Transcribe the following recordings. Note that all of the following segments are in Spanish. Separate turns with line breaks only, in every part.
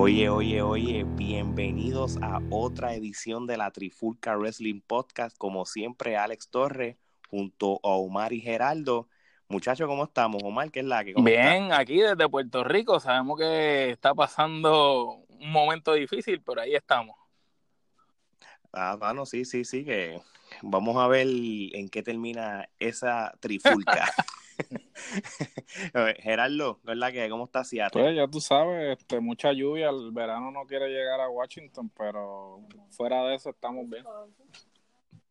Oye, oye, oye, bienvenidos a otra edición de la Trifulca Wrestling Podcast. Como siempre, Alex Torres junto a Omar y Geraldo. Muchachos, ¿cómo estamos? Omar, ¿qué es la que? ¿Cómo
Bien,
está?
aquí desde Puerto Rico sabemos que está pasando un momento difícil, pero ahí estamos.
Ah, bueno, sí, sí, sí, que vamos a ver en qué termina esa trifulca. Gerardo, ¿qué es la que? ¿Cómo está Seattle?
Pues ya tú sabes, este, mucha lluvia, el verano no quiere llegar a Washington, pero fuera de eso estamos bien.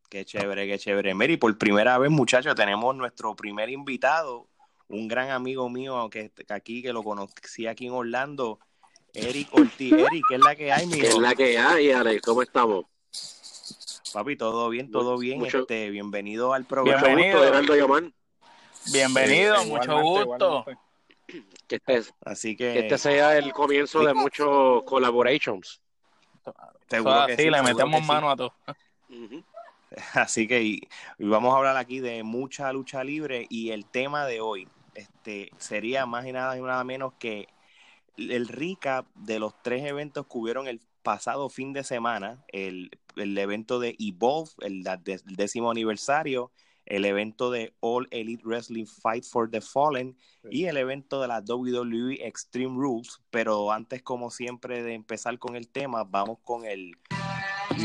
Qué chévere, qué chévere. Mary, por primera vez, muchachos, tenemos nuestro primer invitado, un gran amigo mío que, que aquí, que lo conocí aquí en Orlando, Eric Ortiz. Eric, ¿qué es la que hay,
¿Qué
mijo?
es la que hay, Alex? ¿Cómo estamos?
Papi, todo bien, todo bien.
Mucho-
Este, bienvenido al programa.
Bienvenido.
Gerardo Yamán.
Bienvenido,
Sí,
mucho gusto.
Que este,
Así
que
que,
este sea el comienzo de muchos collaborations.
seguro que sí,
le metemos
sí.
mano a todo.
Así que y, y vamos a hablar aquí de mucha lucha libre y el tema de hoy este, sería más y nada y nada menos que el recap de los tres eventos que hubieron el pasado fin de semana, el, el evento de Evolve, el décimo aniversario, el evento de All Elite Wrestling Fight for the Fallen y el evento de la WWE Extreme Rules. Pero antes, como siempre, de empezar con el tema, vamos con el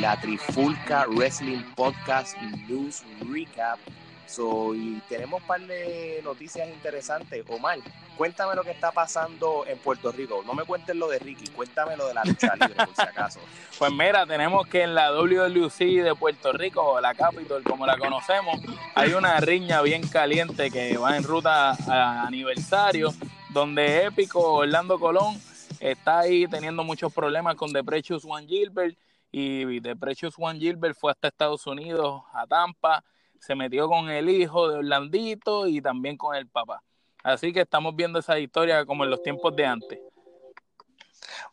la Trifulca Wrestling Podcast News Recap. So, y tenemos un par de noticias interesantes. Omar, cuéntame lo que está pasando en Puerto Rico. No me cuentes lo de Ricky, cuéntame lo de la lucha libre, por si acaso.
Pues mira, tenemos que en la WWC de Puerto Rico, la Capitol como la conocemos, hay una riña bien caliente que va en ruta a aniversario, donde Épico Orlando Colón está ahí teniendo muchos problemas con The Precious One Gilbert y The Precious One Gilbert fue hasta Estados Unidos, a Tampa, se metió con el hijo de Orlandito y también con el papá. Así que estamos viendo esa historia como en los tiempos de antes.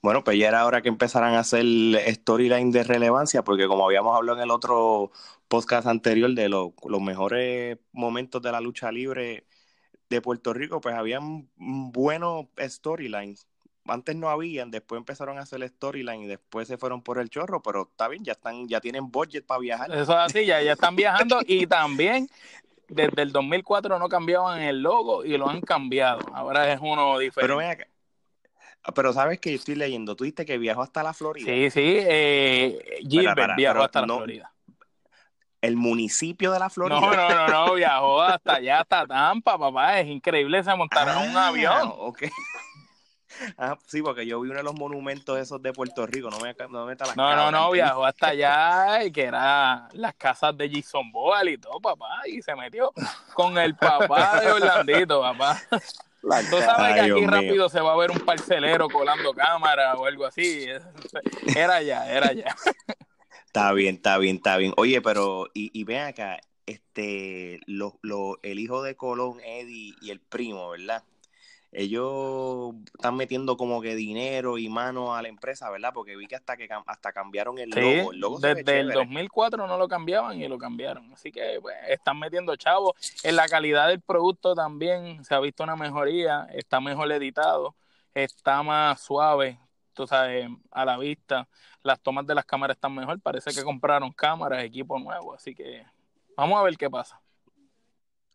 Bueno, pues ya era hora que empezaran a hacer storyline de relevancia, porque como habíamos hablado en el otro podcast anterior de lo- los mejores momentos de la lucha libre de Puerto Rico, pues habían buenos storylines. Antes no habían, después empezaron a hacer storyline y después se fueron por el chorro, pero está bien, ya están, ya tienen budget para viajar.
Eso es así, ya, ya están viajando y también desde el 2004 no cambiaban el logo y lo han cambiado. Ahora es uno
Pero
diferente.
ven acá. Ah, Pero sabes que yo estoy leyendo, tú dijiste que viajó hasta la Florida.
Sí, sí, eh, Gilbert viajó
pero
hasta la Florida.
El municipio de la Florida.
No, no, no, no, viajó hasta allá, hasta Tampa, papá. Es increíble, se montaron en un
Ah,
avión.
ok. Ah, sí, porque yo vi uno de los monumentos esos de Puerto Rico, no me, no me meta las
No, no,
cabras,
no, viajó hasta allá, y que era las casas de Jason Boal y todo, papá. Y se metió con el papá de Orlandito, papá. Tú sabes que aquí
Dios mío.
rápido se va a ver un parcelero colando cámara o algo así. Era allá, era allá.
Está bien, está bien, está bien. Oye, pero, y, y ven acá, este, lo, lo, el hijo de Colón, Eddie y el primo, ¿verdad? Ellos están metiendo como que dinero y mano a la empresa, ¿verdad? Porque vi que hasta que hasta cambiaron el
Sí,
logo. El logo
desde el
chévere.
2004 no lo cambiaban y lo cambiaron. Así que pues, están metiendo chavos. En la calidad del producto también se ha visto una mejoría. Está mejor editado, está más suave, tú sabes, a la vista. Las tomas de las cámaras están mejor. Parece que compraron cámaras, equipo nuevo. Así que vamos a ver qué pasa.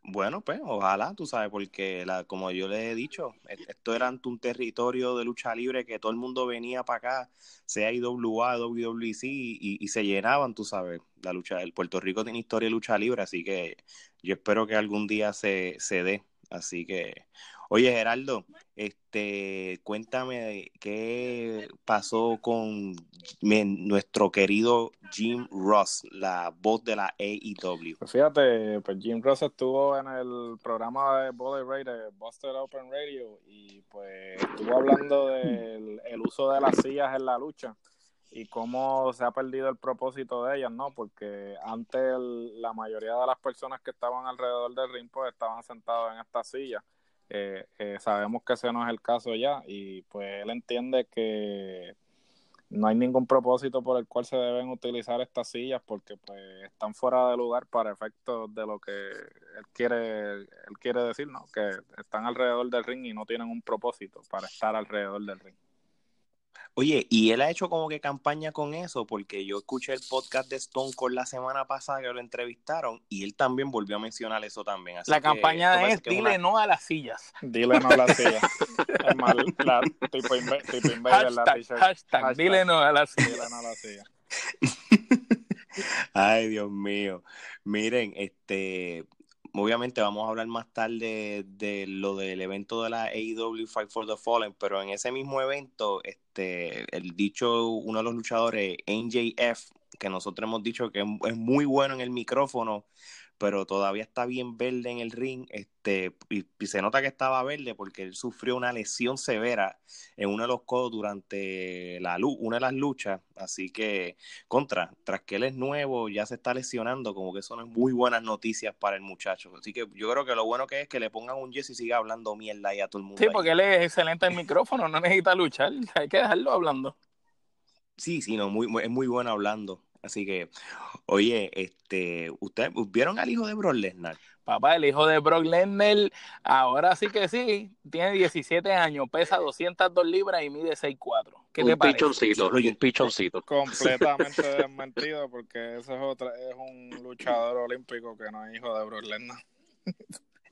Bueno, pues ojalá, tú sabes, porque la, como yo les he dicho, e- esto era ante un territorio de lucha libre que todo el mundo venía para acá, sea IWA, WWC, y, y se llenaban, tú sabes, la lucha, el Puerto Rico tiene historia de lucha libre, así que yo espero que algún día se, se dé, así que, oye Gerardo, este, cuéntame qué pasó con nuestro querido Jim Ross, la voz de la AEW.
Pues fíjate, pues Jim Ross estuvo en el programa de Bullet Ray de Busted Open Radio y pues estuvo hablando del el uso de las sillas en la lucha y cómo se ha perdido el propósito de ellas, ¿no? Porque antes la mayoría de las personas que estaban alrededor del ring pues estaban sentados en esta silla. Eh, eh, sabemos que ese no es el caso ya y pues él entiende que no hay ningún propósito por el cual se deben utilizar estas sillas porque pues están fuera de lugar para efectos de lo que él quiere él quiere decir, ¿no? Que están alrededor del ring y no tienen un propósito para estar alrededor del ring.
Oye, y él ha hecho como que campaña con eso, porque yo escuché el podcast de Stone Cold la semana pasada que lo entrevistaron y él también volvió a mencionar eso también. Así
La
que
campaña es
que
dile
una-
no a las sillas.
Dile no a la silla. Es más, la, tipo, inve- tipo invader la
Hashtag, hashtag,
Hashtag.
dile no a las sillas.
Dile no a la silla.
Ay, Dios mío. Miren, este, obviamente vamos a hablar más tarde de lo del evento de la AEW Fight for the Fallen, pero en ese mismo evento, este, el dicho, uno de los luchadores, NJF, que nosotros hemos dicho que es es muy bueno en el micrófono, pero todavía está bien verde en el ring, este, y, y se nota que estaba verde porque él sufrió una lesión severa en uno de los codos durante la una de las luchas, así que contra, tras que él es nuevo, ya se está lesionando, como que eso no es muy buenas noticias para el muchacho. Así que yo creo que lo bueno que es que le pongan un yes y siga hablando mierda ahí a todo el mundo.
Sí,
ahí.
porque él es excelente en micrófono, no necesita luchar, hay que dejarlo hablando.
Sí, sí, no, muy, muy- es muy bueno hablando. Así que, oye, este, ¿ustedes vieron al hijo de Brock Lesnar?
Papá, el hijo de Brock Lesnar, ahora sí que sí, tiene 17 años, pesa 202 libras y mide 6'4". ¿Qué te
Un
parece?
pichoncito, un pichoncito.
Completamente desmentido porque ese es otra, es un luchador olímpico que no es hijo de Brock Lesnar.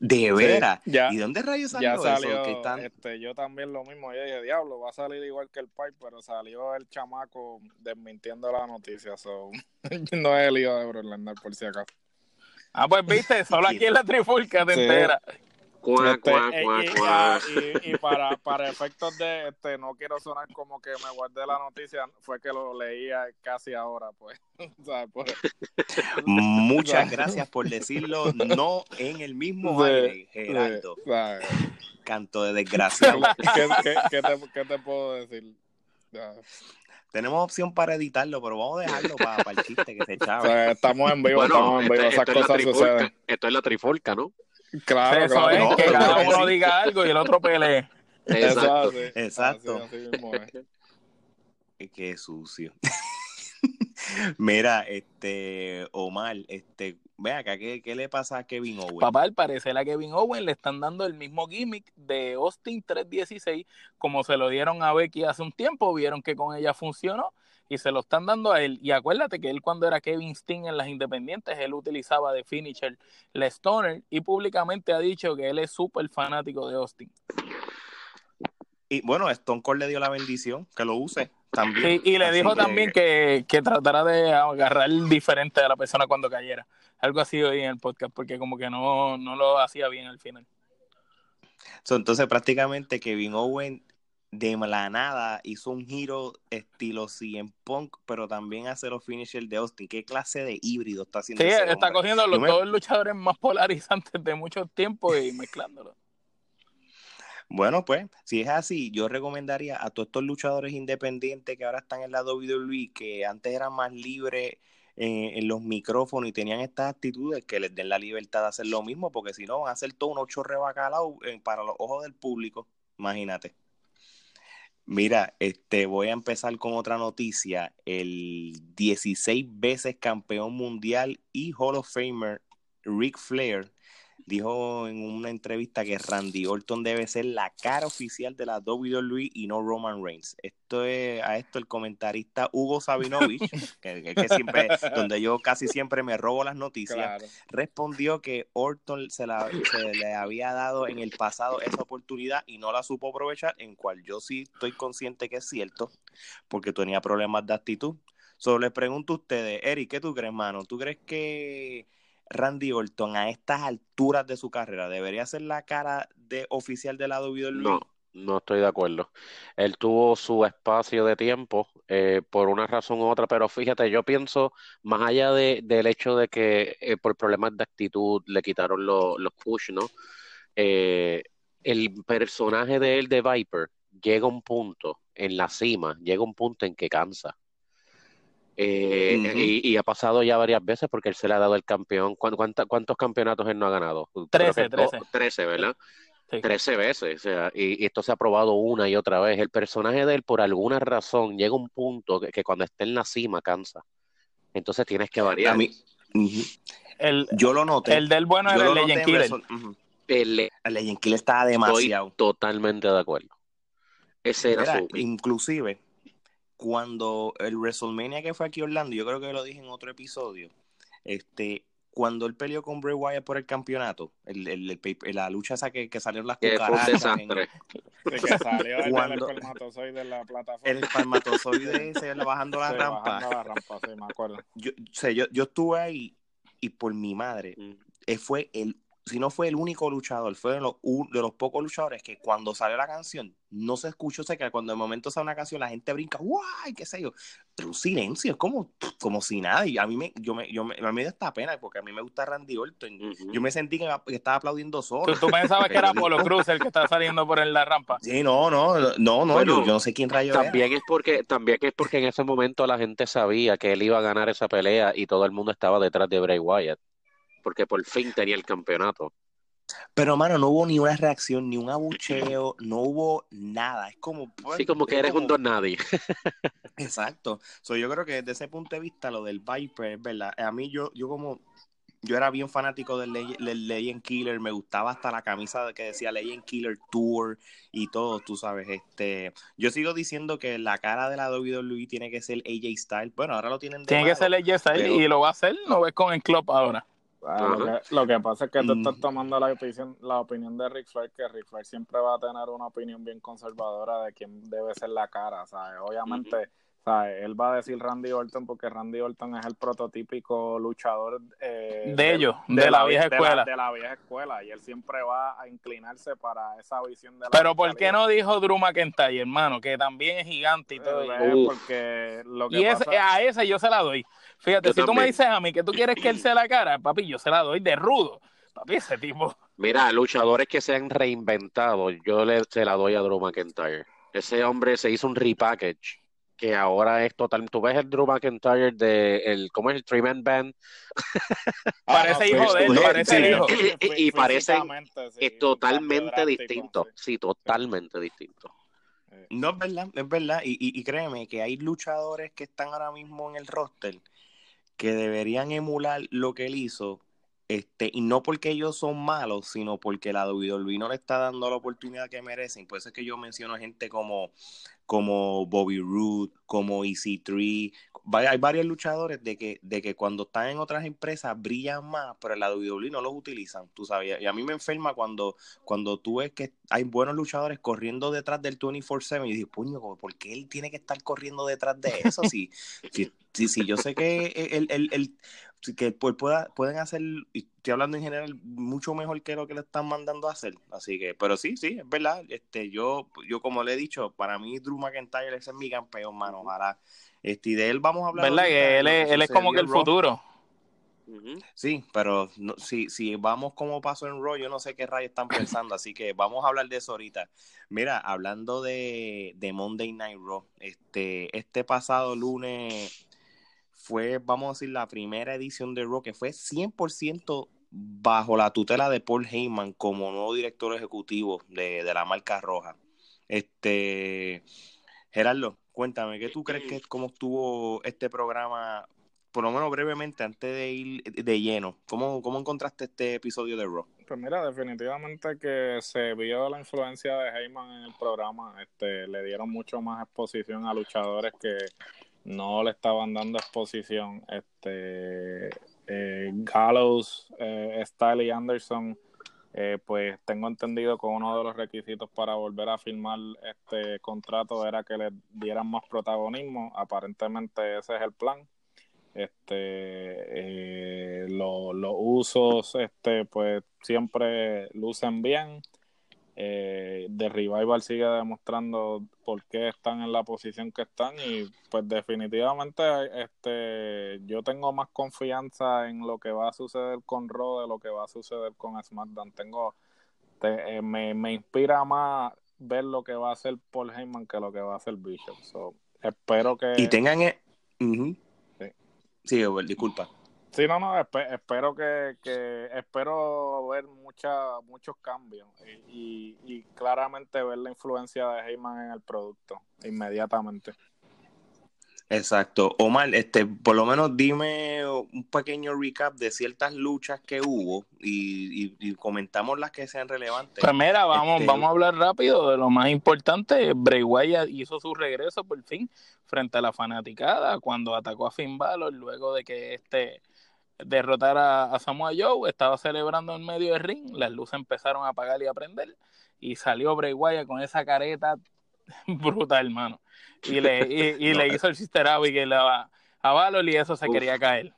De veras.
ya-
¿Y de dónde rayos salió,
Ya salió,
eso? Que están-
este, yo también lo mismo, yo dije, diablo, va a salir igual que el Pai, pero salió el chamaco desmintiendo la noticia, so, no es el hijo de Lesnar por si acaso.
Ah, pues viste, solo aquí en la trifulca te
Sí.
enteras.
Cuá,
Este,
cuá, cuá,
y,
cuá.
y- y para, para efectos de, este, no quiero sonar como que me guardé la noticia, fue que lo leía casi ahora, pues. O sea, pues,
Muchas gracias por decirlo, no en el mismo
Sí,
aire, Gerardo. Canto de desgraciado.
¿qué, qué, qué te, qué te puedo decir?
Tenemos opción para editarlo, pero vamos a dejarlo para, el chiste que se
O
echaba.
sea, estamos en vivo,
Bueno,
estamos en vivo, esas
esto es
cosas
trifulca,
suceden.
esto es la trifolca, ¿no?
Claro,
Eso
claro.
es,
no,
que
no,
cada
no,
uno
sí.
diga algo y el otro pelee.
Exacto.
Exacto.
mismo es.
Qué sucio. Mira, este, Omar, este, ve acá, ¿qué, qué le pasa a Kevin Owens?
Papá, al parecer a Kevin Owen le están dando el mismo gimmick de Austin 316 como se lo dieron a Becky hace un tiempo, vieron que con ella funcionó y se lo están dando a él. Y acuérdate que él cuando era Kevin Steen en las independientes, él utilizaba de finisher la Stoner y públicamente ha dicho que él es súper fanático de Austin.
Y bueno, Stone Cold le dio la bendición, que lo use también.
Y, y le
Así
dijo
que-
también que, que tratara de agarrar diferente a la persona cuando cayera. Algo así hoy en el podcast, porque como que no, no lo hacía bien al final.
So, entonces prácticamente Kevin Owens de la nada hizo un giro estilo CM Punk, pero también hace los finishers de Austin. ¿Qué clase de híbrido está haciendo
Sí,
ese
está
hombre?
cogiendo los
me-
dos luchadores más polarizantes de mucho tiempo y mezclándolos.
Bueno, pues, si es así, yo recomendaría a todos estos luchadores independientes que ahora están en la WWE, que antes eran más libres eh, en los micrófonos y tenían estas actitudes, que les den la libertad de hacer lo mismo, porque si no van a hacer todo un ocho rebacalao eh, para los ojos del público. Imagínate. Mira, este, voy a empezar con otra noticia. El 16 veces campeón mundial y Hall of Famer Ric Flair dijo en una entrevista que Randy Orton debe ser la cara oficial de la WWE y no Roman Reigns. Esto es a esto el comentarista Hugo Sabinovich, que, siempre, donde yo casi siempre me robo las noticias,
Claro.
respondió que Orton se, la, se le había dado en el pasado esa oportunidad y no la supo aprovechar, en cual yo sí estoy consciente que es cierto, porque tenía problemas de actitud. Solo les pregunto a ustedes, Eric, ¿qué tú crees, mano? ¿Tú crees que Randy Orton a estas alturas de su carrera debería ser la cara de oficial de la WWE?
No, no estoy de acuerdo. Él tuvo su espacio de tiempo eh, por una razón u otra, pero fíjate, yo pienso, más allá de, del hecho de que eh, por problemas de actitud le quitaron lo- los push, ¿no? Eh, el personaje de él, de Viper, llega a un punto en la cima, llega a un punto en que cansa. Eh, y, ha pasado ya varias veces porque él se le ha dado el campeón. ¿Cuántos campeonatos él no ha ganado?
Trece, trece.
Trece, ¿verdad? Trece veces, o sea, y, esto se ha probado una y otra vez. El personaje de él, por alguna razón, llega a un punto que, cuando está en la cima cansa. Entonces tienes que variar. A mí,
el,
yo lo noté.
El del bueno era el Legend Killer.
El, Legend Killer estaba demasiado.
Estoy totalmente de acuerdo. Ese era, su...
Inclusive, cuando el WrestleMania que fue aquí Orlando, yo creo que lo dije en otro episodio, este, cuando él peleó con Bray Wyatt por el campeonato, el, el, la lucha esa que, que salieron las cucarachas. En,
que salió el, cuando, el espermatozoide de la plataforma.
El espermatozoide ese bajando la
sí,
rampa.
Bajando la rampa, sí, me acuerdo.
Yo, o sea, yo, yo estuve ahí y por mi madre, mm. Eh, fue el si no fue el único luchador, fue de los, de los pocos luchadores que cuando sale la canción no se escuchó, sé que cuando de momento sale una canción la gente brinca, ¡guay! ¿Qué sé yo? Pero un silencio, es como, como si nada. Y a mí me, yo me, yo me, me dio esta pena porque a mí me gusta Randy Orton. Yo me sentí que, estaba aplaudiendo solo.
¿Tú, pensabas que era Polo Cruz el que estaba saliendo por la rampa?
Sí, no, no, no, no, yo, no sé quién rayó
también es porque También es porque en ese momento la gente sabía que él iba a ganar esa pelea y todo el mundo estaba detrás de Bray Wyatt porque por fin tenía el campeonato.
Pero, mano, no hubo ni una reacción, ni un abucheo, no hubo nada. Es como.
Pues, sí, como que eres un don nadie.
Exacto. So, yo creo que desde ese punto de vista, lo del Viper, es verdad. A mí, yo, yo como. Yo era bien fanático del, Legend Killer, me gustaba hasta la camisa que decía Legend Killer Tour y todo, tú sabes. este Yo sigo diciendo que la cara de la WWE tiene que ser AJ Styles. Bueno, ahora lo tienen de
Tiene que ser AJ Styles y lo va a hacer, lo ves con el club ahora.
Ah, lo, que, pasa es que tú estás mm. tomando la opinión, la opinión de Rick Flair, que Rick Flair siempre va a tener una opinión bien conservadora de quién debe ser la cara, ¿sabes? Obviamente, él va a decir Randy Orton porque Randy Orton es el prototípico luchador
eh, de, ellos, de, la, vieja escuela.
De la, vieja escuela, y él siempre va a inclinarse para esa visión de la
Pero ¿por qué no dijo Drew McIntyre, hermano? Que también es gigante y todo.
Eh, porque lo que
y a ese yo se la doy. Fíjate, si tú me dices a mí que tú quieres que él sea la cara, papi, yo se la doy de rudo. Papi, ese tipo.
Mira, luchadores que se han reinventado, yo le, se la doy a Drew McIntyre. Ese hombre se hizo un repackage que ahora es total. Tú ves el Drew McIntyre de el, ¿cómo es el Three Man Band?
parece hijo de él, parece hijo.
Y, parece es totalmente distinto. Sí, totalmente distinto.
No, es verdad, es verdad. Y, y, y, créeme que hay luchadores que están ahora mismo en el roster que deberían emular lo que él hizo este, y no porque ellos son malos, sino porque la WWE no le está dando la oportunidad que merecen. Por eso es que yo menciono gente como, como Bobby Roode, como EC3. Hay varios luchadores de que, de que cuando están en otras empresas brillan más, pero la WWE no los utilizan, tú sabes. Y a mí me enferma cuando, cuando tú ves que hay buenos luchadores corriendo detrás del 24-7 y dices, puño, ¿por qué él tiene que estar corriendo detrás de eso? Si, si, si, yo sé que el, el, el que pues pueda, pueden hacer, y estoy hablando en general, mucho mejor que lo que le están mandando a hacer. Así que, pero sí, sí, es verdad. Este, yo, yo como le he dicho, para mí Drew McIntyre ese es mi campeón, mano. Ojalá. Este, y de él vamos a hablar.
¿Verdad? Que él, es, él es como que el futuro.
Sí, pero no, si, si vamos como pasó en Raw, yo no sé qué rayos están pensando, así que vamos a hablar de eso ahorita. Mira, hablando de, de Monday Night Raw, este, este pasado lunes fue, vamos a decir, la primera edición de Raw que fue 100% bajo la tutela de Paul Heyman como nuevo director ejecutivo de, la marca roja. Este, Gerardo, cuéntame, ¿qué tú crees que cómo estuvo este programa, por lo menos brevemente, antes de ir de lleno? ¿Cómo, cómo encontraste este episodio de Raw?
Pues mira, definitivamente que se vio la influencia de Heyman en el programa, este, le dieron mucho más exposición a luchadores que no le estaban dando exposición. Este, eh, Gallows, eh, Style Anderson, eh, pues tengo entendido que uno de los requisitos para volver a firmar este contrato era que le dieran más protagonismo. Aparentemente ese es el plan. Este, eh, los usos, este, pues siempre lucen bien eh, The Revival sigue demostrando por qué están en la posición que están y pues definitivamente este yo tengo más confianza en lo que va a suceder con Raw de lo que va a suceder con SmackDown. Tengo eh, me, me, inspira más ver lo que va a hacer Paul Heyman que lo que va a hacer Bishop. Espero que
y tengan e, Sí, disculpa.
Sí, no, no, espero que, que, espero ver mucha, muchos cambios y, y, claramente ver la influencia de Heyman en el producto inmediatamente.
Exacto. Omar, este, por lo menos dime un pequeño recap de ciertas luchas que hubo y, comentamos las que sean relevantes.
Pues mira, vamos, este, vamos a hablar rápido de lo más importante. Bray Wyatt hizo su regreso por fin frente a la fanaticada cuando atacó a Finn Balor luego de que este derrotara a Samoa Joe, estaba celebrando en medio del ring, las luces empezaron a apagar y a prender y salió Bray Wyatt con esa careta brutal, hermano y le, y, le hizo el Sister Abigail a, a Valor y eso se quería caer.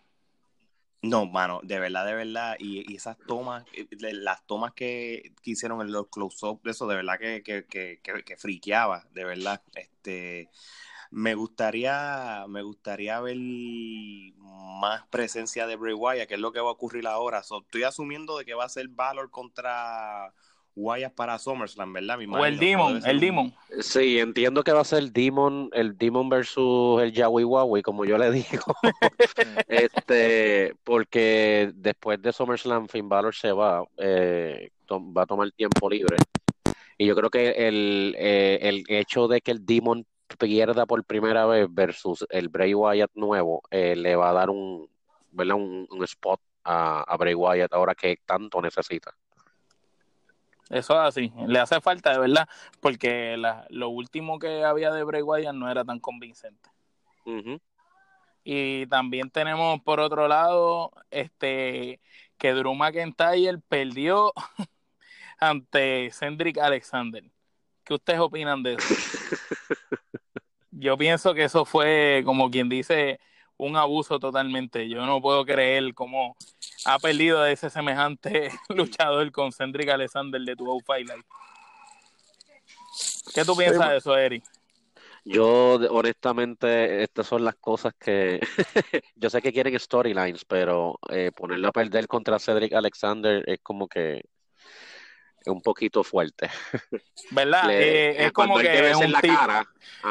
No, mano, de verdad, de verdad, y, y esas tomas, eh, las tomas que, hicieron en los close-up, eso de verdad que, que, que, que, friqueaba, de verdad. Este, me gustaría, me gustaría ver más presencia de Bray Wyatt, que es lo que va a ocurrir ahora. estoy asumiendo de que va a ser Valor contra Guayas para SummerSlam, ¿verdad?
o el Demon, el Demon.
Sí, entiendo que va a ser el Demon, el Demon versus el Yawi Wawi, como yo le digo. este, porque después de SummerSlam, Finn Balor se va, eh, va a tomar tiempo libre. Y yo creo que el, eh, el hecho de que el Demon pierda por primera vez versus el Bray Wyatt nuevo, eh, le va a dar un, ¿verdad? un, un spot a, a Bray Wyatt ahora que tanto necesita.
Eso es así, le hace falta de verdad, porque lo último que había de Bray Wyatt no era tan convincente. Y también tenemos por otro lado este que Drew McIntyre perdió ante Cendric Alexander. ¿Qué ustedes opinan de eso? Yo pienso que eso fue como quien dice un abuso totalmente. Yo no puedo creer cómo ha perdido a ese semejante luchador con Cendric Alexander de tu Fight ¿Qué tú piensas de eso, Eric?
Yo, honestamente, estas son las cosas que. yo sé que quieren storylines, pero eh, ponerlo a perder contra Cedric Alexander es como que un poquito fuerte.
¿Verdad? Eh, es como que es un la cara.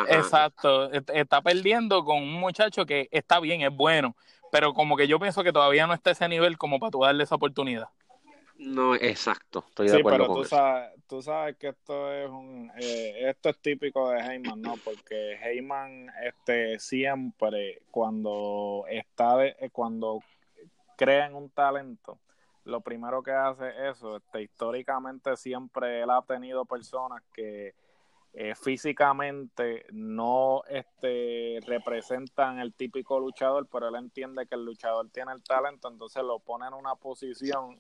Exacto. Está perdiendo con un muchacho que está bien, es bueno, pero como que yo pienso que todavía no está a ese nivel como para tú darle esa oportunidad.
No, exacto, estoy de acuerdo
pero tú Sabes, tú sabes que esto es un, eh, esto es típico de Heyman, ¿no? Porque Heyman, este, siempre cuando está, de, cuando crean un talento, lo primero que hace eso, este, históricamente siempre él ha tenido personas que eh, físicamente no este, representan el típico luchador, pero él entiende que el luchador tiene el talento, entonces lo pone en una posición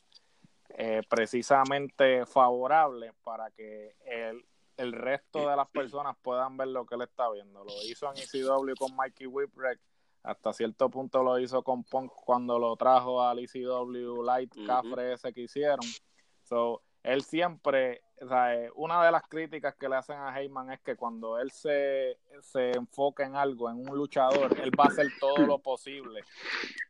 eh, precisamente favorable para que el, el resto de las personas puedan ver lo que él está viendo. Lo hizo en ECW con Mikey Whipwreck hasta cierto punto lo hizo con Punk cuando lo trajo al ECW Light Cafre ese que hicieron. So, él siempre, o sea, eh, una de las críticas que le hacen a Heyman es que cuando él se, se enfoca en algo, en un luchador, él va a hacer todo lo posible,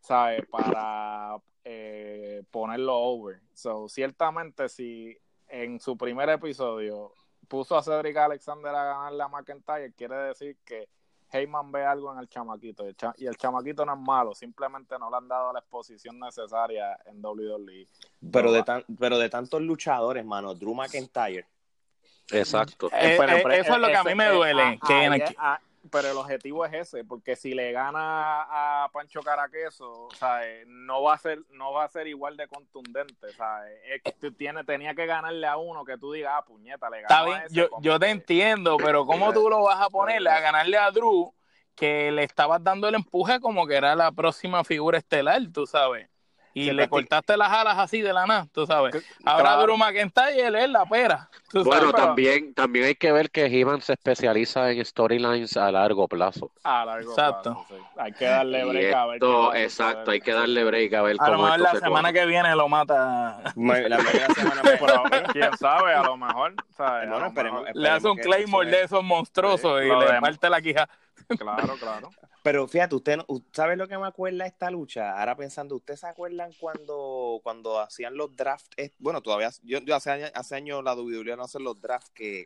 ¿sabes? Para eh, ponerlo over. So, ciertamente, si en su primer episodio puso a Cedric Alexander a ganar la McIntyre, quiere decir que Heyman ve algo en el chamaquito y el chamaquito no es malo, simplemente no le han dado la exposición necesaria en WWE.
Pero, de, pero de tantos luchadores, mano, Drew McIntyre.
Exacto.
Eh, eh, eso es lo que a mí me duele. que
pero el objetivo es ese, porque si le gana a Pancho Caraqueso, ¿sabes? no va a ser no va a ser igual de contundente, ¿sabes? Es que tiene, tenía que ganarle a uno que tú digas, ah, puñeta, le ganó
Está bien, yo, yo te entiendo, pero ¿cómo tú lo vas a ponerle a ganarle a Drew que le estabas dando el empuje como que era la próxima figura estelar, tú sabes? Y le cortaste las alas así de la nada, tú sabes. Ahora Drew McIntyre es la pera.
Bueno, también, también hay que ver que He-Man se especializa en storylines a largo plazo.
A largo plazo, Hay que darle break a ver.
exacto, hay que darle break a ver
a cómo lo mejor la semana que viene lo mata.
La semana quién sabe, a lo mejor.
le hace un Claymore de esos monstruosos y le parte la quija.
Claro, claro.
Pero fíjate, usted, ¿sabe lo que me acuerda esta lucha? Ahora pensando, ¿ustedes se acuerdan cuando, cuando hacían los drafts? Bueno, todavía, yo, hace, años, hace años la WWE no hace los drafts que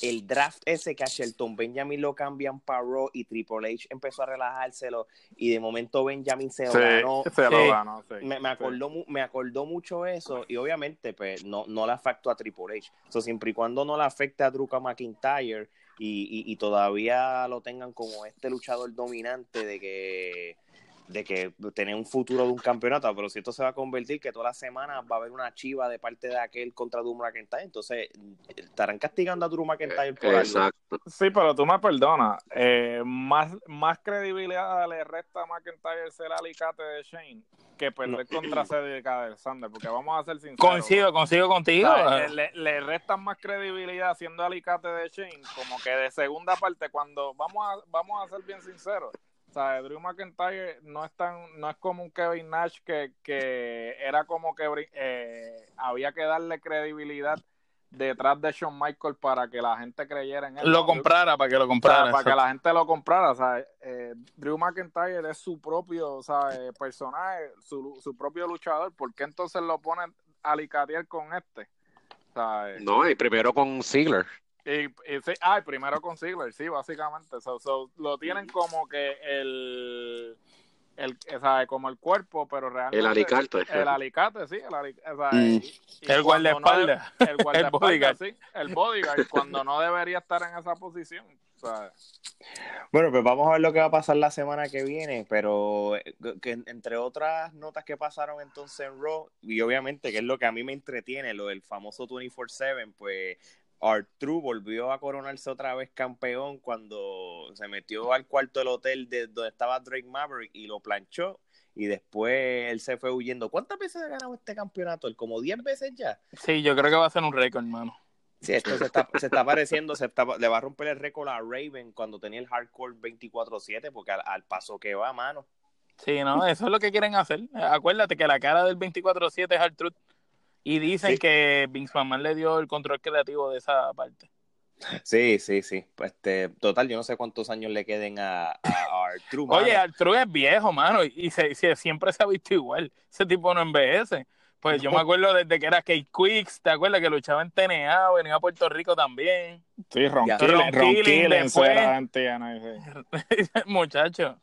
el draft ese que a Shelton Benjamin lo cambian para Raw y Triple H empezó a relajárselo y de momento Benjamin se lo ganó.
Se lo ganó
me, me, acordó, me acordó mucho eso y obviamente pues no, no le afectó a Triple H. So, siempre y cuando no le afecte a Drew McIntyre y, y, y todavía lo tengan como este luchador dominante de que de que tener un futuro de un campeonato, pero si esto se va a convertir que todas las semanas va a haber una chiva de parte de aquel contra Drew McIntyre, entonces estarán castigando a Drew McIntyre por
Exacto. Sí, pero tú me perdonas, eh, más, más credibilidad le resta a McIntyre ser alicate de Shane que perder contra Cedric Alexander, porque vamos a ser sinceros.
Coincido, coincido contigo.
le, le, restan más credibilidad siendo alicate de Shane, como que de segunda parte, cuando vamos a, vamos a ser bien sinceros, o sea, Drew McIntyre no es tan, no es como un Kevin Nash que, que era como que eh, había que darle credibilidad detrás de Shawn Michael para que la gente creyera en él.
Lo comprara, para que lo comprara.
para que la gente lo comprara. O sea, eh, Drew McIntyre es su propio o sea, eh, personaje, su, su propio luchador. ¿Por qué entonces lo ponen a licatear con este?
no, y primero con Ziggler.
Y, y sí, ah, primero con Ziggler, sí, básicamente. lo tienen como que el, el o como el cuerpo, pero realmente.
El alicate.
El alicate, sí. El, alicate,
mm. el guardaespaldas.
el guardaespaldas, sí. El bodyguard, cuando no debería estar en esa posición.
Bueno, pues vamos a ver lo que va a pasar la semana que viene, pero eh, que, entre otras notas que pasaron entonces en Raw, y obviamente que es lo que a mí me entretiene, lo del famoso 24-7, pues Artru volvió a coronarse otra vez campeón cuando se metió al cuarto del hotel de donde estaba Drake Maverick y lo planchó. Y después él se fue huyendo. ¿Cuántas veces ha ganado este campeonato? ¿El como 10 veces ya?
Sí, yo creo que va a ser un récord, hermano.
Sí, esto se está, se está pareciendo, se le va a romper el récord a Raven cuando tenía el hardcore 24-7, porque al, paso que va, mano.
Sí, no, eso es lo que quieren hacer. Acuérdate que la cara del 24-7 es Artruth. Y dicen que Vince McMahon le dio el control creativo de esa parte.
Sí, sí, sí. Pues, este, total, yo no sé cuántos años le queden a, a Artru.
Oye, Artru es viejo, mano, y se, siempre se ha visto igual. Ese tipo no envejece. Pues yo me acuerdo desde que era Kate Quicks, ¿te acuerdas que luchaba en TNA, venía a Puerto Rico también?
Sí, Ron Killing, después.
Muchacho.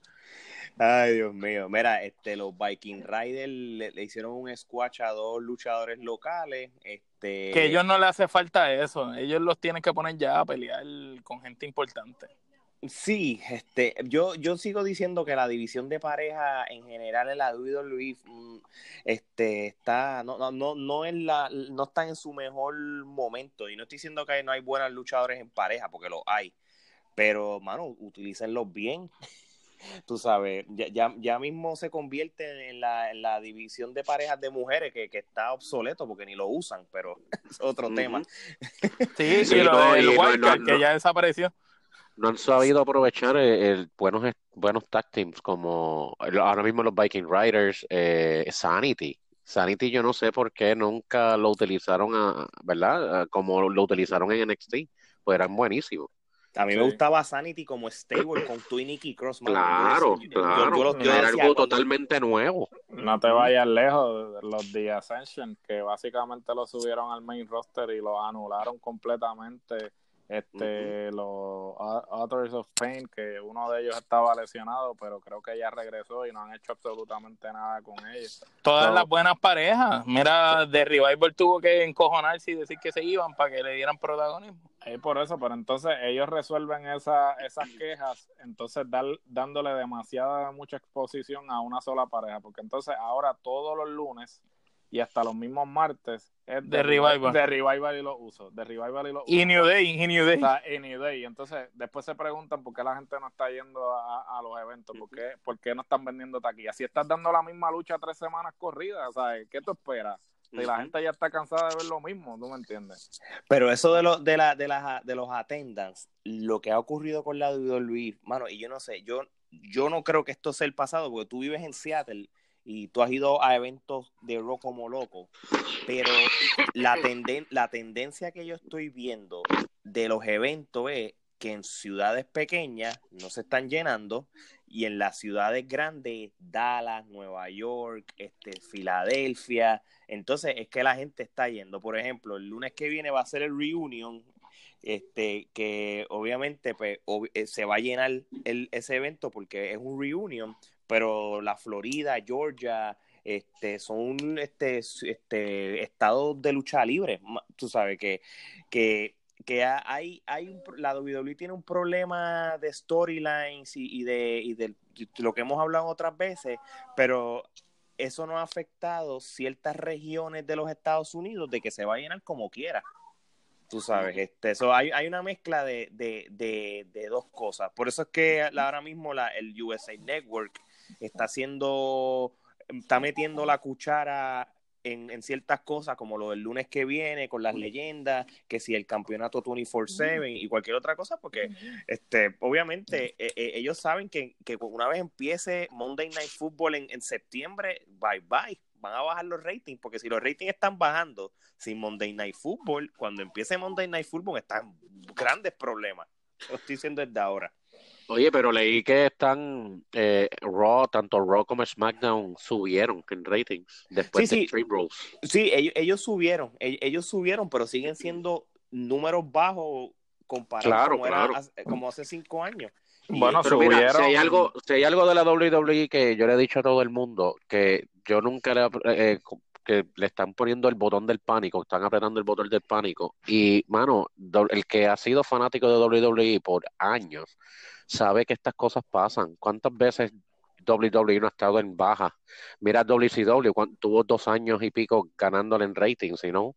Ay, Dios mío. Mira, este, los Viking Riders le, hicieron un squash a dos luchadores locales. Este...
Que a ellos no le hace falta eso. Ellos los tienen que poner ya a pelear con gente importante.
Sí, este, yo, yo sigo diciendo que la división de pareja en general en la WWE mm, este, está, no, no, no, no, en la, no está en su mejor momento. Y no estoy diciendo que no hay buenos luchadores en pareja, porque lo hay. Pero, mano, utilícenlos bien. Tú sabes, ya, ya, mismo se convierte en la, en la división de parejas de mujeres que, que, está obsoleto porque ni lo usan, pero es otro tema.
Sí, sí, lo del que ya desapareció.
No han sabido aprovechar el, buenos, buenos tag teams como ahora mismo los Viking Riders, eh, Sanity. Sanity yo no sé por qué nunca lo utilizaron, a, ¿verdad? Como lo utilizaron en NXT, pues eran buenísimos.
A mí me gustaba Sanity como stable con Twin y Cross.
Claro, claro. era algo totalmente nuevo.
No te vayas lejos. Los The Ascension, que básicamente lo subieron al main roster y lo anularon completamente este los Authors of Pain que uno de ellos estaba lesionado pero creo que ya regresó y no han hecho absolutamente nada con ellos
todas las buenas parejas mira The Revival tuvo que encojonarse y decir que se iban para que le dieran protagonismo
es por eso pero entonces ellos resuelven esa, esas quejas entonces dar, dándole demasiada mucha exposición a una sola pareja porque entonces ahora todos los lunes y hasta los mismos martes es
de, Revival.
De Revival y los uso. De Revival y los
Y New Day, y New Day.
y New Day. Entonces, después se preguntan por qué la gente no está yendo a, los eventos, por qué, por qué no están vendiendo taquillas. Si estás dando la misma lucha tres semanas corridas, ¿sabes? ¿Qué tú esperas? Si la gente ya está cansada de ver lo mismo, ¿tú me entiendes?
Pero eso de, lo, de, la, de, las, de los attendants, lo que ha ocurrido con la WWE, mano, y yo no sé, yo, yo no creo que esto sea el pasado, porque tú vives en Seattle y tú has ido a eventos de rock como loco, pero la, la tendencia que yo estoy viendo de los eventos es que en ciudades pequeñas no se están llenando y en las ciudades grandes, Dallas, Nueva York, este, Filadelfia, entonces es que la gente está yendo. Por ejemplo, el lunes que viene va a ser el reunion este, que obviamente pues, eh, se va a llenar el, ese evento porque es un reunion, pero la Florida, Georgia, este, son este, este, estados de lucha libre, tú sabes, que, que, que hay, hay un, la WWE tiene un problema de storylines y, de, y de lo que hemos hablado otras veces, pero eso no ha afectado ciertas regiones de los Estados Unidos de que se va a llenar como quiera. Tú sabes, este, eso hay, hay una mezcla de, de, de, dos cosas. Por eso es que ahora mismo la, el USA Network está haciendo, está metiendo la cuchara en, en, ciertas cosas, como lo del lunes que viene, con las leyendas, que si el campeonato 24-7 y cualquier otra cosa, porque este, obviamente e, e, ellos saben que, que, una vez empiece Monday Night Football en, en, septiembre, bye bye, van a bajar los ratings, porque si los ratings están bajando sin Monday Night Football, cuando empiece Monday Night Football están grandes problemas. Lo estoy diciendo desde ahora.
Oye, pero leí que están eh, Raw, tanto Raw como SmackDown subieron en ratings después de Stream Rules.
Sí, ellos, ellos, subieron, ellos subieron, pero siguen siendo números bajos comparados como, Era hace, como hace cinco años.
bueno, subieron. si hay algo, si hay algo de la WWE que yo le he dicho a todo el mundo que yo nunca le eh, que le están poniendo el botón del pánico, están apretando el botón del pánico. Y, mano, el que ha sido fanático de WWE por años sabe que estas cosas pasan. ¿Cuántas veces WWE no ha estado en baja? Mira WCW, tuvo dos años y pico ganándole en ratings, ¿no?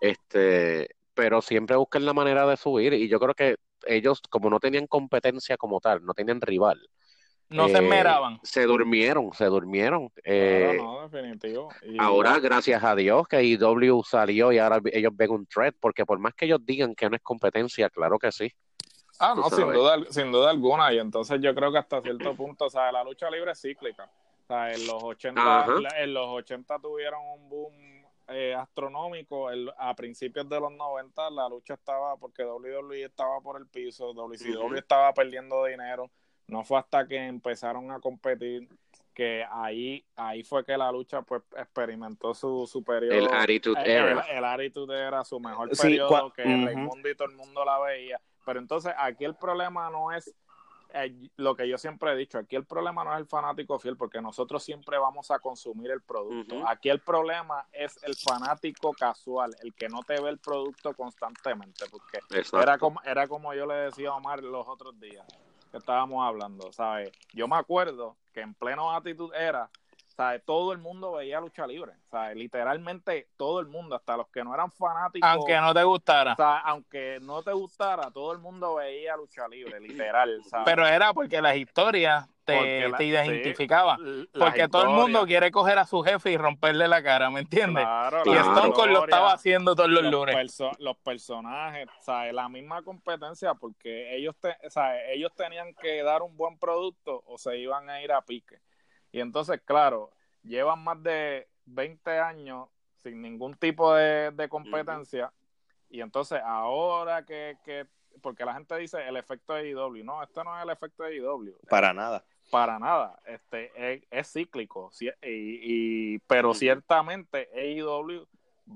Este, pero siempre buscan la manera de subir y yo creo que ellos, como no tenían competencia como tal, no tenían rival,
no se esmeraban.
Eh, se durmieron, se durmieron. Eh, no, definitivo. Ahora, gracias a Dios que IW salió y ahora ellos ven un threat, porque por más que ellos digan que no es competencia, claro que sí.
Ah, no, sin duda, sin duda alguna. Y entonces yo creo que hasta cierto punto, o sea, la lucha libre es cíclica. O sea, en los 80, en los 80 tuvieron un boom eh, astronómico. a principios de los 90 la lucha estaba porque WWE estaba por el piso, WCW estaba perdiendo dinero. No fue hasta que empezaron a competir que ahí ahí fue que la lucha pues experimentó su, superior.
El Attitude
eh, Era. El, Attitude Era su mejor periodo que Raimundo y todo el mundo la veía pero entonces aquí el problema no es eh, lo que yo siempre he dicho, aquí el problema no es el fanático fiel, porque nosotros siempre vamos a consumir el producto. Aquí el problema es el fanático casual, el que no te ve el producto constantemente, porque era como, era como yo le decía a Omar los otros días que estábamos hablando, ¿sabes? Yo me acuerdo que en pleno actitud era, ¿sabes? Todo el mundo veía lucha libre, ¿sabes? Literalmente todo el mundo, hasta los que no eran fanáticos.
Aunque no te gustara.
Aunque no te gustara, todo el mundo veía lucha libre, literal, ¿sabes?
Pero era porque las historias te, te identificaban. porque todo el mundo quiere coger a su jefe y romperle la cara, ¿me entiendes? y Stone Cold lo estaba haciendo todos los, lunes.
los personajes, ¿sabes? La misma competencia, porque ellos, te, ¿sabes? ellos tenían que dar un buen producto o se iban a ir a pique. Y entonces, claro, llevan más de 20 años sin ningún tipo de, competencia. Y entonces, ahora que, que porque la gente dice el efecto de IW. No, esto no es el efecto de IW.
Para nada
para nada. Este es, cíclico, y, pero ciertamente AEW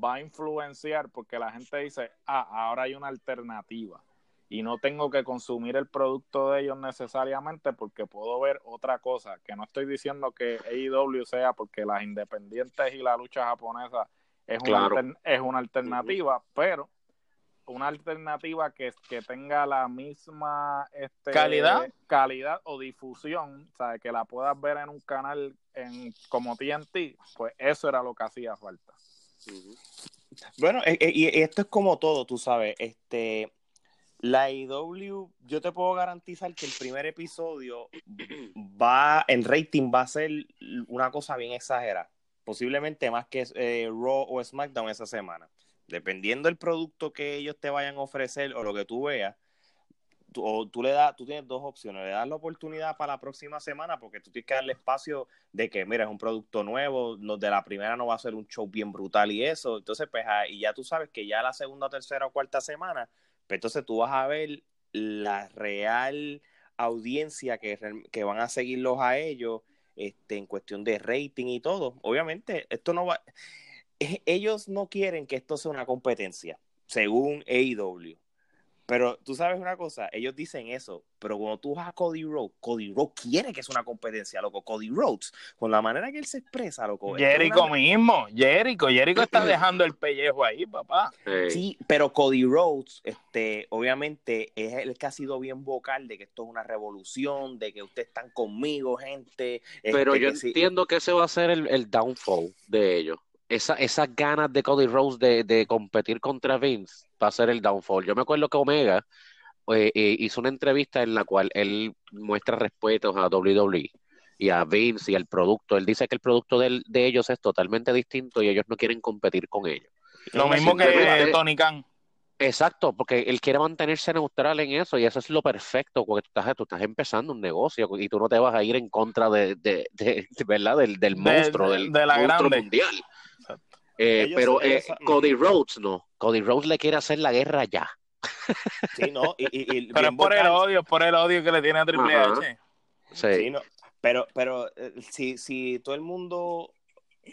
va a influenciar porque la gente dice, ah, ahora hay una alternativa y no tengo que consumir el producto de ellos necesariamente porque puedo ver otra cosa, que no estoy diciendo que AEW sea porque las independientes y la lucha japonesa es, una, es una alternativa, pero una alternativa que, que tenga la misma este,
calidad
calidad o difusión, ¿sabes? que la puedas ver en un canal en como TNT, pues eso era lo que hacía falta.
Bueno, eh, eh, y esto es como todo, tú sabes, este la IW, yo te puedo garantizar que el primer episodio va, en rating va a ser una cosa bien exagerada, posiblemente más que eh, Raw o SmackDown esa semana. Dependiendo del producto que ellos te vayan a ofrecer o lo que tú veas, tú, tú le das, tú tienes dos opciones, le das la oportunidad para la próxima semana porque tú tienes que darle espacio de que, mira, es un producto nuevo, de la primera no va a ser un show bien brutal y eso, entonces pues, ah, y ya tú sabes que ya la segunda, tercera o cuarta semana, pues entonces tú vas a ver la real audiencia que, que van a seguirlos a ellos este, en cuestión de rating y todo. Obviamente, esto no va ellos no quieren que esto sea una competencia, según AEW. Pero tú sabes una cosa, ellos dicen eso, pero cuando tú vas a Cody Rhodes, Cody Rhodes quiere que es una competencia, loco. Cody Rhodes, con la manera que él se expresa, loco.
Jericho mismo, Jericho, Jericho está dejando el pellejo ahí, papá.
Sí, pero Cody Rhodes, este, obviamente, es el que ha sido bien vocal de que esto es una revolución, de que ustedes están conmigo, gente.
Pero
este,
yo entiendo que ese va a ser el, el downfall de ellos esa, esas ganas de Cody Rhodes de, de, competir contra Vince va a ser el downfall. Yo me acuerdo que Omega eh, eh, hizo una entrevista en la cual él muestra respetos a WWE y a Vince y al producto. Él dice que el producto de, de ellos es totalmente distinto y ellos no quieren competir con ellos.
Lo mismo que Tony Khan.
Exacto, porque él quiere mantenerse neutral en eso y eso es lo perfecto, porque tú estás, tú estás empezando un negocio y tú no te vas a ir en contra de, de, de, ¿verdad? del, del monstruo, del
de la
monstruo
grande.
mundial. Eh, pero eh, Cody Rhodes no. Cody Rhodes le quiere hacer la guerra ya.
Sí, no. Y, y, y
pero es por el odio, por el odio que le tiene a Triple. H.
Sí.
Sí, no. Pero, pero eh, si, si todo el mundo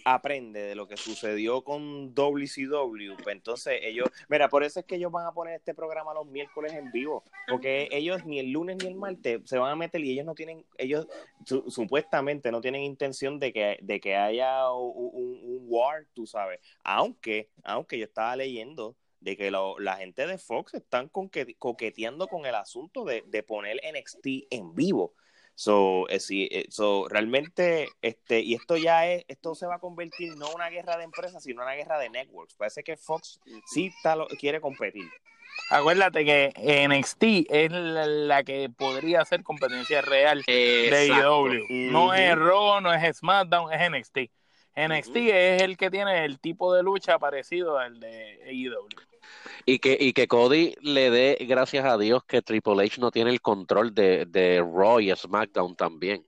aprende de lo que sucedió con WCW, pues entonces ellos, mira, por eso es que ellos van a poner este programa los miércoles en vivo, porque ellos ni el lunes ni el martes se van a meter y ellos no tienen, ellos su, supuestamente no tienen intención de que, de que haya un, war, tú sabes, aunque, aunque yo estaba leyendo de que lo, la gente de Fox están coqueteando con el asunto de, de poner NXT en vivo. So, eh, sí, eh, so, realmente, este, y esto ya es, esto se va a convertir no en una guerra de empresas, sino en una guerra de networks. Parece que Fox sí está, lo, quiere competir.
Acuérdate que NXT es la, la que podría ser competencia real de
Exacto.
AEW. No
Ujú.
es Raw, no es SmackDown, es NXT. NXT es el que tiene el tipo de lucha parecido al de AEW.
Y que, y que Cody le dé gracias a Dios que Triple H no tiene el control de, de Raw y SmackDown también.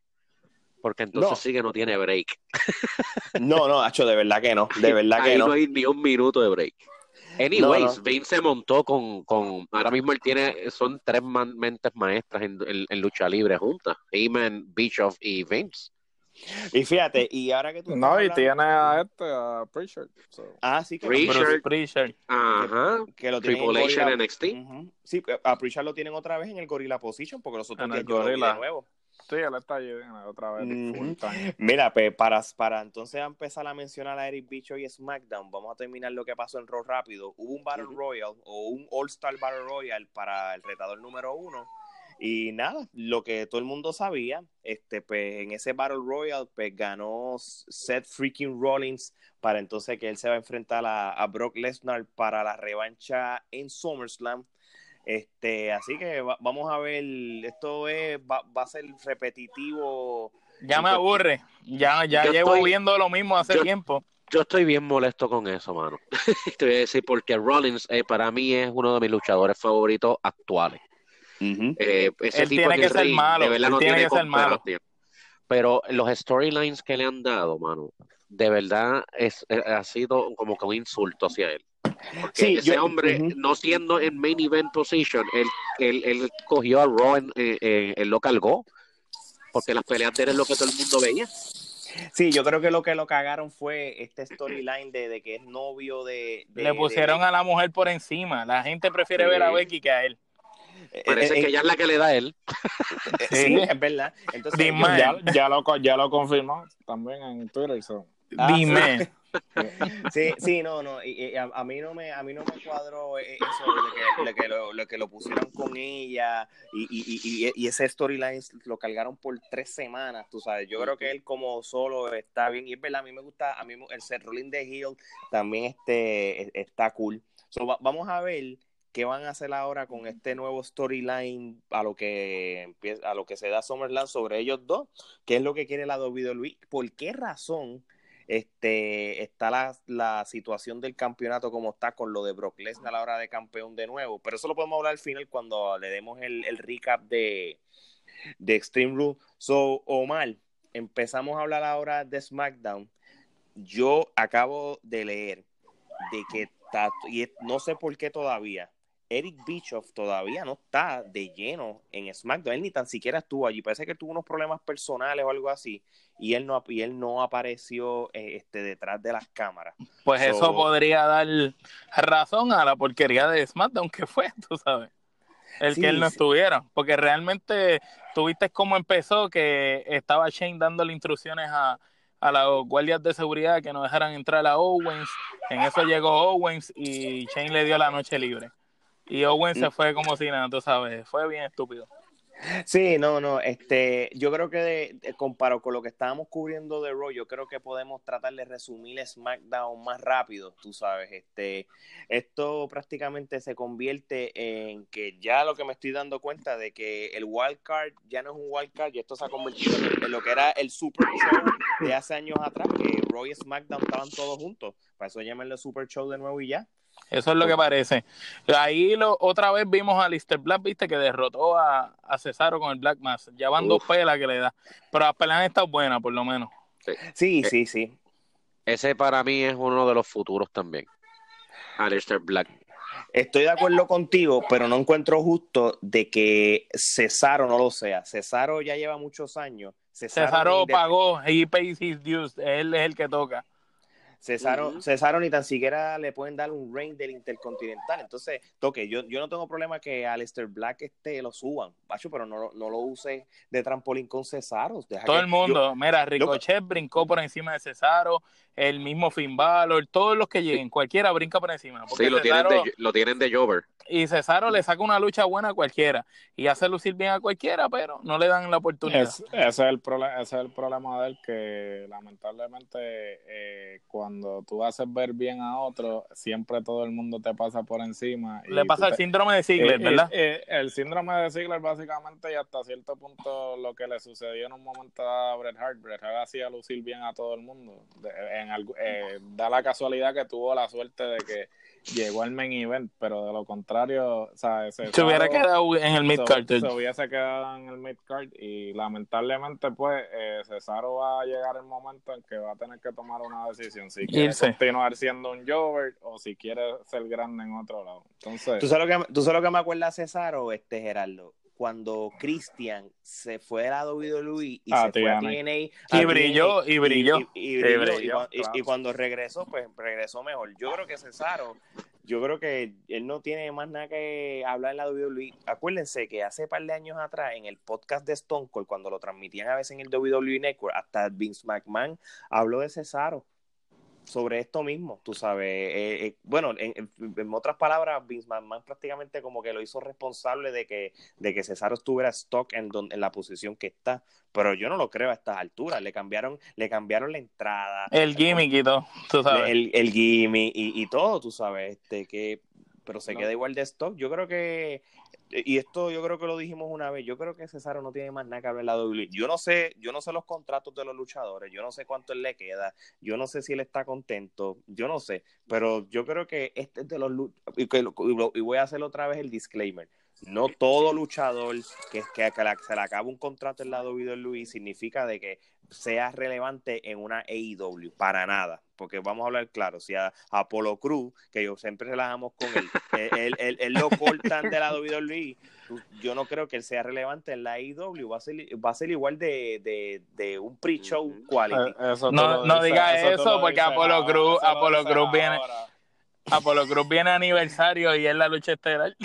Porque entonces
No.
sí que no tiene break.
No, no, Hacho, de verdad que no, de verdad que
no.
no.
hay ni un minuto de break. Anyways,
no.
Vince se montó con, con, ahora mismo él tiene, son tres man- mentes maestras en, en- en lucha libre juntas, Heyman, Bischoff y Vince.
Y fíjate, y ahora que tú
No, y
hablando-
tiene a este, a Pritchard. so.
Ah, sí, que,
Richard.
Bruce Prichard.
Ajá.
que lo tienen
Triple
en
H
Gorilla-
en NXT.
Sí, a Pritchard lo tienen otra vez en el Gorilla Position, porque los otros
En
días
el
yo lo vi
Gorilla.
de nuevo.
Sí, él está allí otra vez.
Mira, pues para, para entonces empezar a mencionar a Eric Bicho y SmackDown, vamos a terminar lo que pasó en Raw rápido. Hubo un Battle. Royal o un All-Star Battle Royal para el retador número uno. Y nada, lo que todo el mundo sabía, este, pues en ese Battle Royal, pues ganó Seth freaking Rollins para entonces que él se va a enfrentar a, a Brock Lesnar para la revancha en SummerSlam. Este, así que va- vamos a ver, esto es, va, va a ser repetitivo.
Ya me aburre. Ya, ya
Yo
llevo
estoy-
viendo lo mismo hace
yo-
tiempo.
Yo estoy bien molesto con eso, mano. Te voy a decir porque Rollins eh, para mí es uno de mis luchadores favoritos actuales. Eh, ese
Él
tipo
tiene
en
que ser malo,
de verdad
él
no
tiene
tiene
que ser malo.
Pero los storylines que le han dado, mano, de verdad es, eh, ha sido como que un insulto hacia él. Porque
Sí,
ese
yo-
hombre, no siendo en main event position, él, él, él cogió a Raw, en- eh, eh, él lo cargó. Porque las peleas de él es lo que todo el mundo veía.
Sí, yo creo que lo que lo cagaron fue este storyline de, de que es novio de... de-
Le pusieron
de-
a la mujer por encima. La gente prefiere
Sí.
ver a Becky que a él.
Eh,
Parece
eh,
que ya es la que le da a él.
eh, sí, es verdad. Entonces,
Ya, ya, lo, ya lo confirmó también en Twitter. so.
Ah,
Dime.
Sí, sí, no, no, y, y a, a mí no me, a mí no me cuadró eh, eso de que, de que lo, lo que lo pusieron con ella y, y, y, y- y ese storyline lo cargaron por tres semanas, tú sabes. Yo creo que él como solo está bien y es verdad, a mí me gusta, a mí el set rolling de Hill también este e- está cool. So, va- vamos a ver qué van a hacer ahora con este nuevo storyline a lo que empieza, a lo que se da SummerSlam sobre ellos dos, qué es lo que quiere la WWE, por qué razón este está la, la situación del campeonato como está con lo de Brock Lesnar a la hora de campeón de nuevo, pero eso lo podemos hablar al final cuando le demos el, el recap de, de Extreme Rule. So, Omar, empezamos a hablar ahora de SmackDown. Yo acabo de leer de que está, y no sé por qué todavía, Eric Bischoff todavía no está de lleno en SmackDown. Él ni tan siquiera estuvo allí. Parece que tuvo unos problemas personales o algo así. Y él no, y él no apareció eh, este, detrás de las cámaras.
Pues
So-
eso podría dar razón a la porquería de SmackDown que fue, tú sabes. el que él no estuviera, porque realmente tuviste cómo empezó, que estaba Shane dándole instrucciones a, a los guardias de seguridad que no dejaran entrar a Owens, en eso llegó Owens y Shane le dio la noche libre. Y Owens se fue como si nada, tú sabes, fue bien estúpido.
Sí, no, no, este, yo creo que de, comparo con lo que estábamos cubriendo de Raw, yo creo que podemos tratar de resumir SmackDown más rápido, tú sabes, este, esto prácticamente se convierte en que ya lo que me estoy dando cuenta de que el wild card ya no es un wild card y esto se ha convertido en, lo que era el Super Show de hace años atrás, que Raw y SmackDown estaban todos juntos, para eso llamarlo Super Show de nuevo y ya.
Eso es lo que parece. Ahí lo, otra vez vimos a Lister Black, viste, que derrotó a, a Cesaro con el Black Mass. Ya van dos pelas que le da. Pero las pelas están buenas, por lo menos.
Sí, sí, eh, sí.
Ese para mí es uno de los futuros también. Alistair Black.
Estoy de acuerdo contigo, pero no encuentro justo de que Cesaro no lo sea. Cesaro ya lleva muchos años.
Cesaro, pagó, he pays his dues. Él es el que toca.
Cesaro, ni tan siquiera le pueden dar un reign del Intercontinental. Entonces, toque, yo, yo no tengo problema que Aleister Black este, lo suban, Pacho, pero no, no lo use de trampolín con Cesaro.
Todo el mundo, mira, Ricochet brincó por encima de Cesaro, el mismo Finn Balor, todos los que lleguen, cualquiera brinca por encima.
Sí, lo, tienen de, lo tienen de Jover.
Y Cesaro le saca una lucha buena a cualquiera y hace lucir bien a cualquiera, pero no le dan la oportunidad.
ese, es el ese es el problema de él, que lamentablemente eh, cuando tú haces ver bien a otro, siempre todo el mundo te pasa por encima.
Le pasa el síndrome de Ziggler,
eh,
¿verdad?
Eh, el síndrome de Ziggler básicamente y hasta cierto punto lo que le sucedió en un momento a Bret Hart. Bret Hart hacía lucir bien a todo el mundo. da la casualidad que tuvo la suerte de que llegó al main event, pero de lo contrario, o sea,
se hubiera quedado en el mid card.
Se, hubiese quedado en el mid card y lamentablemente, pues, eh, Cesaro va a llegar el momento en que va a tener que tomar una decisión si quiere continuar siendo un Jover o si quiere ser grande en otro lado. Entonces,
¿tú sabes lo que, ¿tú sabes lo que me acuerda Cesaro, este Gerardo? cuando Christian se fue de la WWE y ah, se fue a TNA.
Y brilló, y brilló.
Y, y, cuando regresó, pues regresó mejor. Yo creo que Cesaro, yo creo que él no tiene más nada que hablar en la WWE. Acuérdense que hace un par de años atrás, en el podcast de Stone Cold, cuando lo transmitían a veces en el WWE Network, hasta Vince McMahon habló de Cesaro sobre esto mismo, tú sabes. Eh, eh, bueno, en, otras palabras, Vince McMahon prácticamente como que lo hizo responsable de que, de que Cesaro estuviera stock en, en la posición que está. Pero yo no lo creo a estas alturas. Le cambiaron, le cambiaron la entrada.
El gimmick y todo, tú sabes.
El, el gimmick y, y todo, tú sabes. Este, que pero se queda igual de stock. Yo creo que, y esto yo creo que lo dijimos una vez, yo creo que Cesaro no tiene más nada que hablar en la WWE. Yo no sé, yo no sé los contratos de los luchadores, yo no sé cuánto él le queda, yo no sé si él está contento, yo no sé, pero yo creo que este es de los y, y voy a hacer otra vez el disclaimer. No todo luchador que, que, que se le acaba un contrato en la WWE significa de que sea relevante en una AEW, para nada, porque vamos a hablar claro, si a Apolo Cruz, que yo siempre relajamos con él, él, él, lo cortan de la WWE, yo no creo que él sea relevante en la AEW, va a ser, va a ser igual de, de, un pre-show quality.
Eh, no, no diga eso, porque Apolo Cruz, Apolo Cruz viene... Apolo Cruz viene aniversario y es la lucha estelar.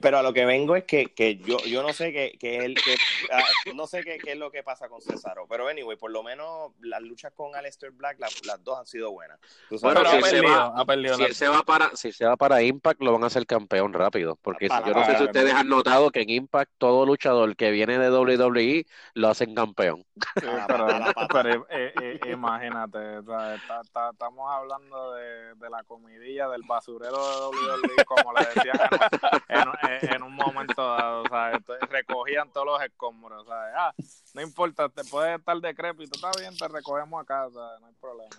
pero a lo que vengo es que, que yo, yo no sé que, que él que, ah, no sé qué, qué, es lo que pasa con Cesaro, pero anyway, por lo menos las luchas con Aleister Black, las, las dos han sido buenas.
Bueno, si, se va, si se va para, si se va para Impact, lo van a hacer campeón rápido, porque yo no sé si ustedes han notado que en Impact todo luchador que viene de WWE lo hacen campeón.
pero, eh, eh, imagínate, estamos hablando de, de la comidilla del basurero de WWE, como le decían en, un momento dado, recogían todos los escombros. Ah, no importa, te puedes estar decrépito, está bien, te recogemos acá, no hay problema.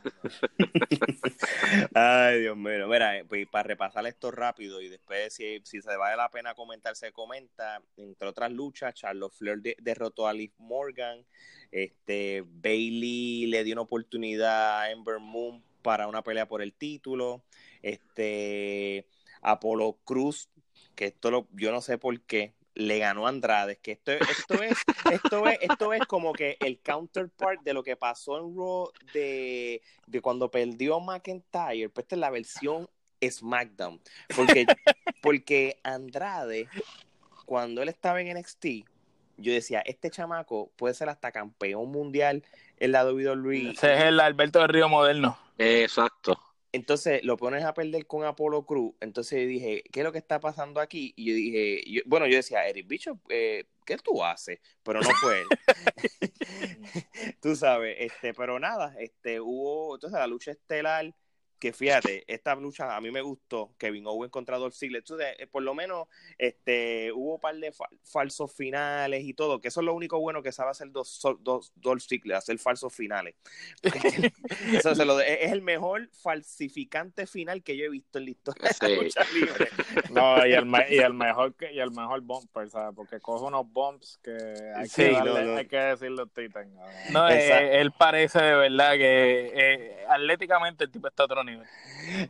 Ay, Dios mío, mira, eh, pues, para repasar esto rápido y después si, si se vale la pena comentar, se comenta, entre otras luchas, Charlotte Flair derrotó a Liv Morgan, este Bailey le dio una oportunidad a Ember Moon para una pelea por el título. Este Apolo Cruz, que esto lo, yo no sé por qué, le ganó a Andrade, que esto, esto es, esto es, esto es como que el counterpart de lo que pasó en Raw de, de cuando perdió McIntyre, pues esta es la versión SmackDown. Porque, porque Andrade, cuando él estaba en NXT, yo decía, este chamaco puede ser hasta campeón mundial en la WWE.
Ese es el Alberto del Río moderno.
Exacto.
Entonces lo pones a perder con Apolo Cruz. Entonces yo dije, ¿qué es lo que está pasando aquí? Y yo dije, yo- bueno, yo decía, Eric Bishop, eh, ¿qué tú haces? Pero no fue él. tú sabes, este, pero nada, este, hubo, entonces la lucha estelar, que fíjate, esta lucha a mí me gustó, Kevin Owens contra Dolph Ziggler, entonces, eh, por lo menos, este, hubo un par de fa- falsos finales y todo, que eso es lo único bueno que sabe hacer dos, dos, Dolph Ziggler, hacer falsos finales. Eso se lo de- es el mejor falsificante final que yo he visto en la historia de
Sí.
lucha libre.
No, y el, me- y el mejor que, y el mejor bumper, ¿sabes? Porque coge unos bumps que hay que,
Sí,
darle,
no, no.
hay que Titan.
No, eh, él parece de verdad que eh, atléticamente el tipo está otro nivel.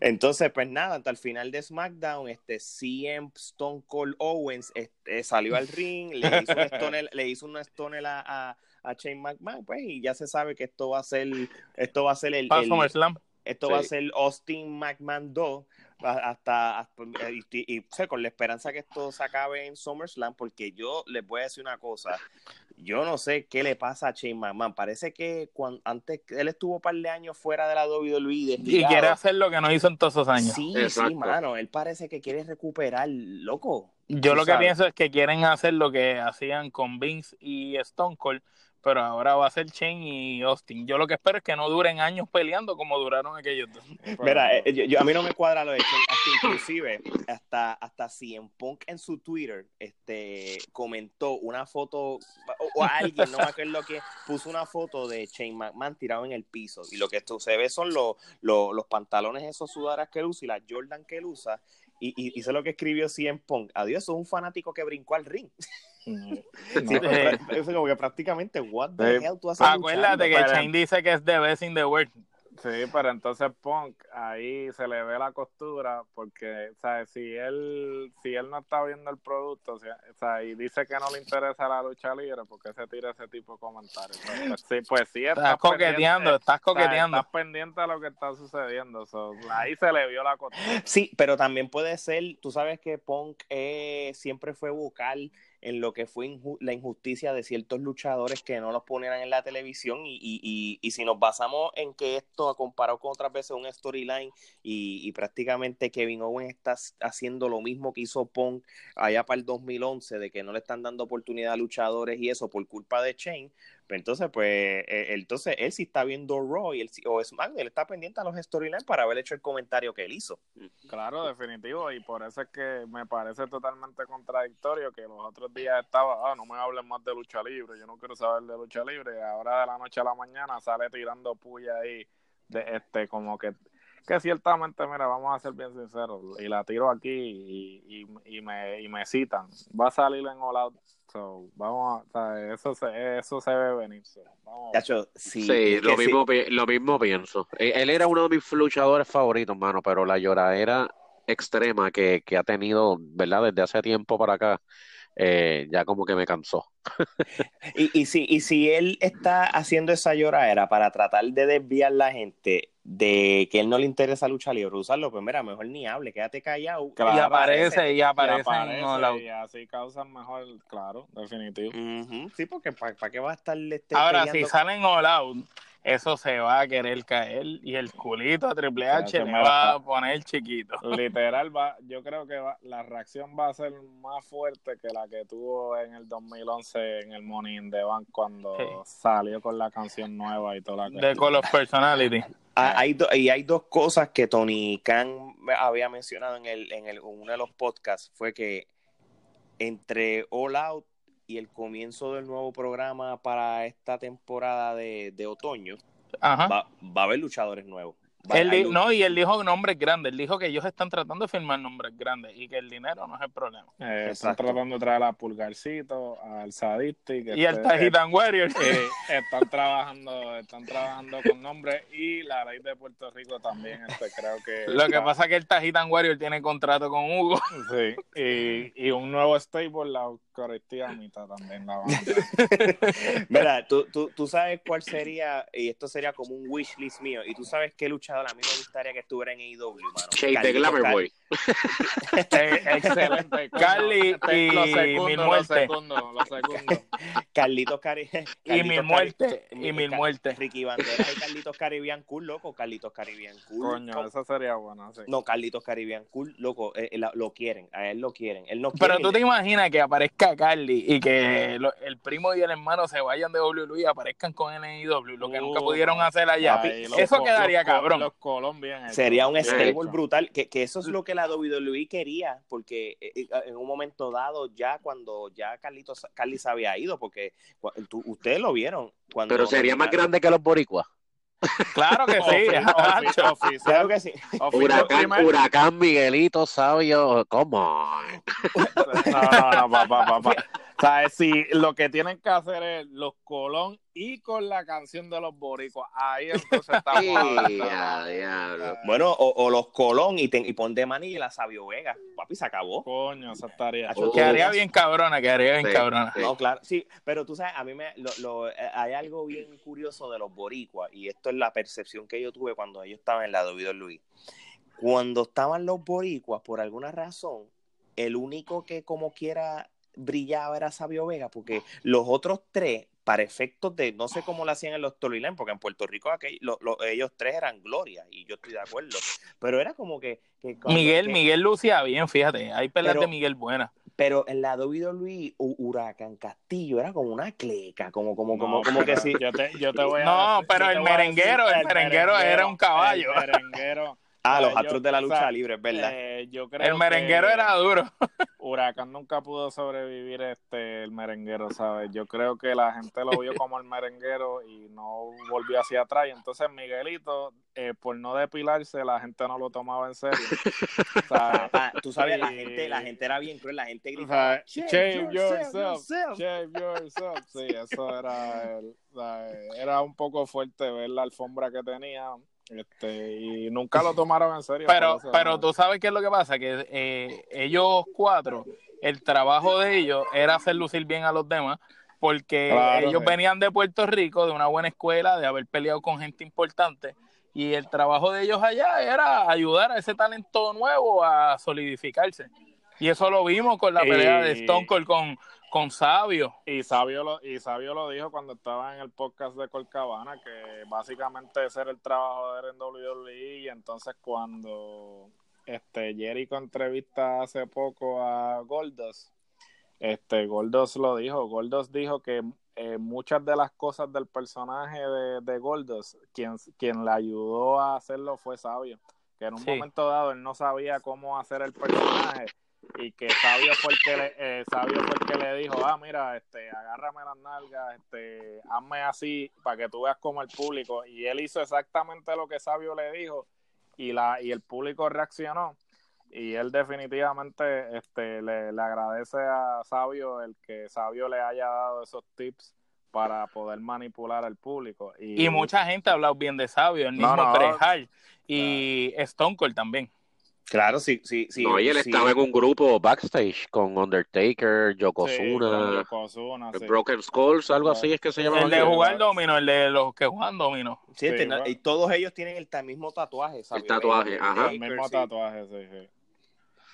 Entonces, pues nada, hasta el final de SmackDown, este CM Stone Cold Owens este, salió al ring, le hizo un stone, le hizo una stone a, a, a Shane McMahon, pues, y ya se sabe que esto va a ser, esto va a ser el, el-
SummerSlam.
esto
Sí.
va a ser Austin McMahon 2 a- hasta, hasta- y, y- y, o sea, con la esperanza que esto se acabe en SummerSlam, porque yo les voy a decir una cosa, yo no sé qué le pasa a Shane McMahon, parece que cuando, antes él estuvo un par de años fuera de la WWE
Y quiere hacer lo que no hizo en todos esos años.
Sí,
Exacto.
sí, mano, él parece que quiere recuperar, loco.
Yo lo que pienso es que quieren hacer lo que hacían con Vince y Stone Cold, pero ahora va a ser Shane y Austin. Yo lo que espero es que no duren años peleando como duraron aquellos dos.
Mira, eh, yo, a mí no me cuadra lo de Shane, hasta inclusive hasta hasta CM Punk en su Twitter este comentó una foto o, alguien no me acuerdo que puso una foto de Shane McMahon tirado en el piso y lo que esto se ve son los, los, los pantalones esos sudaras que él usa y la Jordan que él usa y, y hizo lo que escribió CM Punk adiós es un fanático que brincó al ring. Sí,
Eh.
eso como que prácticamente what the
Sí.
hell tú haces
Acuérdate que Shane dice que es the best in the world.
Sí, pero entonces Punk ahí se le ve la costura porque, ¿sabes? Si él, si él no está viendo el producto, o sea, y dice que no le interesa la lucha libre, porque se tira ese tipo de comentarios? Pues, sí, pues sí,
Estás coqueteando,
pendiente,
estás coqueteando.
estás pendiente a lo que está sucediendo. so, ahí se le vio la costura.
Sí, pero también puede ser, tú sabes que Punk eh, siempre fue vocal en lo que fue inju- la injusticia de ciertos luchadores que no los ponían en la televisión y, y, y, si nos basamos en que esto comparado con otras veces un storyline y, prácticamente Kevin Owens está haciendo lo mismo que hizo Punk allá para el 2011 de que no le están dando oportunidad a luchadores y eso por culpa de pues entonces pues eh, entonces él sí está viendo Raw y él, o SmackDown, él está pendiente a los storylines para haber hecho el comentario que él hizo.
Claro, definitivo, y por eso es que me parece totalmente contradictorio que los otros días estaba, ah, no me hablen más de lucha libre, yo no quiero saber de lucha libre, ahora de la noche a la mañana sale tirando puya ahí, de este, como que, que ciertamente, mira, vamos a ser bien sinceros, y la tiro aquí y, y, y me, y me citan, va a salir en All Out, so, vamos a, o sea, eso se, eso se ve venir, so, vamos.
Chacho, sí,
lo,
sí.
mismo, lo mismo pienso. Eh, Él era uno de mis luchadores favoritos, mano, pero la lloradera extrema que, que ha tenido, ¿verdad? Desde hace tiempo para acá, eh, ya como que me cansó.
Y, y, si, y si él está haciendo esa lloradera para tratar de desviar la gente de que él no le interesa lucha libre, usarlo, pues mira, mejor ni hable, quédate callado.
Claro,
y aparece, y
Y
aparece,
aparece, y así causan mejor, claro, definitivo.
Sí, porque ¿para qué va a estar este,
Ahora, si salen All Out, eso se va a querer caer y el culito a Triple H le
me
va
va.
a poner chiquito.
Literal, va, yo creo que va, la reacción va a ser más fuerte que la que tuvo en el 2011 en el Money in the Bank cuando
Sí.
salió con la canción nueva y toda la
De
cuestión.
Call of Personality.
Ah, hay do- y hay dos cosas que Tony Khan había mencionado en, el, en, el, en uno de los podcasts, fue que entre All Out y el comienzo del nuevo programa para esta temporada de, de otoño,
Ajá.
va, va a haber luchadores nuevos. Va-
Él no, y él dijo nombres grandes. Él dijo que ellos están tratando de firmar nombres grandes y que el dinero no es el problema.
Eh, están tratando de traer a Pulgarcito, al Sadistic.
Y el
este,
Tajitan Warriors.
eh, están trabajando están trabajando con nombres y la ley de Puerto Rico también este, creo que
Lo que pasa es que el Tajitan Warrior tiene contrato con Hugo.
Sí, y, y un nuevo stable, la mitad también la banda.
Mira, ¿tú, tú, tú sabes cuál sería, y esto sería como un wish list mío, y tú sabes qué luchador a mí me gustaría que estuviera en AEW, mano.
Shade de Glamour
Excelente.
Carly y
lo
Mil
segundo, lo
Muertes.
segundo, lo segundo.
Carlitos Cari
Y mil muertes, y mil muertes.
Ricky Banderas y Carlitos Caribbean Cool, loco. Carlitos Caribbean Cool.
Coño,
Co-
esa sería buena, sí.
No, Carlitos Caribbean Cool, loco. eh, eh, la- lo quieren, a él lo quieren. Él no
Pero
quiere-
tú te imaginas que aparezca Carly y que lo- el primo y el hermano se vayan de WWE y aparezcan con NIW, lo que nunca pudieron hacer allá.
Los
Eso quedaría
los
cabrón.
Los.
Sería un stable
hecho.
brutal, que, que eso es lo que la WWE quería, porque eh, eh, en un momento dado, ya cuando ya Carlitos, Carly se había ido, porque tú- ustedes lo vieron. Cuando
Pero sería más grande que los boricuas.
Claro que sí,
Ofi- ofi-
Claro que sí.
Huracán, huracán, Miguelito, Sabio, come on.
No, no, no, papá, papá. Sea, si lo que tienen que hacer es los Colón y con la canción de los boricuas, ahí entonces estamos.
Sí, diablo.
Bueno, o, o los Colón y, y pon de manilla la Sabio Vega. Papi, se acabó.
Coño, estaría.
Hacho,
Quedaría bien cabrona, quedaría bien
Sí.
cabrona.
Sí.
No, claro, sí, pero tú sabes, a mí me, lo, lo- eh, hay algo bien curioso de los boricuas y esto es la percepción que yo tuve cuando ellos estaban en la WWE. Cuando estaban los boricuas, por alguna razón, el único que como quiera brillaba era Sabio Vega, porque los otros tres, para efectos de, no sé cómo lo hacían en los storyline, porque en Puerto Rico aquel- lo- lo- ellos tres eran gloria y yo estoy de acuerdo, pero era como que...
Miguel,
que-
Miguel lucía bien, fíjate. Hay peleas
Pero-
de Miguel buenas.
Pero en la U- Huracán Castillo era como una cleca, como, como, como,
No,
como que sí.
Yo te, yo te voy a
No,
decir-
pero el merenguero,
decir,
el merenguero era un caballo.
El merenguero.
Ah, los astros de la
o
lucha
sea,
libre, es verdad.
eh, yo creo
El merenguero
que
era duro.
Huracán nunca pudo sobrevivir este el merenguero, ¿sabes? Yo creo que la gente lo vio como el merenguero y no volvió hacia atrás. Y entonces Miguelito, eh, por no depilarse, la gente no lo tomaba en serio.
Papá, tú sabes, la gente, la gente era bien cruel, la gente
O
gritaba,
sea,
"Shave yourself,
shave yourself. Sí, eso era, el- era un poco fuerte ver la alfombra que tenía este, y nunca lo tomaron en serio.
Pero, pero tú sabes qué es lo que pasa, que eh, ellos cuatro, el trabajo de ellos era hacer lucir bien a los demás, porque
Claro,
ellos
sí.
venían de Puerto Rico, de una buena escuela, de haber peleado con gente importante, y el trabajo de ellos allá era ayudar a ese talento nuevo a solidificarse. Y eso lo vimos con la
Y-
pelea de Stone Cold con, con Sabio.
Y Sabio, lo, y Sabio lo dijo cuando estaba en el podcast de Colcabana, que básicamente ese era el trabajo de él en WWE. Y entonces cuando este Jericho entrevista hace poco a Goldos, este Goldos lo dijo. Goldos dijo que eh, muchas de las cosas del personaje de, de Goldos, quien, quien le ayudó a hacerlo fue Sabio. Que en un
Sí.
momento dado él no sabía cómo hacer el personaje y que Sabio fue el que le, eh, Sabio fue el que le dijo, ah, mira, este, agárrame las nalgas, este, hazme así para que tú veas como el público. Y él hizo exactamente lo que Sabio le dijo y la y el público reaccionó. Y él definitivamente este, le, le agradece a Sabio el que Sabio le haya dado esos tips para poder manipular al público. Y,
Y mucha gente ha hablado bien de Sabio, el
No,
mismo
no.
Hart y Stone Cold también.
Claro, sí, sí, sí.
no, y él
sí.
estaba en un grupo backstage con Undertaker, Yokozuna,
Yokozuna, sí.
Broken Skulls, algo así es que se llama.
El de jugar domino, el de los que juegan domino.
Sí,
Sí,
ten-
bueno.
y todos ellos tienen el mismo tatuaje, ¿sabes?
tatuaje, ajá.
El mismo
sí.
tatuaje, sí, sí.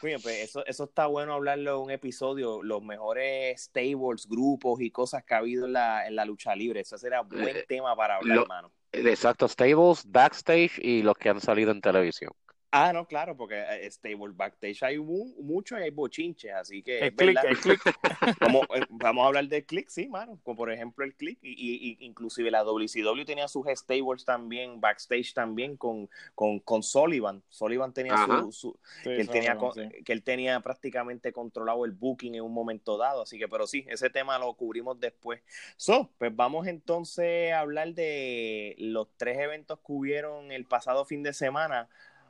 Coño, pues eso, eso está bueno hablarlo en un episodio, los mejores stables, grupos y cosas que ha habido en la, en la lucha libre. Eso será buen
Eh,
tema para hablar,
lo-
hermano.
Exacto, stables, backstage y los que han salido en televisión.
Ah, no, claro, porque eh, stable backstage hay mu- mucho y hay bochinches, así que
El
es
click,
verdad.
el click.
Vamos, eh, vamos a hablar del click, sí, mano. Como por ejemplo el click. Y, y- y inclusive la WCW tenía sus stables también, backstage también con, con, con Sullivan. Sullivan tenía
Ajá.
su, su-
Sí,
que, él tenía, que él tenía prácticamente controlado el booking en un momento dado. Así que, pero sí, ese tema lo cubrimos después. So, pues vamos entonces a hablar de los tres eventos que hubieron el pasado fin de semana.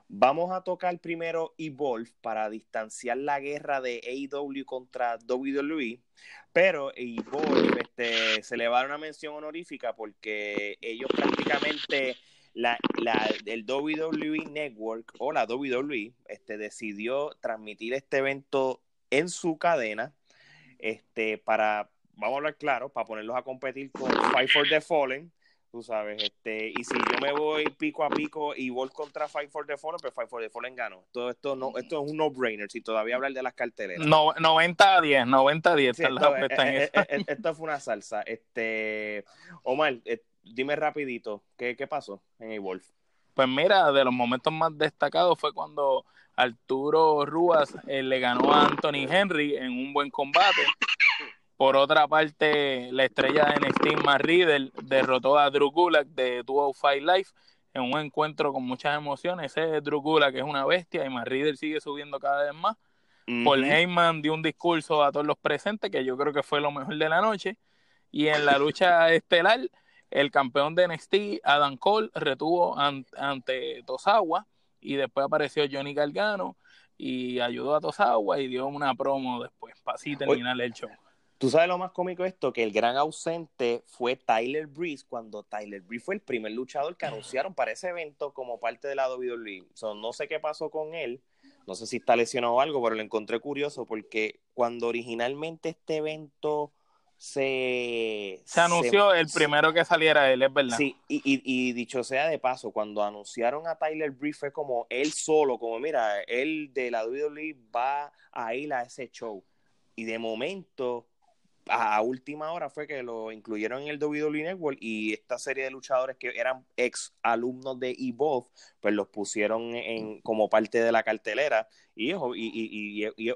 Vamos a tocar primero Evolve para distanciar la guerra de AEW contra WWE, pero Evolve este, se le va a dar una mención honorífica porque ellos prácticamente, la, la, el WWE Network o la WWE este, decidió transmitir este evento en su cadena. este, para, vamos a hablar claro, para ponerlos a competir con Fight for the Fallen, tú sabes, este, y si yo me voy pico a pico y voy contra Fight for the Fallen, pues Fight for the Fallen gano. Todo esto no, esto es un no-brainer, si todavía hablar de las carteleras.
No, 90 a 10, 90 a 10.
Sí, esto, eh, eh, eh, esto, fue una salsa. Este, Omar, dime rapidito, ¿qué, qué pasó en el Wolf?
Pues mira, de los momentos más destacados fue cuando Arturo Ruas le ganó a Anthony Henry en un buen combate. Por otra parte, la estrella de NXT, Matt Riddle, derrotó a Drew Gulak de 205 Life en un encuentro con muchas emociones. Ese Drew Gulak es una bestia y Matt Riddle sigue subiendo cada vez más. Paul Heyman dio un discurso a todos los presentes que yo creo que fue lo mejor de la noche. Y en la lucha estelar, el campeón de NXT, Adam Cole, retuvo ante Tosawa y después apareció Johnny Gargano y ayudó a Tosawa y dio una promo después para así terminar el show.
Tú sabes lo más cómico de esto, que el gran ausente fue Tyler Breeze, cuando Tyler Breeze fue el primer luchador que anunciaron para ese evento como parte de la WWE. no sé qué pasó con él, no sé si está lesionado o algo, pero lo encontré curioso porque cuando originalmente este evento se...
Se anunció el primero que saliera él, es verdad.
Sí, y, y, dicho sea de paso, cuando anunciaron a Tyler Breeze fue como él solo, como mira, él de la WWE va a ir a ese show. Y de momento a última hora fue que lo incluyeron en el WWE Network y esta serie de luchadores que eran ex alumnos de Evolve, pues los pusieron en, como parte de la cartelera. Y es,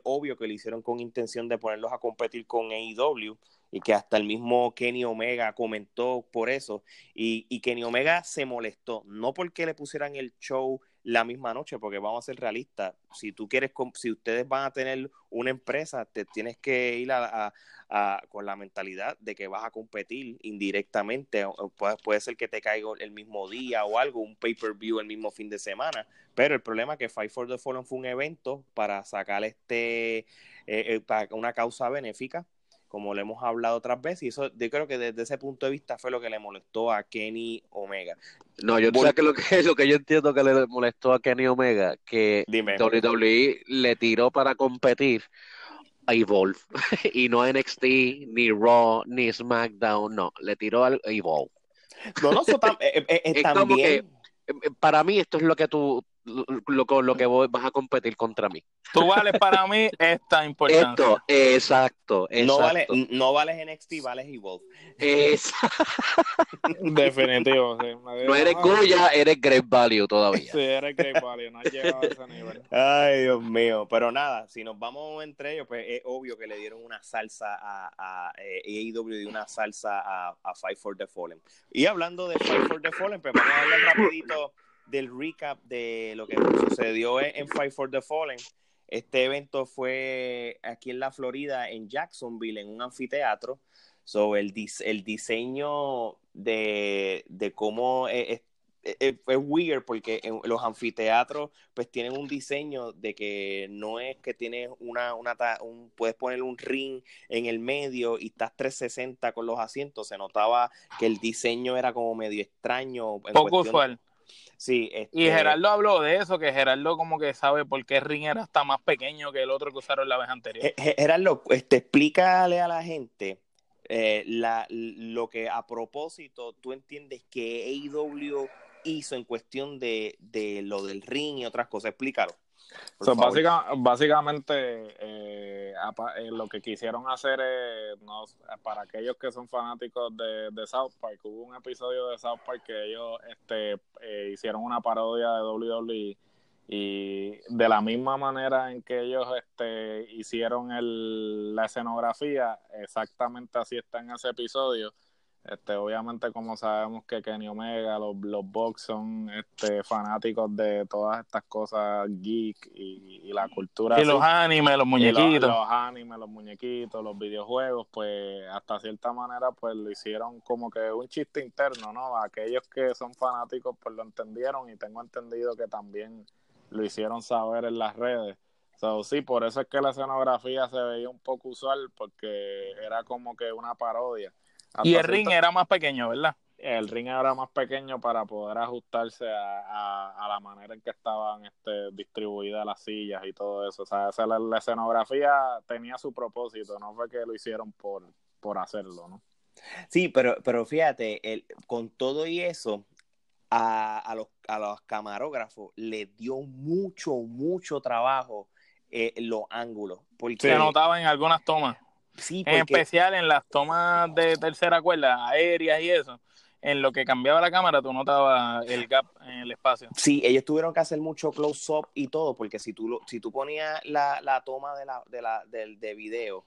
obvio que lo hicieron con intención de ponerlos a competir con AEW y que hasta el mismo Kenny Omega comentó por eso. Y, y Kenny Omega se molestó, no porque le pusieran el show la misma noche, porque vamos a ser realistas, si tú quieres, si ustedes van a tener una empresa, te tienes que ir a, con la mentalidad de que vas a competir indirectamente, puede, puede ser que te caiga el mismo día o algo, un pay-per-view el mismo fin de semana, pero el problema es que Fight for the Fallen fue un evento para sacar este, eh, eh, para una causa benéfica, como le hemos hablado otras veces, y eso yo creo que desde ese punto de vista fue lo que le molestó a Kenny Omega.
No, yo sé que lo que lo que yo entiendo que le molestó a Kenny Omega, que WWE le tiró para competir a Evolve, y no NXT, ni Raw, ni SmackDown, no, le tiró al Evolve.
No, no, eso también...
para mí esto es lo que tú, lo, con lo que voy, vas a competir contra mí.
Tú vales para mí esta importancia.
Esto, exacto,
No, vale, no vales NXT, vales Evolve.
Definitivo,
No eres Goya, eres Great Value todavía.
Sí, eres Great Value, no has llegado a ese nivel.
Ay, Dios mío. Pero nada, si nos vamos entre ellos, pues es obvio que le dieron una salsa a, a, eh, AEW y una salsa a, a Fight for the Fallen. Y hablando de Fight for the Fallen, pues vamos a hablar rapidito del recap de lo que sucedió en, Fight for the Fallen. Este evento fue aquí en la Florida, en Jacksonville, en un anfiteatro. So, el, el diseño de, cómo es, es, weird porque los anfiteatros pues tienen un diseño de que no es que tienes una, una un, puedes poner un ring en el medio y estás 360 con los asientos se notaba que el diseño era como medio extraño
poco usual
Sí,
y este Gerardo habló de eso, que Gerardo como que sabe por qué Ring era hasta más pequeño que el otro que usaron la vez anterior.
Gerardo, este, explícale a la gente eh, la, lo que a propósito tú entiendes que AEW hizo en cuestión de, de lo del ring y otras cosas. Explícalo
básicamente, eh, eh, lo que quisieron hacer es, para aquellos que son fanáticos de, South Park, hubo un episodio de South Park que ellos este, eh, hicieron una parodia de WWE y de la misma manera en que ellos este, hicieron el, la escenografía, exactamente así está en ese episodio este, obviamente, como sabemos que Kenny Omega, los, los Bucks son este, fanáticos de todas estas cosas geek y, la cultura.
Y los animes, los muñequitos.
Los, animes, los muñequitos, los videojuegos, pues hasta cierta manera, pues lo hicieron como que un chiste interno, ¿no? Aquellos que son fanáticos, pues lo entendieron y tengo entendido que también lo hicieron saber en las redes. So, sí, por eso es que la escenografía se veía un poco usual, porque era como que una parodia
y el ring era más pequeño, ¿verdad?
el ring era más pequeño para poder ajustarse a, la manera en que estaban este, distribuidas las sillas y todo eso. O sea, la, escenografía tenía su propósito, no fue que lo hicieron por, por hacerlo, ¿no?
Sí, pero, pero fíjate, el, con todo y eso, a, a, los, a los camarógrafos le dio mucho, mucho trabajo eh, los ángulos. Porque...
Se notaba en algunas tomas. Sí, En especial en las tomas de tercera cuerda, aéreas y eso. En lo que cambiaba la cámara, tú notabas el gap en el espacio.
Sí, ellos tuvieron que hacer mucho close-up y todo, porque si tú, si tú ponías la, la toma de, la, de, la, del de video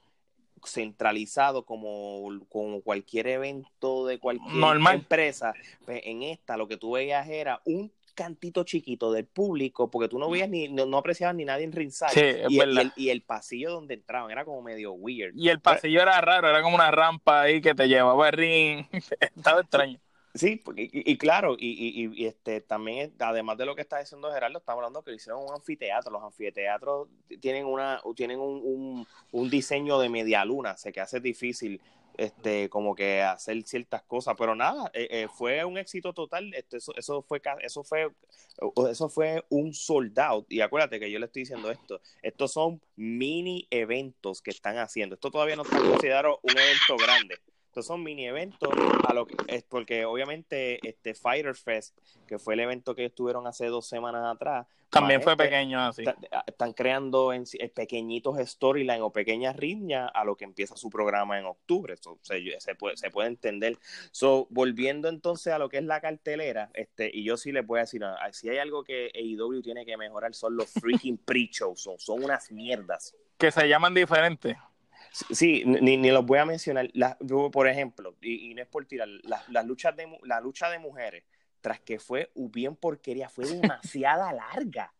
centralizado como, como cualquier evento de cualquier empresa, pues en esta lo que tú veías era un cantito chiquito del público, porque tú no veías ni, no, apreciabas ni nadie en ringside. y, el, y, el, pasillo donde entraban era como medio weird.
Y el pasillo era raro, era como una rampa ahí que te llevaba al ring. Estaba extraño.
Sí, y, claro, y, y, este también, además de lo que está diciendo Gerardo, estamos hablando que hicieron un anfiteatro. Los anfiteatros tienen una tienen un, un, diseño de media luna, sé que hace difícil este como que hacer ciertas cosas, pero nada, eh, eh, fue un éxito total. Este, eso, eso fue eso fue eso fue un soldado. Y acuérdate que yo le estoy diciendo esto, estos son mini eventos que están haciendo. Esto todavía no está considerado un evento grande. Estos son mini eventos a lo que es porque obviamente este Fighter Fest, que fue el evento que estuvieron hace dos semanas atrás,
también fue pequeño así.
están creando en, pequeñitos storylines o pequeñas riñas a lo que empieza su programa en octubre. se, puede, se puede entender. So, volviendo entonces a lo que es la cartelera, este, y yo sí les voy a decir, ah, si hay algo que AEW tiene que mejorar son los freaking pre-shows, son, son unas mierdas.
Que se llaman diferentes.
Sí, ni, ni los voy a mencionar. por ejemplo, y, no es por tirar, las luchas de, la lucha de mujeres, tras que fue bien porquería, fue demasiada larga.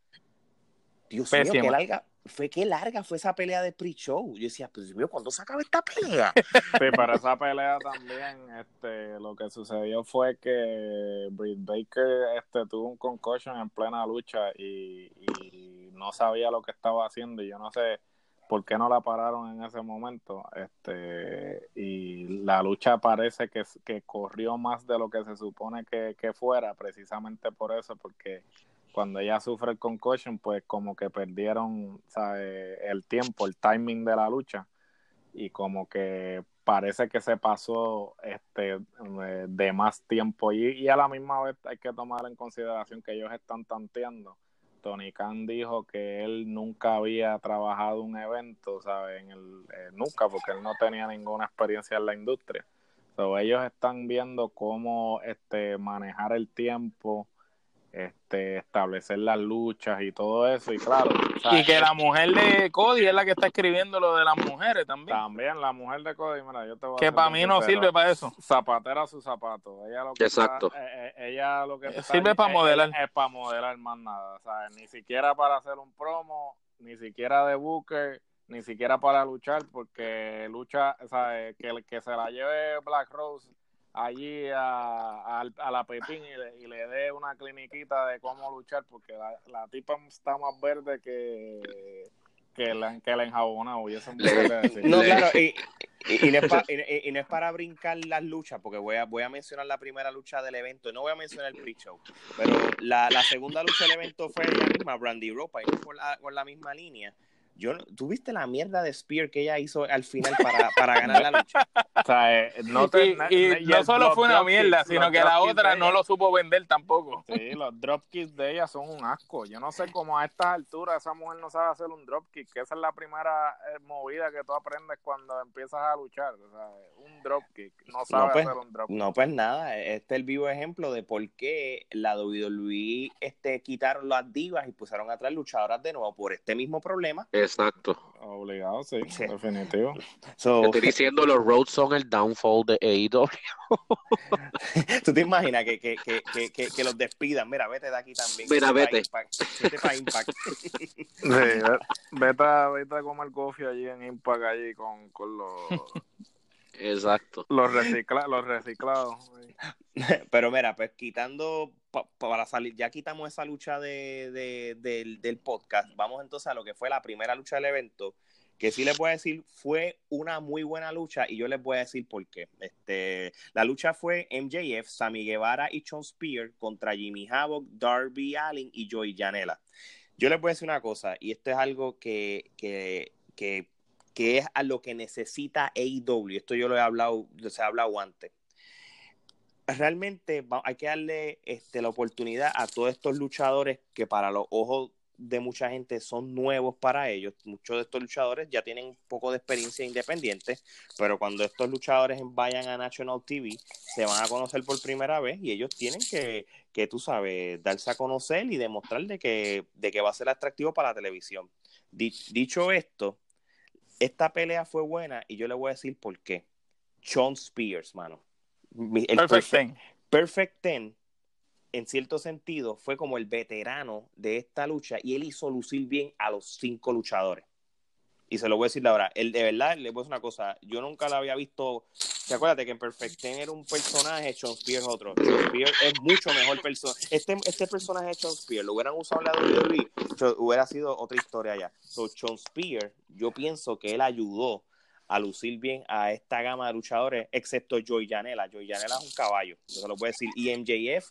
Dios mío, qué larga, fue qué larga fue esa pelea de pre-show. Yo decía, pues mío, ¿cuándo se acaba esta pelea?
Sí, para esa pelea también, este, lo que sucedió fue que Britt Baker este, tuvo un concussion en plena lucha y, y no sabía lo que estaba haciendo. Y yo no sé por qué no la pararon en ese momento. Este, y la lucha parece que, que corrió más de lo que se supone que, fuera, precisamente por eso, porque cuando ella sufre el concussion, pues como que perdieron el tiempo, el timing de la lucha, y como que parece que se pasó este de más tiempo y, y a la misma vez hay que tomar en consideración que ellos están tanteando Tony Khan dijo que él nunca había trabajado un evento, ¿sabes? En el, eh, nunca, porque él no tenía ninguna experiencia en la industria. So, ellos están viendo cómo este, manejar el tiempo, este, establecer las luchas y todo eso. Y claro.
Y que la mujer de Cody es la que está escribiendo lo de las mujeres también.
También, la mujer de Cody, mira, yo te voy
Que para mí no sirve para eso.
Zapatera su zapato. Ella lo que
Exacto.
Eh, eh, ella lo que
sirve para modelar.
Es, para modelar más nada. ¿sabes? Ni siquiera para hacer un promo, ni siquiera de Booker ni siquiera para luchar, porque lucha, ¿sabes? Que, que se la lleve Black Rose allí a, a, la Pepín y le, dé una cliniquita de cómo luchar, porque la, tipa está más verde que, que, la, que la enjabonada, y eso.
No, claro, y, y, no es para, y, no es para brincar las luchas, porque voy a, voy a mencionar la primera lucha del evento, y no voy a mencionar el pre-show, pero la, la segunda lucha del evento fue la misma, Brandy Ropa, y por la, por la misma línea yo ¿Tuviste la mierda de Spear que ella hizo al final para, para ganar la lucha?
O sea, eh, no
y, no solo fue una mierda, sino que la otra no lo supo vender tampoco.
Sí, los dropkicks de ella son un asco. Yo no sé cómo a estas alturas esa mujer no sabe hacer un dropkick, que esa es la primera eh, movida que tú aprendes cuando empiezas a luchar. O sea, un dropkick, no sabe pues, hacer un dropkick.
No, pues nada, este es el vivo ejemplo de por qué la WWE este, quitaron las divas y pusieron a traer luchadoras de nuevo por este mismo problema.
Exacto.
Obligado, sí, definitivo.
estoy diciendo los roads son el downfall de AEW.
¿Tú te imaginas que, que, que, que, que los despidan? Mira, vete de aquí también.
Mira, vete.
Vete para Impact.
sí, vete, a, vete a comer coffee allí en Impact, allí con, con los...
Exacto.
Los, recicla, los reciclados.
Pero mira, pues quitando para salir, ya quitamos esa lucha de, del, del, podcast, vamos entonces a lo que fue la primera lucha del evento, que sí les voy a decir, fue una muy buena lucha y yo les voy a decir por qué. Este, la lucha fue MJF, Sammy Guevara y Sean Spear contra Jimmy Havoc, Darby Allin y Joey Janela. Yo les voy a decir una cosa, y esto es algo que, que, que, que es a lo que necesita AEW. Esto yo lo he hablado, se ha hablado antes realmente hay que darle este, la oportunidad a todos estos luchadores que para los ojos de mucha gente son nuevos para ellos. Muchos de estos luchadores ya tienen un poco de experiencia independiente, pero cuando estos luchadores vayan a National TV, se van a conocer por primera vez y ellos tienen que, que tú sabes, darse a conocer y demostrar de que, de que va a ser atractivo para la televisión. dicho esto, esta pelea fue buena y yo le voy a decir por qué. Sean Spears, mano.
El Perfect Ten.
Perfect Ten en cierto sentido, fue como el veterano de esta lucha y él hizo lucir bien a los cinco luchadores. Y se lo voy a decir ahora, él de verdad, le voy a decir una cosa, yo nunca la había visto, ¿te acuerdas que en Perfect Ten era un personaje, Sean Spears otro? Sean Spears es mucho mejor personaje. Este, este personaje de Sean Spears, lo hubieran usado en la WWE, hubiera sido otra historia ya. So, Sean Spears, yo pienso que él ayudó a lucir bien a esta gama de luchadores, excepto Joy Janela. Joy Janela es un caballo, yo se lo puedo decir. Y MJF,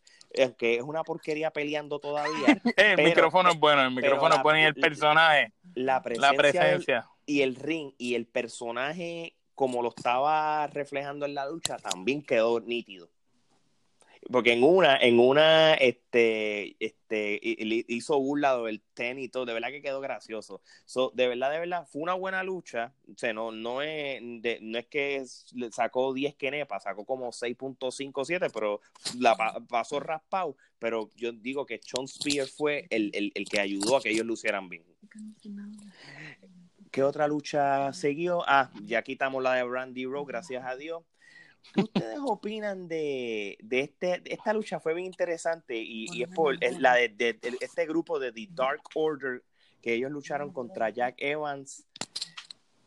que es una porquería peleando todavía.
el micrófono es bueno, el micrófono es bueno y el personaje.
La presencia, y el ring y el personaje, como lo estaba reflejando en la lucha, también quedó nítido porque en una, en una, este, este, hizo burla del tenis y todo, de verdad que quedó gracioso. So, de verdad, de verdad, fue una buena lucha. O sea, no, no es, no es que sacó 10 quenepas, sacó como 6.57, pero la pasó raspado. Pero yo digo que Sean Spear fue el, el, el que ayudó a que ellos lucieran bien. ¿Qué otra lucha siguió? Ah, ya quitamos la de Brandy Rowe, gracias a Dios. ¿Qué ustedes opinan de, de, este, esta lucha? Fue bien interesante y, es por la de, este grupo de The Dark Order que ellos lucharon contra Jack Evans,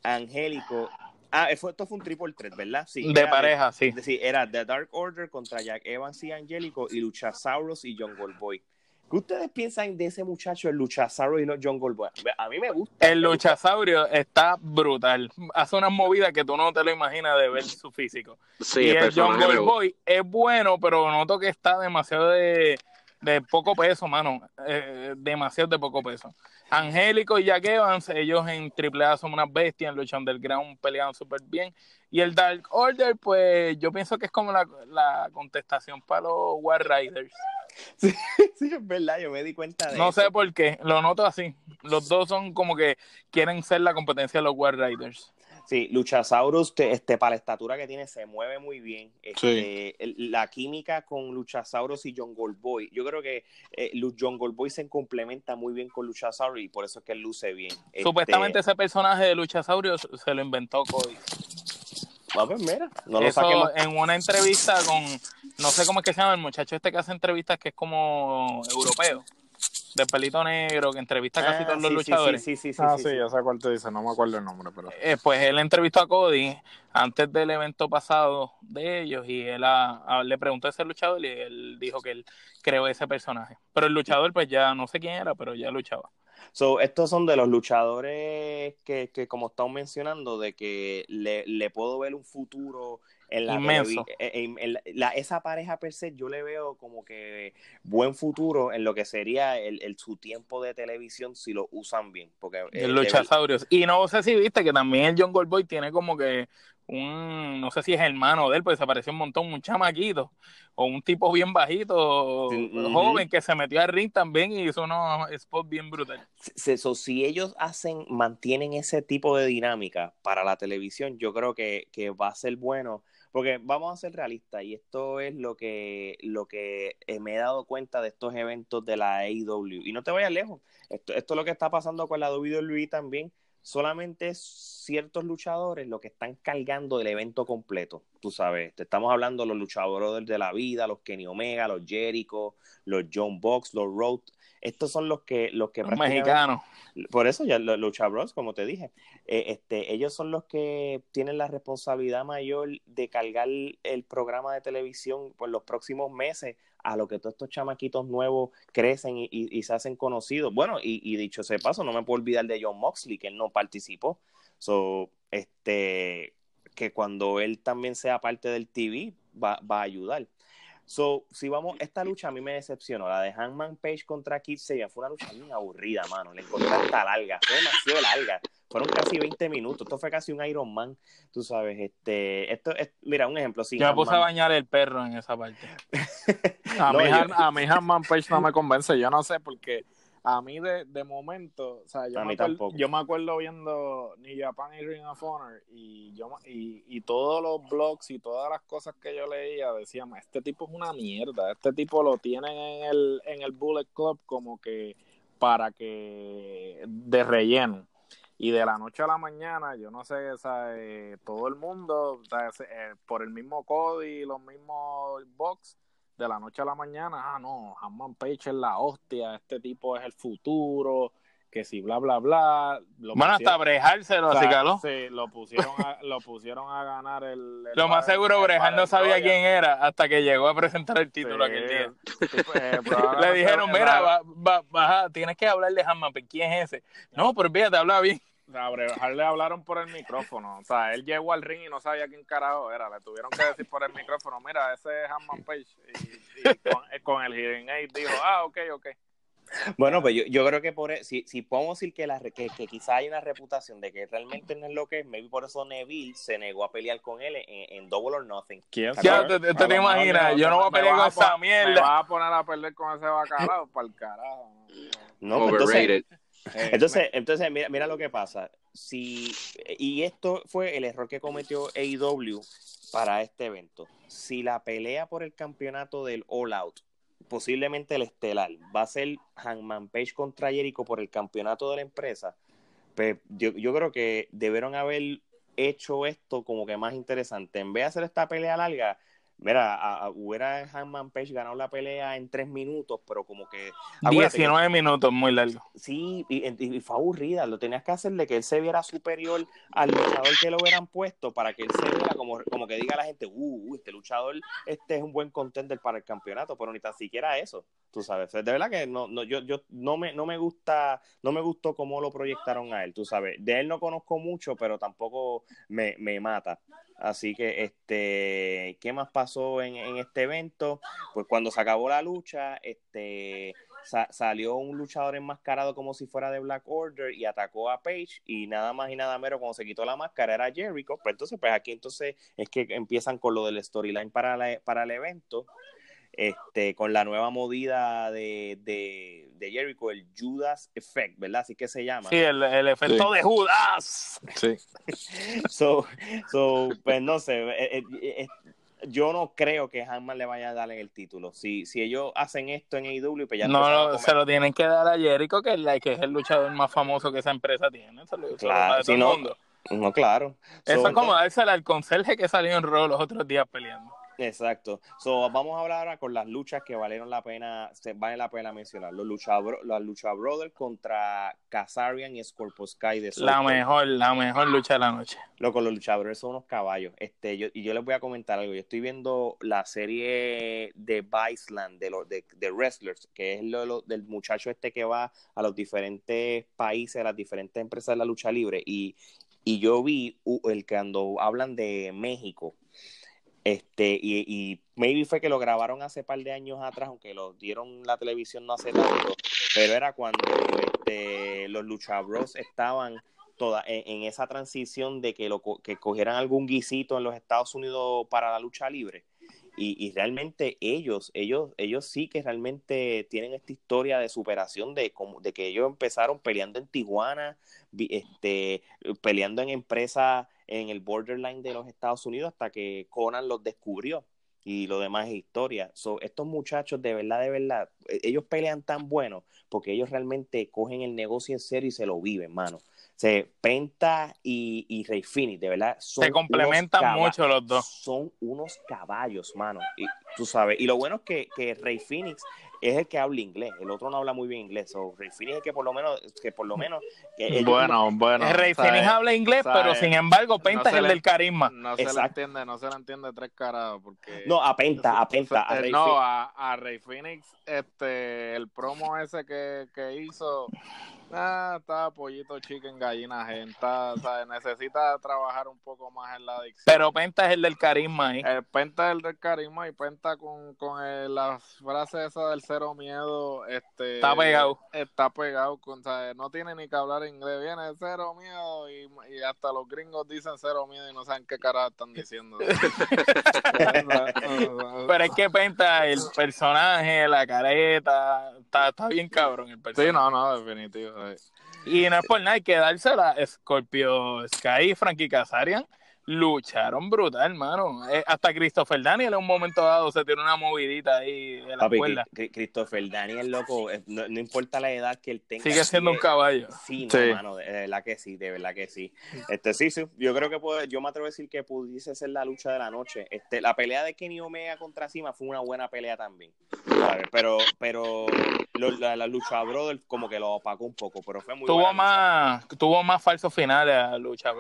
Angélico. Ah, fue, esto fue un triple threat, ¿verdad?
Sí, de pareja, sí.
Sí, era The Dark Order contra Jack Evans y Angélico y Luchasaurus y John Goldboy. ¿Qué ustedes piensan de ese muchacho, el luchasaurio y no John Goldberg? A mí me gusta.
El luchasaurio está brutal. Hace unas movidas que tú no te lo imaginas de ver su físico. Sí, y el John Goldboy es bueno, pero noto que está demasiado de, poco peso, mano. Eh, demasiado de poco peso. Angélico y Jack Evans, ellos en AAA son unas bestias, en lucha underground pelean súper bien. Y el Dark Order, pues yo pienso que es como la, la contestación para los War Riders.
Sí, sí, es verdad, yo me di cuenta de
No sé por qué, lo noto así. Los dos son como que quieren ser la competencia de los War Riders.
Sí, Luchasaurus, este, para la estatura que tiene, se mueve muy bien. Este, la química con Luchasaurus y John Goldboy, yo creo que eh, John Goldboy se complementa muy bien con Luchasaurus y por eso es que él luce bien.
Supuestamente este ese personaje de Luchasaurus se lo inventó Cody.
Ah, pues mira, no
lo Eso, en una entrevista con, no sé cómo es que se llama el muchacho este que hace entrevistas que es como europeo, de pelito negro, que entrevista casi ah, todos los luchadores.
Sí, sí, sí, ah, sí, ya sé cuál te dice, no me acuerdo el nombre, pero...
Eh, pues él entrevistó a Cody antes del evento pasado de ellos y él le preguntó a ese luchador y él dijo que él creó ese personaje. Pero el luchador pues ya no sé quién era, pero ya luchaba.
So, estos son de los luchadores que, que como estamos mencionando, de que le, le puedo ver un futuro en la
Inmenso.
En, la, esa pareja per se, yo le veo como que buen futuro en lo que sería el, el su tiempo de televisión si lo usan bien. Porque,
el eh, luchasaurios. Y no sé si viste que también el John Goldboy tiene como que un, no sé si es hermano de él, pues se pareció un montón, un chamaquito, o un tipo bien bajito, joven, que se metió al ring también y hizo unos spots bien brutales.
So, si ellos hacen, mantienen ese tipo de dinámica para la televisión, yo creo que, que va a ser bueno, porque vamos a ser realistas, y esto es lo que, lo que eh, me he dado cuenta de estos eventos de la AEW, y no te vayas lejos, esto, esto es lo que está pasando con la WWE también, solamente ciertos luchadores lo que están cargando el evento completo. Tú sabes, te estamos hablando de los luchadores de la vida, los Kenny Omega, los Jericho, los John Box, los Road. Estos son los que los que
los mexicanos.
Por eso ya los luchadores, como te dije, eh, este, ellos son los que tienen la responsabilidad mayor de cargar el programa de televisión por los próximos meses a lo que todos estos chamaquitos nuevos crecen y, se hacen conocidos. Bueno, y, dicho ese paso, no me puedo olvidar de John Moxley, que él no participó. So, este, que cuando él también sea parte del TV, va, va a ayudar. So, si vamos, esta lucha a mí me decepcionó. La de Hangman Page contra Kid Sabian fue una lucha muy aburrida, mano. Le encontré hasta larga, fue demasiado larga. Fueron casi 20 minutos. Esto fue casi un Iron Man, tú sabes. Este, esto es, mira, un ejemplo. Si
Yo me puse a bañar el perro en esa parte.
A
No,
mí,
yo-
a mí Hanman Page no me convence, yo no sé, porque a mí de, de momento, o sea, yo,
A
me
mí
acuerdo,
tampoco.
yo me acuerdo viendo New Japan y Ring of Honor y, yo, y, y todos los blogs y todas las cosas que yo leía decían, este tipo es una mierda, este tipo lo tienen en el, en el Bullet Club como que para que de relleno. Y de la noche a la mañana, yo no sé, o sea, eh, todo el mundo, o sea, ese, eh, por el mismo Cody y los mismos box, de la noche a la mañana, ah, no, Hanman Page es la hostia, este tipo es el futuro, que si bla, bla, bla. Lo
Bueno, hasta
o sea,
caló.
Sí, lo pusieron a, lo pusieron a ganar el... el
Lo más seguro, Brejal no sabía quién era hasta que llegó a presentar el título
Sí,
aquel día.
eh,
Le dijeron, mira, va, va- baja, tienes que hablar de Hanman, Page. ¿quién es ese? No, pero fíjate, habla bien.
O sea, a Brevard le hablaron por el micrófono. O sea, él llegó al ring y no sabía quién carajo era. Le tuvieron que decir por el micrófono, mira, ese es Hanman Page. Y, y con, con el hearing aid dijo, ah, ok, ok.
Bueno, pues yo, yo creo que por e- si, si podemos decir que, la, que, que quizá hay una reputación de que realmente no es lo que es, maybe por eso Neville se negó a pelear con él en, en Double or Nothing.
¿Quién
Ya,
sabe?
te- te- te
mejor
imaginas, yo no voy a pelear con esa mierda.
Me vas a poner a perder con ese bacalao para el carajo.
No, pues entonces.
Eh,
entonces, entonces mira, mira lo que pasa. Si, y esto fue el error que cometió AEW para este evento. Si la pelea por el campeonato del All Out, posiblemente el estelar, va a ser Hangman Page contra Jericho por el campeonato de la empresa, pues yo, yo creo que debieron haber hecho esto como que más interesante. En vez de hacer esta pelea larga, mira, a- a- hubiera Hangman Page ganado la pelea en tres minutos, pero como que... acuérdate que-
19 minutos, muy largo.
Sí, y, y- y fue aburrida. Lo tenías que hacer de que él se viera superior al luchador que lo hubieran puesto para que él se viera como, como que diga a la gente, uh, uh, este luchador este es un buen contender para el campeonato, pero ni tan siquiera eso, tú sabes. De verdad que no, no, yo, yo no me, no me gusta, no me gustó cómo lo proyectaron a él, tú sabes. De él no conozco mucho, pero tampoco me, me mata. Así que, este, ¿qué más pasó en, en este evento? Pues cuando se acabó la lucha, este, sa- salió un luchador enmascarado como si fuera de Black Order y atacó a Page y nada más y nada menos cuando se quitó la máscara era Jericho. Pues entonces, pues aquí entonces es que empiezan con lo del storyline para, la- para el evento. Este, con la nueva movida de, de, de Jericho, el Judas Effect, ¿verdad? Así que se llama.
Sí, el, el efecto
Sí.
de Judas.
Sí.
So, so, pues no sé, eh, eh, eh, yo no creo que Hanman le vaya a dar el título. Si, si ellos hacen esto en AEW, pues ya
No, no, se lo tienen que dar a Jericho, que es, la, que es el luchador más famoso que esa empresa tiene. Se lo,
Claro, si
el
no,
mundo.
No, claro. So,
Eso es como dársela al conserje que salió en Raw los otros días peleando.
Exacto. So, vamos a hablar ahora con las luchas que valieron la pena, se vale la pena mencionar. Los Lucha, los Lucha Brothers contra Kazarian y Scorpio Sky de
La mejor, la mejor lucha de la noche.
Loco, los Lucha Brothers son unos caballos. Este, yo, y yo les voy a comentar algo. Yo estoy viendo la serie de Viceland de los de, de Wrestlers, que es lo, lo- del muchacho este que va a los diferentes países, a las diferentes empresas de la lucha libre. Y, y yo vi uh, el que cuando hablan de México. Este, y, y maybe fue que lo grabaron hace par de años atrás, aunque lo dieron la televisión no hace tanto, pero era cuando este, los Lucha Bros estaban toda, en, en esa transición de que, lo, que cogieran algún guisito en los Estados Unidos para la lucha libre. Y, y realmente ellos, ellos, ellos sí que realmente tienen esta historia de superación de, de que ellos empezaron peleando en Tijuana, este, peleando en empresas en el borderline de los Estados Unidos hasta que Conan los descubrió y lo demás es historia. So, estos muchachos de verdad, de verdad, eh, ellos pelean tan bueno porque ellos realmente cogen el negocio en serio y se lo viven, mano. Se Penta y, y Rey Phoenix, de verdad, son
Se complementan mucho los dos.
Son unos caballos, mano. Y tú sabes. Y lo bueno es que, que Rey Phoenix es el que habla inglés, el otro no habla muy bien inglés. O Rey Phoenix es que por lo menos, que por lo menos. que
Bueno, bueno.
Rey
¿sabes?
Phoenix habla inglés, pero sin embargo, Penta
No
es el
le-
del carisma.
No se le
Exacto.
entiende, no se le entiende tres carados porque
No, a Penta, a Penta. a
Eh,
Rey
no,
Phoenix.
a, a Rey Phoenix, este, el promo ese que, que hizo, ah, está pollito chicken, gallina gente, está, ¿sabes? necesita trabajar un poco más en la adicción.
Pero Penta es el del carisma ahí.
el Penta es el del carisma y Penta con, con el- la frase esa del cero miedo, este,
Está pegado.
Está pegado, con, ¿sabes? no tiene ni que hablar inglés, viene cero miedo y, y hasta los gringos dicen cero miedo y no saben qué carajo están diciendo.
Pero es que Penta, el personaje, la careta, está, está bien cabrón el
Sí,
personaje.
no, no, definitivo. sí.
Y no es por nada, hay que dársela. Scorpio Sky y Frankie Kazarian lucharon brutal, hermano. Eh, hasta Christopher Daniel en un momento dado se tiró una movidita ahí de la
Papi,
cuerda.
Cri- Christopher Daniel, loco, eh, no, no importa la edad que él tenga.
Sigue siendo un caballo.
Sí, no,
Sí.
mano, de de verdad que sí, de verdad que sí. Este, sí, sí, yo creo que puede, yo me atrevo a decir que pudiese ser la lucha de la noche. Este, la pelea de Kenny Omega contra Cima fue una buena pelea también, ¿sabes? Pero, pero lo- la, la lucha Brother como que lo opacó un poco, pero fue muy
Tuvo
buena lucha.
más, tuvo más falsos finales a Lucha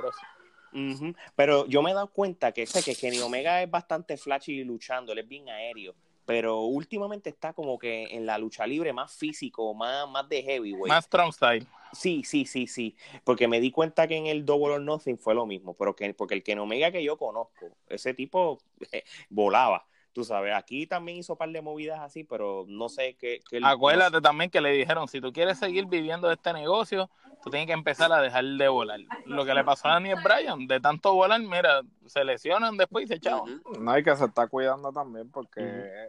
Ujú. Pero yo me he dado cuenta que sé que Kenny Omega es bastante flashy luchando, él es bien aéreo. Pero últimamente está como que en la lucha libre más físico, más, más de heavyweight.
Más strong style.
Sí, sí, sí, sí. Porque me di cuenta que en el Double or Nothing fue lo mismo. Pero que, porque el Kenny Omega que yo conozco, ese tipo eh, volaba. Tú sabes, aquí también hizo un par de movidas así, pero no sé qué. qué
Acuérdate también que le dijeron, si tú quieres seguir viviendo de este negocio, tú tienes que empezar a dejar de volar. Lo que le pasó a Daniel Bryan, de tanto volar, mira, se lesionan después y se echaban.
No hay que se está cuidando también porque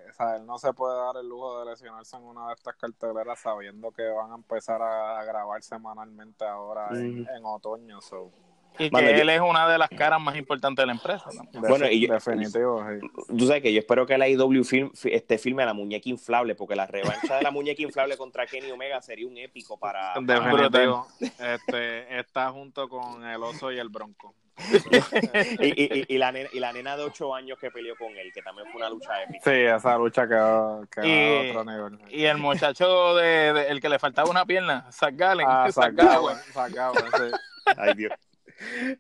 o sea, él no se puede dar el lujo de lesionarse en una de estas carteleras sabiendo que van a empezar a, grabar semanalmente ahora en otoño. So.
Y que
Mano, yo-
él es una de las caras más importantes de la empresa. ¿no?
Bueno, y yo-
definitivo, sí.
Tú sabes que yo espero que la IW film, fi- este filme a la muñeca inflable, porque la revancha de la muñeca inflable contra Kenny Omega sería un épico para. para-
Definitivo. Este, está junto con el oso y el bronco.
y, y- y- y la nena, y la nena de 8 años que peleó con él, que también fue una lucha épica.
Sí, esa lucha quedó, quedó
Y-
a otro nivel.
Y el muchacho de, de- el que le faltaba una pierna, Zach Gallen,
Ah,
Zach Gowen.
sacado, sí.
Ay, Dios.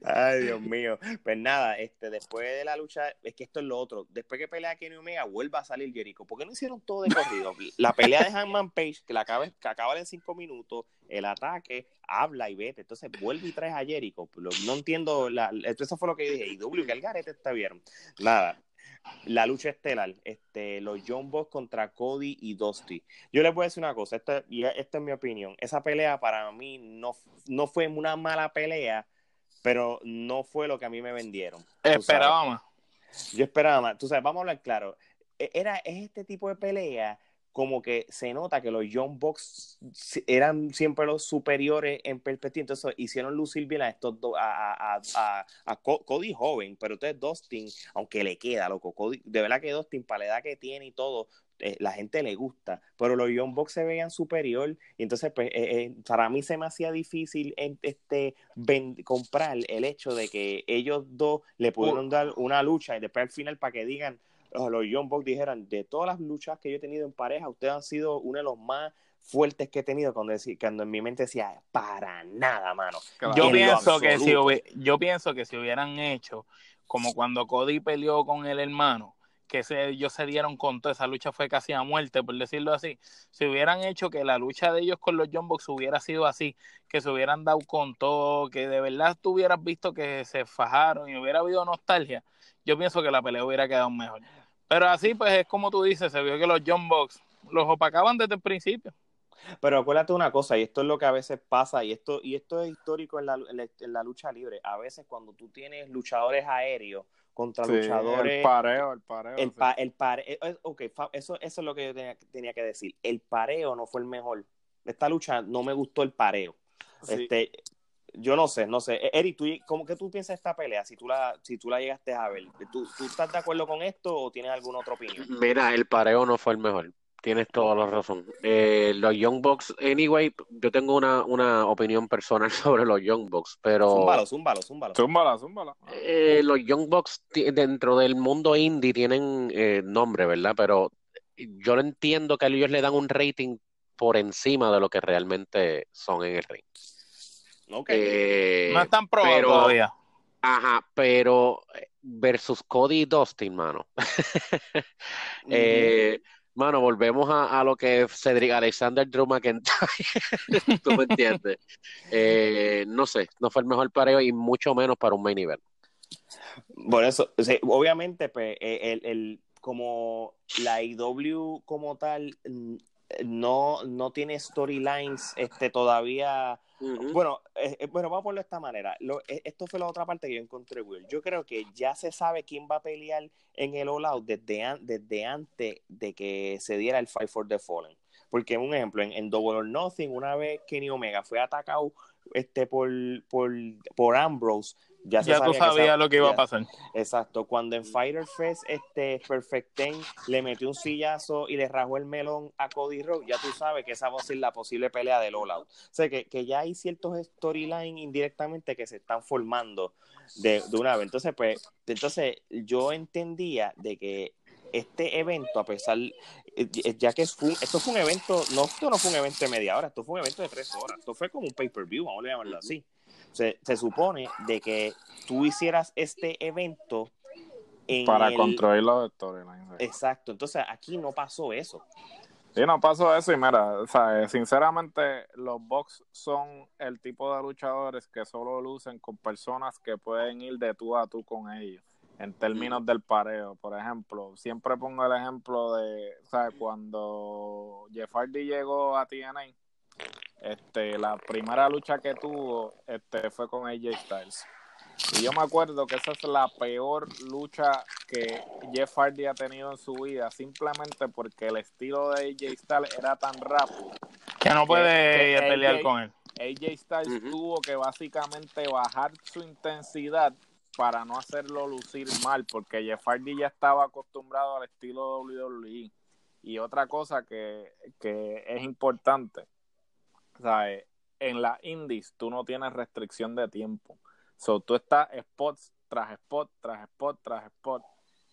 Ay, Dios mío. Pues nada, este, después de la lucha, es que esto es lo otro. Después que pelea Kenny Omega, vuelve a salir Jericho. ¿Por qué no hicieron todo de corrido? La pelea de Hangman Page, que la acaba, que acaba en cinco minutos, el ataque, habla y vete. Entonces vuelve y traes a Jericho. No entiendo. La, eso fue lo que yo dije. Y W, que el garete está bien. Nada. La lucha estelar, este, los John contra Cody y Dusty. Yo les voy a decir una cosa, esta es mi opinión. Esa pelea para mí no, no fue una mala pelea, pero no fue lo que a mí me vendieron.
Esperaba más.
Yo esperaba más. Tú sabes, vamos a hablar claro. E- Era, es este tipo de pelea como que se nota que los Young Bucks eran siempre los superiores en perspectiva. Entonces hicieron lucir bien a estos dos, a, a, a, a- a Co- Cody joven, pero entonces Dustin, aunque le queda, loco, Cody, de verdad que Dustin, para la edad que tiene y todo, eh, la gente le gusta, pero los Young Bucks se veían superior y entonces pues eh, eh, para mí se me hacía difícil en- este ven- comprar el hecho de que ellos dos le pudieron dar una lucha y después al final para que digan oh, los Young Bucks dijeran de todas las luchas que yo he tenido en pareja ustedes han sido uno de los más fuertes que he tenido cuando, cuando en mi mente decía para nada mano
Claro.
Yo pienso que si yo pienso que si hubieran hecho como cuando Cody peleó con el hermano, que se, ellos se dieron con todo, esa lucha fue casi a muerte, por decirlo así. Si hubieran hecho que la lucha de ellos con los John Box hubiera sido así, que se hubieran dado con todo, que de verdad tú hubieras visto que se fajaron y hubiera habido nostalgia, yo pienso que la pelea hubiera quedado mejor. Pero así, pues es como tú dices, se vio que los John Box los opacaban desde el principio.
Pero acuérdate una cosa, y esto es lo que a veces pasa, y esto, y esto es histórico en la, en la- en la lucha libre. A veces cuando tú tienes luchadores aéreos contra
Sí,
luchadores...
el pareo, el pareo.
El,
sí.
pa, el pare, eh, eh, ok, eso, eso es lo que yo tenía, tenía que decir. El pareo no fue el mejor. Esta lucha no me gustó el pareo.
Sí.
Este, yo no sé, no sé. Eh, Eric, ¿tú, ¿cómo que tú piensas de esta pelea? Si tú la, si tú la llegaste a ver, ¿tú, ¿tú estás de acuerdo con esto o tienes alguna otra opinión?
Mira, el pareo no fue el mejor. Tienes toda la razón. Eh, los Young Bucks, anyway, yo tengo una, una opinión personal sobre los Young Bucks, pero
Zúmbalo, zúmbalo, zúmbalo.
Zúmbala, zúmbala.
eh, los Young Bucks dentro del mundo indie tienen eh, nombre, ¿verdad? Pero yo lo entiendo que a ellos le dan un rating por encima de lo que realmente son en el ring.
Eh, no están probados todavía.
Ajá, pero eh, versus Cody y Dustin, mano. eh, mano, volvemos a, lo que Cedric Alexander Drew McIntyre. ¿Tú me entiendes? Eh, no sé, no fue el mejor pareo y mucho menos para un main event.
Por eso, obviamente, pues, el, el, como la IW como tal no, no tiene storylines este, todavía. Bueno, eh, eh, bueno, vamos a ponerlo de esta manera. Eh, esto fue la otra parte que yo encontré, Will. Yo creo que ya se sabe quién va a pelear en el All Out desde, desde antes de que se diera el Fight for the Fallen. Porque, un ejemplo, en, en Double or Nothing, una vez Kenny Omega fue atacado este, por, por, por Ambrose, ya,
tú sabías lo que iba a pasar.
Exacto. Cuando en Fighter Fest este Perfect Ten le metió un sillazo y le rajó el melón a Cody Rock, ya tú sabes que esa va a ser la posible pelea del All Out. O sea, que, que ya hay ciertos storylines indirectamente que se están formando de, de una vez. Entonces, pues, entonces yo entendía de que este evento, a pesar, eh, ya que es esto fue un evento, no, esto no fue un evento de media hora, esto fue un evento de tres horas, esto fue como un pay-per-view, vamos a llamarlo así se, supone de que tú hicieras este evento
para controlar los storylines.
Exacto, entonces aquí no pasó eso.
Sí, no pasó eso y mira, o sinceramente los box son el tipo de luchadores que solo lucen con personas que pueden ir de tú a tú con ellos en términos del pareo. Por ejemplo, siempre pongo el ejemplo de, ¿sabes? Cuando Jeff Hardy llegó a TNA, este, la primera lucha que tuvo este, fue con AJ Styles. Y yo me acuerdo que esa es la peor lucha que Jeff Hardy ha tenido en su vida, simplemente porque el estilo de AJ Styles era tan rápido.
Que no puede pelear con él.
AJ Styles tuvo que básicamente bajar su intensidad para no hacerlo lucir mal, porque Jeff Hardy ya estaba acostumbrado al estilo WWE. Y otra cosa que, que es importante, ¿sabes? En la indies tú no tienes restricción de tiempo. So, tú estás spots tras spot, tras spot, tras spot.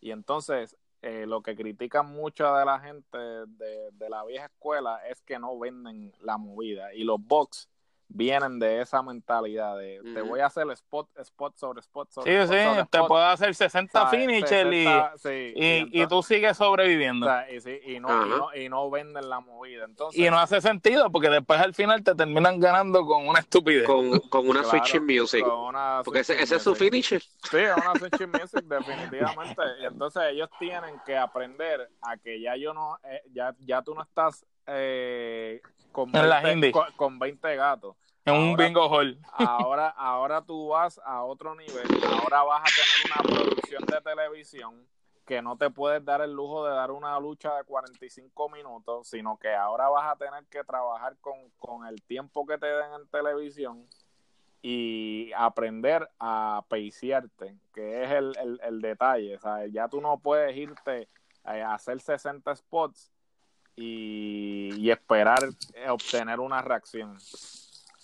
Y entonces, eh, lo que critican mucha de la gente de, de, la vieja escuela es que no venden la movida. Y los box vienen de esa mentalidad de te voy a hacer spot, spot sobre spot sobre
sí, sí, te puedo hacer 60 finishes y, y, tú sigues sobreviviendo.
y, no, y, no, venden la movida. Entonces,
y no hace sentido porque después al final te terminan ganando con una estupidez.
Con, con una switching music. porque ese, ese es su finisher.
Sí, es una switching music definitivamente. Y entonces ellos tienen que aprender a que ya yo no, eh, ya, ya tú no estás eh, con, 20, con, 20 gatos.
En un bingo hall.
Ahora, ahora tú vas a otro nivel. Ahora vas a tener una producción de televisión que no te puedes dar el lujo de dar una lucha de 45 minutos, sino que ahora vas a tener que trabajar con, el tiempo que te den en televisión y aprender a peiciarte, que es el, el, detalle. Ya tú no puedes irte a hacer 60 spots y, esperar eh, obtener una reacción.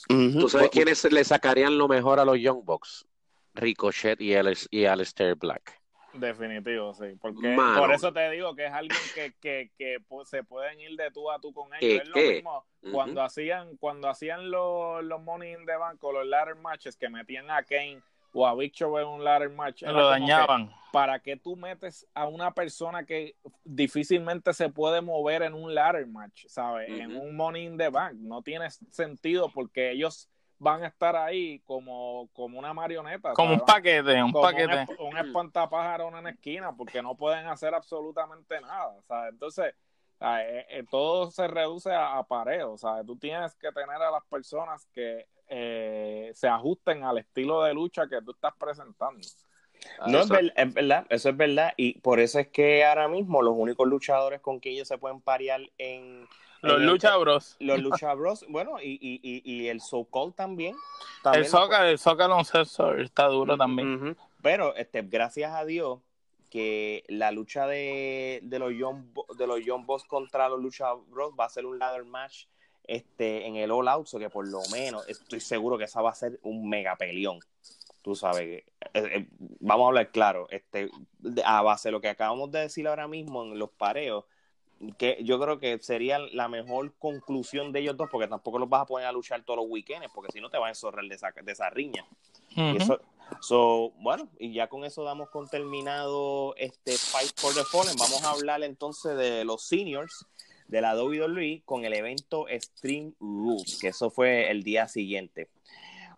¿Tú sabes quiénes le sacarían lo mejor a los Young Bucks? Ricochet y, Al y Alistair Black.
Definitivo, sí. Porque por eso te digo que es alguien que, que, que se pueden ir de tú a tú con ellos. Es lo mismo cuando hacían, cuando hacían los, los Money in the Bank o los ladder matches que metían a Kane o a Victor en un ladder match.
Lo dañaban.
¿Para qué tú metes a una persona que difícilmente se puede mover en un ladder match, ¿sabes? En un Money in the Bank. No tiene sentido porque ellos van a estar ahí como, como una marioneta.
Como un paquete, un paquete.
Un, espantapájaro en una esquina porque no pueden hacer absolutamente nada, ¿sabes? Entonces, eh, eh, todo se reduce a, a pareo, ¿sabes? Tú tienes que tener a las personas que eh, se ajusten al estilo de lucha que tú estás presentando.
No, es, verdad, eso es verdad. Y por eso es que ahora mismo los únicos luchadores con que ellos se pueden parear en.
Los Lucha Bros.
Los Lucha Bros, bueno, y, y, y, el So Call también,
El Soca, el Soca está duro también.
Pero este, gracias a Dios que la lucha de, de los Young de los Young Boss contra los Lucha Bros va a ser un ladder match este, en el All Out, so que por lo menos estoy seguro que esa va a ser un mega peleón. Tú sabes, eh, eh, vamos a hablar claro, este, a base de lo que acabamos de decir ahora mismo en los pareos, que yo creo que sería la mejor conclusión de ellos dos, porque tampoco los vas a poner a luchar todos los weekends, porque si no te van a ensorrar de esa, de esa riña. Y eso, so, bueno, y ya con eso damos con terminado este Fight for the Fallen. Vamos a hablar entonces de los seniors de la WWE con el evento Stream Rules, que eso fue el día siguiente.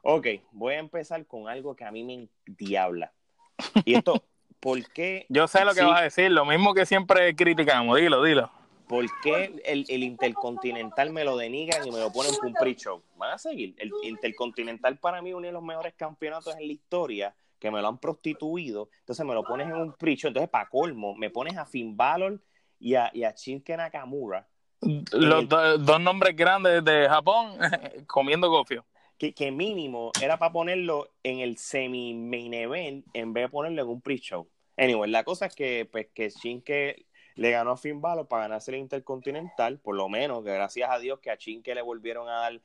Ok, voy a empezar con algo que a mí me diabla. Y esto, ¿por qué?
Yo sé lo que
Sí.
vas a decir, lo mismo que siempre criticamos. Dilo, dilo.
¿Por qué el, el Intercontinental me lo denigran y me lo ponen un pre-show? Van a seguir. El Intercontinental para mí uno de los mejores campeonatos en la historia que me lo han prostituido. Entonces me lo pones en un pre-show. Entonces, para colmo, me pones a Finn Balor y a, y a Shinsuke Nakamura,
Los do- dos nombres grandes de Japón comiendo gofio.
que, que mínimo era para ponerlo en el semi-main event en vez de ponerlo en un pre-show. Anyway, la cosa es que, pues, que Shinsuke le ganó a Finn Balor para ganarse el Intercontinental, por lo menos, que gracias a Dios que a Shinsuke le volvieron a dar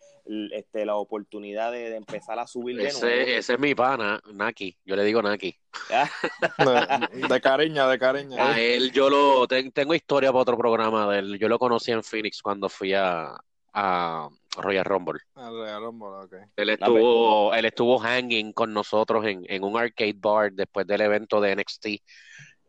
este, la oportunidad de, de empezar a subir de nuevo.
Ese, ese es mi pana, Naki. Yo le digo Naki.
Ah,
De, de cariño, de cariño.
A él yo lo ten- tengo historia para otro programa de él. Yo lo conocí en Phoenix cuando fui a, a Royal Rumble.
El Real Rumble, ok.
Él estuvo, él estuvo hanging con nosotros en, en un arcade bar después del evento de NXT.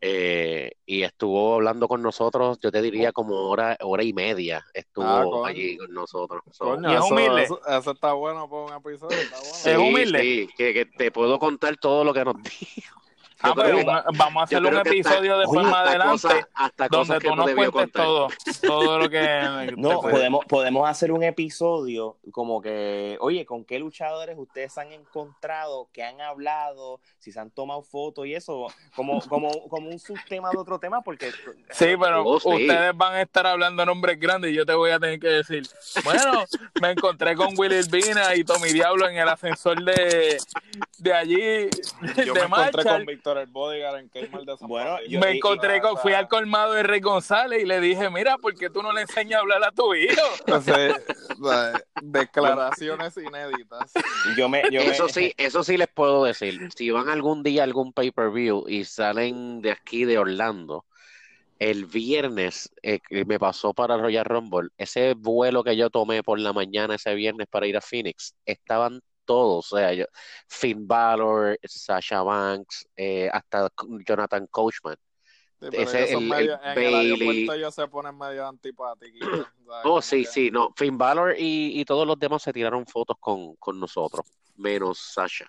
Eh, y estuvo hablando con nosotros, yo te diría como hora, hora y media estuvo
Ah, coño.
allí con nosotros. So,
Coño,
Y es
eso,
humilde.
Eso, eso está bueno por un episodio. Está bueno.
sí,
es humilde.
sí, que, que te puedo contar todo lo que nos dijo.
Ah,
que-
una- vamos a hacer un
que hasta-
episodio después
oye,
más
hasta
adelante
hasta
donde tú
no
nos cuentes
contar.
todo, todo lo que
No, podemos, podemos hacer un episodio como que, oye, ¿con qué luchadores ustedes se han encontrado, que han hablado, si se han tomado fotos y eso? Como, como, como un subtema de otro tema, porque...
Sí, pero
Oh, sí.
ustedes van a estar hablando nombres grandes y yo te voy a tener que decir, bueno, me encontré con Willy Urbina y Tommy Diablo en el ascensor de, de allí,
Yo
de
me encontré con Víctor el Bodyguard en Kmart de San
Bueno, yo-
Me
y-
encontré con, fui al colmado de Rey González y le dije, mira, ¿por qué tú no le enseñas a hablar a tu hijo?
Entonces, de- declaraciones inéditas.
Yo me, yo me-
Eso sí, eso sí les puedo decir. Si van algún día a algún pay-per-view y salen de aquí de Orlando, el viernes eh, me pasó para Royal Rumble, ese vuelo que yo tomé por la mañana ese viernes para ir a Phoenix, estaban todos, o sea, yo- Finn Balor, Sasha Banks, eh, hasta Jonathan Coachman.
Sí, pero
Ese, el-
medio-
el
en
Bailey.
el aeropuerto ellos se ponen medio antipáticos.
Oh, sí,
que-
sí, no, Finn Balor y, y todos los demás se tiraron fotos con, con nosotros, menos Sasha.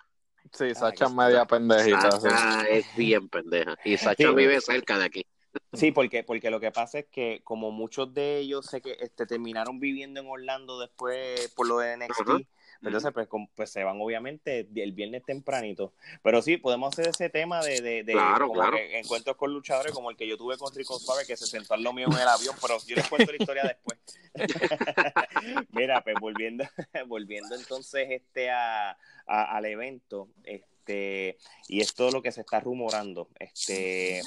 Sí,
Ah,
Sacha
que-
es media pendejita. sí.
Sasha es bien pendeja. Y Sasha
Sí.
vive cerca de aquí.
Sí, porque, porque lo que pasa es que como muchos de ellos sé que este, terminaron viviendo en Orlando después por lo de NXT. Entonces pues, com- pues se van obviamente el viernes tempranito. Pero sí, podemos hacer ese tema de, de, de
Claro,
como
claro.
que encuentros con luchadores como el que yo tuve con Rico Suave que se sentó al lo mío en el avión, pero yo les cuento la historia después. Mira, pues volviendo, volviendo entonces este a, a- al evento, este, y esto es lo que se está rumorando. Este,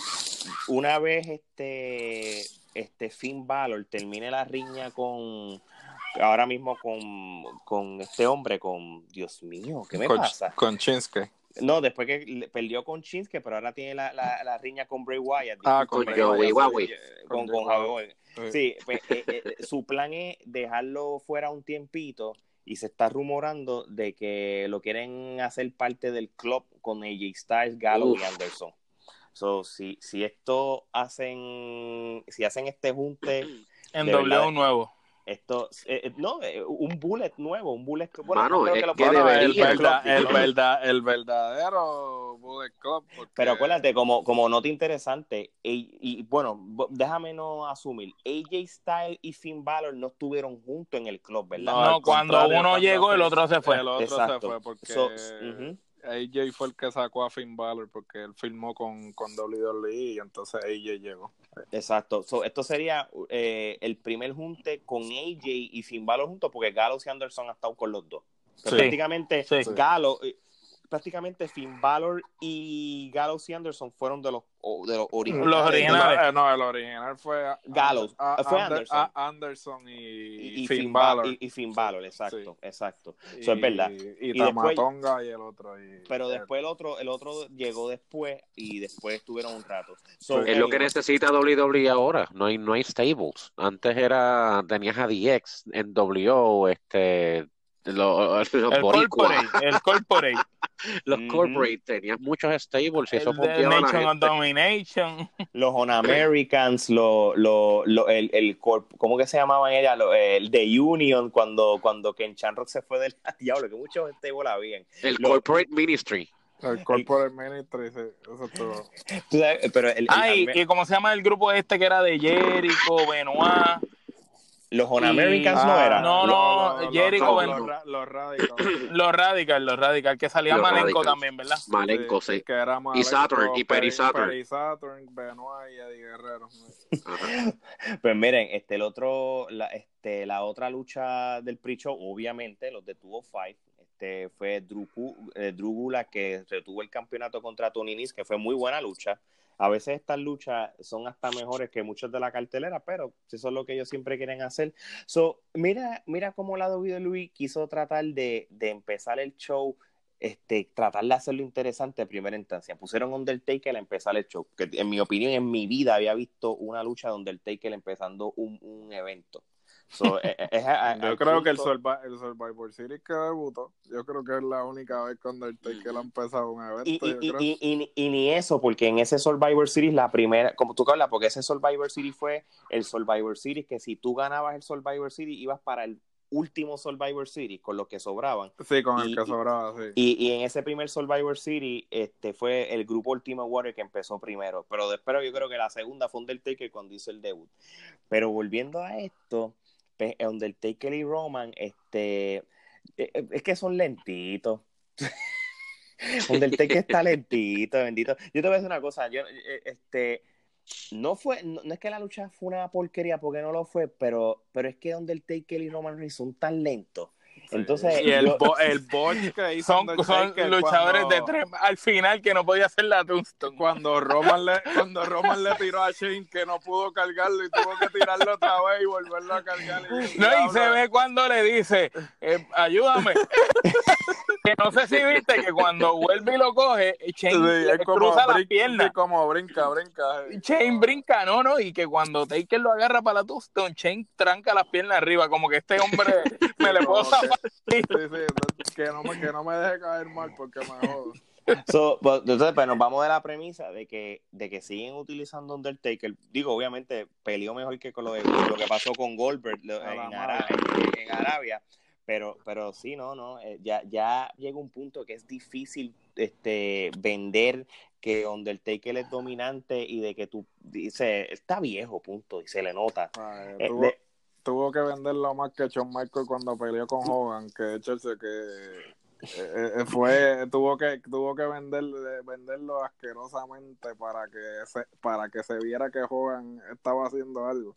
una vez este, este Finn Balor termine la riña con ahora mismo con, con este hombre, con Dios mío, ¿qué me
con,
pasa?
Con Chinske.
No, después que perdió con Shinsuke, pero ahora tiene la, la, la riña con Bray Wyatt.
Ah, con
Bray
Joey
Wyatt, eh, Con,
Con
con.
Sí.
Pues, eh, eh, su plan es dejarlo fuera un tiempito y se está rumorando de que lo quieren hacer parte del club con AJ Styles, Gallows y. Anderson. So, si, si esto hacen, si hacen este junte,
En W nuevo.
Esto, eh, eh, no, eh, un bullet nuevo, un bullet, bueno,
Mano,
no creo
es
que lo
que
el,
debería,
el,
club.
verda- el verdadero Bullet Club. porque-
Pero acuérdate, como, como nota interesante, y, y, bueno, déjame no asumir, AJ Styles y Finn Balor no estuvieron juntos en el club, ¿verdad?
No, cuando uno llegó, el otro se fue.
El otro
Exacto.
se fue porque
So, ujú.
AJ fue el que sacó a Finn Balor porque él firmó con, con WWE y entonces AJ llegó.
Exacto. So, esto sería eh, el primer junte con AJ y Finn Balor juntos, porque Gallows y Anderson han estado con los dos.
Sí.
Prácticamente
Sí.
Eh, prácticamente Finn Balor y Gallows y Anderson fueron de los, de los originales.
Los originales.
No, el original fue a-
Gallows.
a-
Fue
Ander-
Anderson.
a- Anderson y,
Y, y
Finn
Finn Balor. Y, y Finn Balor, exacto,
Sí.
exacto.
Y,
Eso es verdad.
Y,
Y después-
Tamatonga y el otro. y-
Pero
eh,
después el otro, el otro llegó después y después estuvieron un rato. So,
Es lo que necesita WWE ahora. No hay, no hay stables. Antes era, tenías a DX en W, este, lo- los,
El
boricua,
corporate, el corporate,
los corporate, tenías muchos stables y eso
el Nation of. Domination.
los On Americans, lo, lo, lo- el, el corp- ¿cómo que se llamaban ella? Lo- el The Union, cuando, cuando Ken Shamrock se fue del diablo, que muchos stables habían.
El
Lo-
corporate ministry.
El Corporate Ministry, sí, eso.
Tú sabes, pero el- el-
y,
el-
y cómo se llama el grupo este que era de Jericho, Benoit.
Los On
y-
Americans no
Ah,
eran.
No, no,
los- los-
Jericho,
los, los, los Radicals.
Los Radical, los Radical, que salía
Los
Malenko
Radicals.
también, ¿verdad?
Malenko, sí.
Que era Malenko,
Saturn, y Perry Saturn.
Perry Saturn, Benoit y Eddie Guerrero.
Pues miren, este, el otro, la, este, la otra lucha del pre-show, obviamente, los de 205, este, fue eh, Drew Gulak, que retuvo el campeonato contra Tony Nese, que fue muy buena lucha. A veces estas luchas son hasta mejores que muchas de la cartelera, pero eso es lo que ellos siempre quieren hacer. So, mira, mira cómo la WWE quiso tratar de, de empezar el show, este, tratar de hacerlo interesante en primera instancia. Pusieron Undertaker a empezar el show, que en mi opinión, en mi vida había visto una lucha de Undertaker empezando un, un evento. So, es a- a-
Yo creo que el,
punto-
Survi- el Survivor Series que debutó, yo creo que es la única vez que Undertaker ha empezado un evento.
Y,
yo
y,
creo.
y, y- y ni eso, porque en ese Survivor Series, la primera, como tú que hablas, porque ese Survivor Series fue el Survivor Series que si tú ganabas el Survivor Series, ibas para el último Survivor Series con los que sobraban.
sí, con el que sobraba, sí.
Y, y en ese primer Survivor Series, este fue el grupo Ultimate Warrior que empezó primero. Pero después yo creo que la segunda fue Undertaker cuando hizo el debut. Pero volviendo a esto, pues, Undertaker y Roman, este, eh, eh, es que son lentitos. Undertaker está lentito, bendito. Yo te voy a decir una cosa, yo, eh, este, no fue, no, es que la lucha fue una porquería porque no lo fue, pero, pero es que Undertaker y Roman son tan lentos. Entonces,
y el,
yo-
bo- el botch que hizo
Son, son luchadores
cuando-
de tres al final que no podía hacer la Tombstone.
Cuando Roman, le, cuando Roman le tiró a Shane que no pudo cargarlo y tuvo que tirarlo otra vez y volverlo a cargar. Y,
No, y se ve cuando le dice, eh, ayúdame. que no sé si viste que cuando vuelve y lo coge, Shane
Sí,
le cruza la pierna.
como brinca, brinca.
Shane brinca, no, no, y que cuando Taker lo agarra para la Tombstone, Shane tranca las piernas arriba, como que este hombre me le puedo zafar.
Sí, sí, que no, me, que no me deje caer mal porque me jodo.
So, pues, entonces, pues nos vamos de la premisa de que, de que siguen utilizando Undertaker. Digo, obviamente, peleó mejor que con lo, de- lo que pasó con Goldberg lo- en, Ara- en- en Arabia. Pero, pero sí, no, no. eh, ya, ya llega un punto que es difícil este, vender que Undertaker es dominante y de que tú dices, está viejo, punto, y se le nota.
Ay,
Eh, de-
tuvo que venderlo más que Shawn Michaels cuando peleó con Hogan, que de hecho ese que eh, eh, fue tuvo que tuvo que vender, venderlo asquerosamente para que se, para que se viera que Hogan estaba haciendo algo.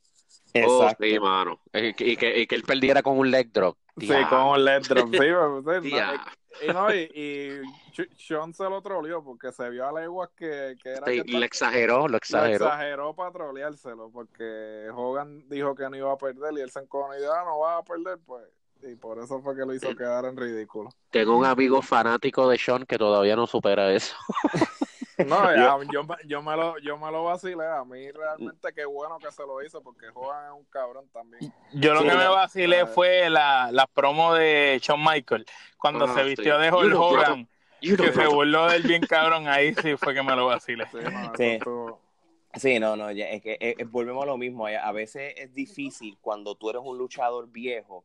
Oh,
Exacto.
sí, mano. Y que, y que, y que él perdiera con un leg drop.
Sí, con un let drop, sí, pues, y, no, y, y Shawn se lo troleó porque se vio a leguas que, que era
Sí,
que
lo exageró, lo
Lo
exageró.
exageró para troleárselo, porque Hogan dijo que no iba a perder y él se encojonó y dijo, ah, no va a perder, pues. Y por eso fue que lo hizo quedar en ridículo.
Tengo un amigo fanático de Sean que todavía no supera eso.
No, ya, yo, me- yo, me lo, yo me lo vacilé. A mí realmente qué bueno que se lo hizo, porque Hogan es un cabrón también.
Yo lo
Sí,
que me vacilé
Ah.
fue la, la promo de Shawn Michaels, cuando
Ah,
se vistió
sí.
de Hulk. Hogan, que se burló del bien cabrón, ahí sí fue que me lo vacilé.
Sí, no,
Sí.
estuvo-
Sí, no, no, ya, es que eh, eh, volvemos a lo mismo. A a veces es difícil cuando tú eres un luchador viejo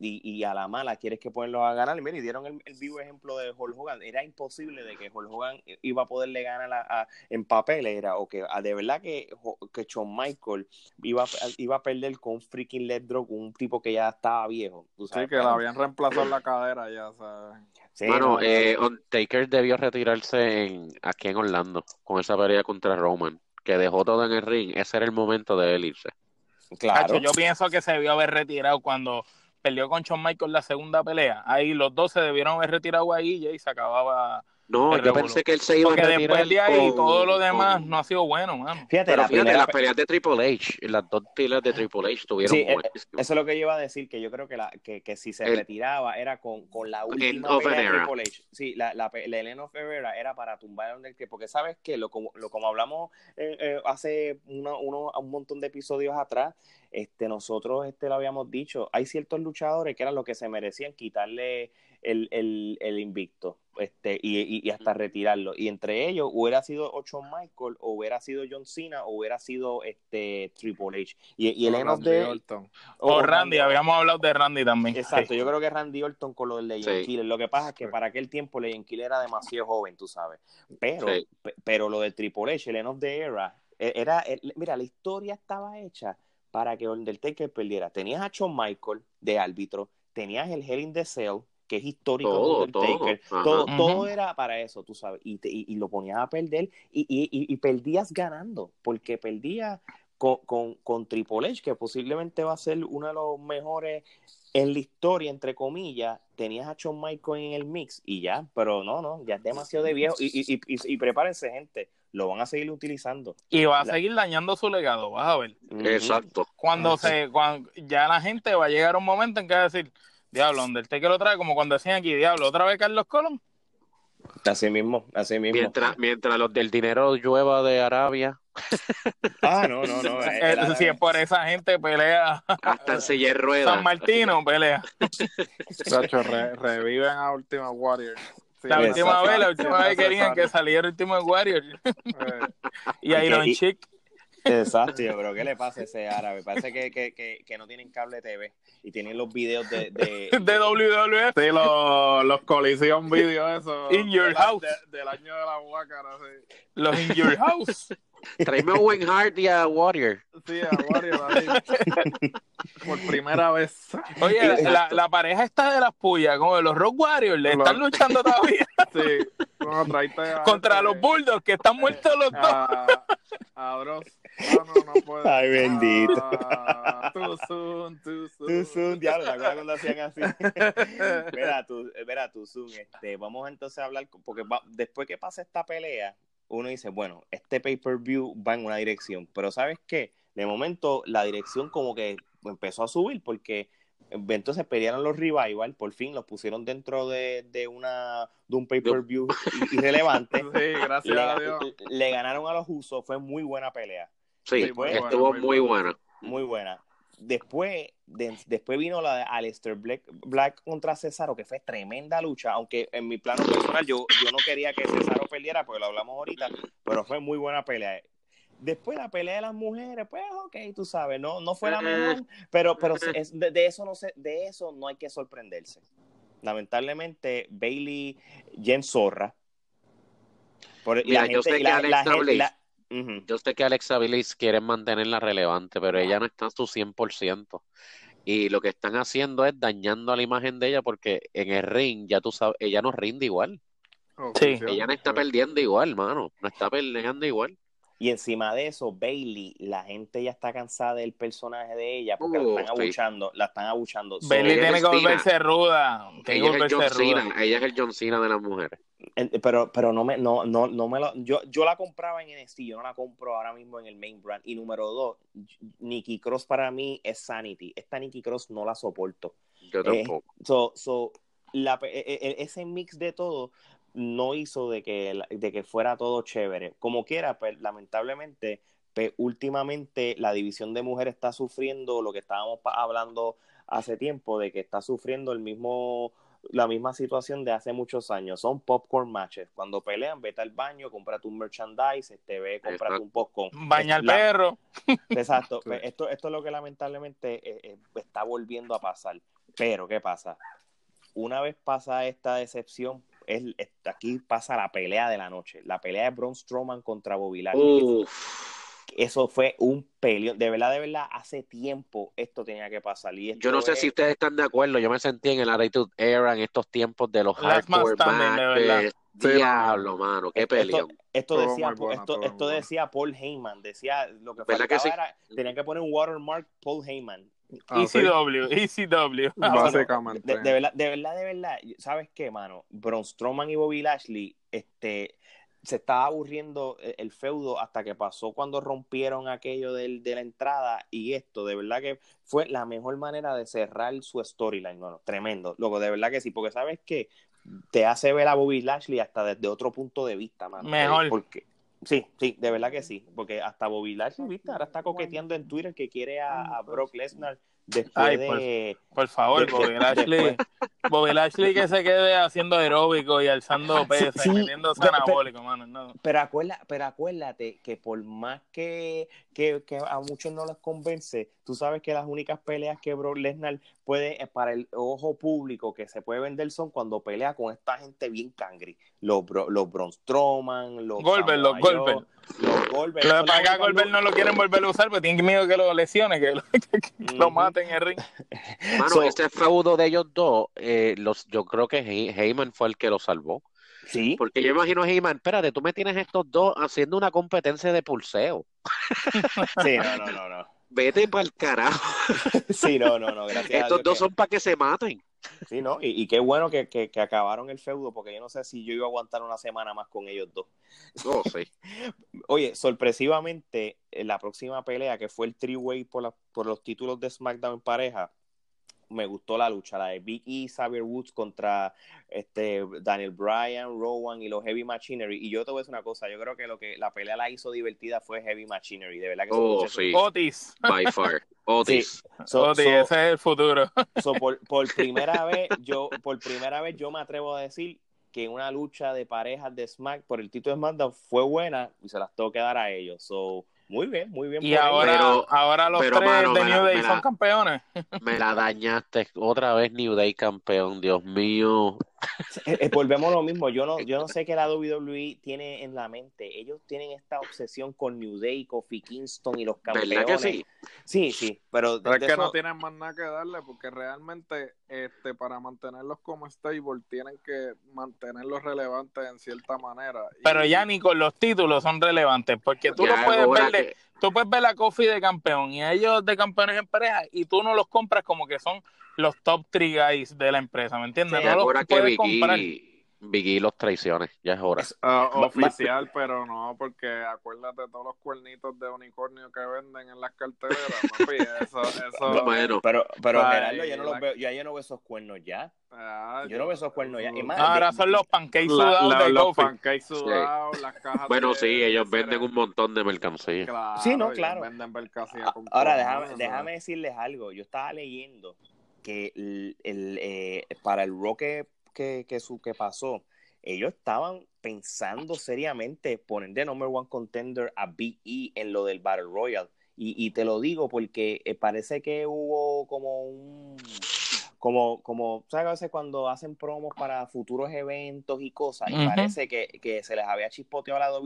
y, y a la mala quieres que ponerlos a ganar. Y mira, y dieron el, el vivo ejemplo de Hulk Hogan. Era imposible de que Hulk Hogan iba a poderle ganar a- a- en papel. Era, o que de verdad que, que Shawn Michael iba, a- iba a perder con un freaking leg drop, un tipo que ya estaba viejo. tú
Sí,
sabes,
que la habían reemplazado en la cadera ya, ¿sabes?
Sí,
Mano,
no,
eh, Undertaker debió retirarse en, aquí en Orlando con esa pelea contra Roman, que dejó todo en el ring. Ese era el momento de él irse.
claro.
Yo pienso que se debió haber retirado cuando perdió con Shawn Michaels la segunda pelea. Ahí los dos se debieron haber retirado ahí y se acababa
no, yo pensé que él se iba
Porque
a retirar
después de ahí
con-
todo lo demás
con-
no ha sido bueno, mano.
Fíjate,
Pero
la
fíjate,
primera
las
pe-
peleas de Triple H, las dos peleas de Triple H tuvieron
Sí,
buenísimas.
Eso es lo que yo iba a decir, que yo creo que, la, que, que si se
El-
retiraba era con, con la
End
última
of
pelea
an
de
era.
Triple H. Sí, la, la, la of an era para tumbar a Undertaker, porque sabes que lo como, lo como hablamos eh, eh, hace una- uno, un montón de episodios atrás, este, nosotros este, lo habíamos dicho, hay ciertos luchadores que eran los que se merecían quitarle el, el, el invicto este, y, y, y hasta retirarlo. Y entre ellos hubiera sido o Shawn Michael, o hubiera sido John Cena, o hubiera sido este Triple H. Y, y el
Randy
the-
Orton.
O Randy, habíamos hablado de Randy también.
Exacto, yo creo que Randy Orton con lo del Legend
Sí.
Killer. Lo que pasa es que
Sí.
para aquel tiempo Legend Killer era demasiado joven, tú sabes. Pero, pero lo del Triple H, el End of the Era, e- era, mira, la historia estaba hecha para que Undertaker perdiera. Tenías a Shawn Michael de árbitro, tenías el Hell in the Cell, que es histórico
Todo,
de Undertaker.
todo.
Todo, todo era para eso, tú sabes. Y, te- y, y lo ponías a perder y, y, y- y perdías ganando, porque perdías con, con, con Triple H, que posiblemente va a ser uno de los mejores en la historia, entre comillas, tenías a Shawn Michaels en el mix y ya, pero no, no, ya es demasiado de viejo. Y, y, y, y- y prepárense, gente, lo van a seguir utilizando.
Y va a
La-
seguir dañando su legado, vas a ver.
Exacto.
Cuando se, cuando ya la gente va a llegar a un momento en que va a decir, diablo, Undertaker lo trae, como cuando decían aquí, diablo, otra vez Carlos Colón.
Así mismo, así mismo.
Mientras, mientras los del dinero llueva de Arabia,
Ah, no, no, no.
Si es por esa gente, pelea
hasta en silla de ruedas.
San Martino, pelea.
Chacho, re- reviven a Ultimate Warrior. Sí,
La última vez, la última vez querían que saliera el último Warrior
Eh,
y Iron
Y-
Chick.
Exacto, yo creo que le pasa a ese árabe. Parece que, que, que, que no tienen cable TV y tienen los videos de, de,
de WWF.
Sí, los, los colisión videos esos.
In your house.
de- del año de la guácara, sí.
Los In Your House.
Tráeme a Owen Hart y a Warrior.
Sí, a Warrior. Por primera vez.
Oye, la, la, pareja está de las puyas, como de los Rock Warriors, le están
Los-
luchando todavía
Sí. A
contra
este-
los Bulldogs, que están muertos los dos.
A, a Dross. No, no, no puedo.
Ay, bendito.
Ah, too soon, too soon.
Too soon, diablo, ¿te acuerdas cuando hacían así? Mira, tú, Zoom, este, vamos entonces a hablar, porque va- después que pasa esta pelea, uno dice, bueno, este pay-per-view va en una dirección, pero ¿sabes qué? De momento la dirección como que empezó a subir porque entonces pelearon los revival, por fin los pusieron dentro de, de una de un pay-per-view irrelevante.
Sí, gracias a Dios.
Le, le ganaron a los Usos, fue muy buena pelea.
Sí, estuvo muy buena.
Muy buena. Después, de- después vino la de Aleister Black, Black contra Cesaro, que fue tremenda lucha, aunque en mi plano personal yo, yo no quería que Cesaro perdiera, porque lo hablamos ahorita, pero fue muy buena pelea. Después la pelea de las mujeres, pues ok, tú sabes, no, no fue la mejor, pero, pero es- de, de eso no se, de eso no hay que sorprenderse. Lamentablemente, Bailey, Jen Zorra. Por,
Mira,
la
yo
gente-
sé
y
que
la- la gente-
Yo sé que Alexa Bliss quiere mantenerla relevante, pero ella no está a su 100%. Y lo que están haciendo es dañando a la imagen de ella porque en el ring, ya tú sabes, ella no rinde igual.
Oficial.
Ella no está perdiendo igual, mano. No está peleando igual.
Y encima de eso, Bailey, la gente ya está cansada del personaje de ella porque
Uh,
la están
sí.
abuchando, la están abuchando.
Bailey tiene que volverse ruda. Tiene que
Ella es el
volverse
John
ruda.
Cena. Ella es el John Cena de las mujeres.
Pero, pero no me, no, no, no me lo, yo, yo la compraba en NXT, yo no la compro ahora mismo en el main brand. Y número dos, Nikki Cross para mí es Sanity. Esta Nikki Cross no la soporto.
Yo
Eh,
tampoco.
So, so, la, e- e- ese mix de todo no hizo de que, de que fuera todo chévere. Como quiera, pues lamentablemente, pues, últimamente la división de mujeres está sufriendo lo que estábamos hablando hace tiempo, de que está sufriendo el mismo la misma situación de hace muchos años. Son popcorn matches. Cuando pelean, vete al baño, cómprate un merchandise, este, ve, cómprate
Exacto.
un popcorn.
Baña al perro.
Exacto. Pues Esto, esto es lo que lamentablemente eh, eh, está volviendo a pasar. Pero, ¿qué pasa? Una vez pasa esta decepción, es, es- aquí pasa la pelea de la noche. La pelea de Braun Strowman contra Bobby Lashley.
Uf.
Eso fue un peleón. De verdad, de verdad, hace tiempo esto tenía que pasar. Y
Yo no sé
es-
si ustedes están de acuerdo. Yo me sentí en el Attitude Era en estos tiempos de los hardcore
verdad.
matches.
Sí,
Diablo, mano. Qué
Esto-
peleón.
Esto decía, esto, esto decía Paul Heyman, decía lo que
¿Verdad que
faltaba
sí?
era, tenían que poner un watermark Paul Heyman.
Ah, sí,
ECW, ECW.
Básicamente.
De, de verdad, de verdad, de verdad, ¿sabes qué, mano? Braun Strowman y Bobby Lashley, este, se estaba aburriendo el, el feudo hasta que pasó cuando rompieron aquello del, de la entrada y esto, de verdad que fue la mejor manera de cerrar su storyline, mano, tremendo, loco, de verdad que sí, porque sabes que te hace ver a Bobby Lashley hasta desde otro punto de vista, mano.
Mejor.
Porque, sí, sí, de verdad que sí, porque hasta Bobby Lashley, viste, ahora está coqueteando en Twitter que quiere a, a Brock Lesnar después
Ay,
de...
Por favor, Bobby Lashley.
después.
Bobby Lashley que se quede haciendo aeróbico y alzando pesas
sí,
y metiéndose
pero-
anabólico, mano. No.
Pero, acuerda, pero acuérdate que por más que, que, que a muchos no les convence, tú sabes que las únicas peleas que Brock Lesnar puede, eh, para el ojo público que se puede vender son cuando pelea con esta gente bien cangri. Los, Bro- los Braun Strowman, los
Goldberg, los Goldberg.
Los Goldberg.
Lo acá
únicas
Goldberg no lo quieren volver a usar porque tienen miedo que lo lesione, que lo, que maten en el ring.
Mano,
So-
ese feudo de ellos dos, eh, los, yo creo que He- Heyman fue el que lo salvó.
Sí,
Porque yo imagino a Heyman, espérate, tú me tienes estos dos haciendo una competencia de pulseo.
sí, no, no, no, no.
Vete para el carajo.
Sí, no, no, no, gracias a
Estos
Dios
dos
que-
son para que se maten.
Sí, ¿no? Y, y qué bueno que, que, que acabaron el feudo, porque yo no sé si yo iba a aguantar una semana más con ellos dos.
Oh, sí.
Oye, sorpresivamente, en la próxima pelea, que fue el three-way por, la- por los títulos de SmackDown en pareja, me gustó la lucha, la de Big E, Xavier Woods contra este Daniel Bryan, Rowan y los Heavy Machinery. Y yo te voy a decir una cosa, yo creo que lo que la pelea la hizo divertida fue Heavy Machinery, de verdad que
Oh, sí.
Otis.
By far. Otis.
So-
Otis,
so-
ese es el futuro.
So, por, por primera vez, yo, por primera vez, yo me atrevo a decir que una lucha de parejas de Smack por el título de SmackDown fue buena y se las tengo que dar a ellos. So, muy bien, muy bien.
Y ahora.
Pero-
ahora los
pero,
tres
mano,
de
la-
New Day
la-
son campeones.
Me la dañaste. Otra vez New Day campeón. Dios mío.
Eh, eh, volvemos a lo mismo. Yo no, yo no sé qué la WWE tiene en la mente. Ellos tienen esta obsesión con New Day, Kofi Kingston y los campeones.
¿Verdad que sí?
Sí, sí, pero,
Pero es que
eso-
no tienen más nada que darle porque realmente este para mantenerlos como stable tienen que mantenerlos relevantes en cierta manera. Y-
Pero ya ni con los títulos son relevantes, porque tú
Ya
lo puedes
es hora
ver de-
que-
tú puedes ver a Kofi de campeón y ellos de campeones en pareja y tú no los compras como que son los top three guys de la empresa, ¿me entiendes?
Sí,
no los
que
puedes comprar.
Biggie los traiciones. Ya es hora.
Ah, oficial, pero no, porque acuérdate todos los cuernitos de unicornio que venden en las carteleras, papi, eso, eso,
Bueno,
pero, pero
Ay,
Gerardo, yo no los
la-
veo, ya yo no veo esos cuernos ya.
ah,
Yo no veo esos cuernos ya. Más,
Ahora
de-
son los pancakes
la-
sudados
la-
de
los pancakes sudados, las cajas
bueno,
de-
sí, ellos
de
venden un montón de mercancía.
Claro,
Sí, no, claro.
Venden mercancía
A-
con
Ahora, déjame, déjame decirles algo. Yo estaba leyendo que el, el, eh, para el rock que, que, su, que pasó, ellos estaban pensando seriamente poner de number one contender a BE en lo del Battle Royale. Y, y te lo digo porque eh, parece que hubo como un como, como, ¿sabes? A veces cuando hacen promos para futuros eventos y cosas, y parece que, que se les había chispoteado a la pa-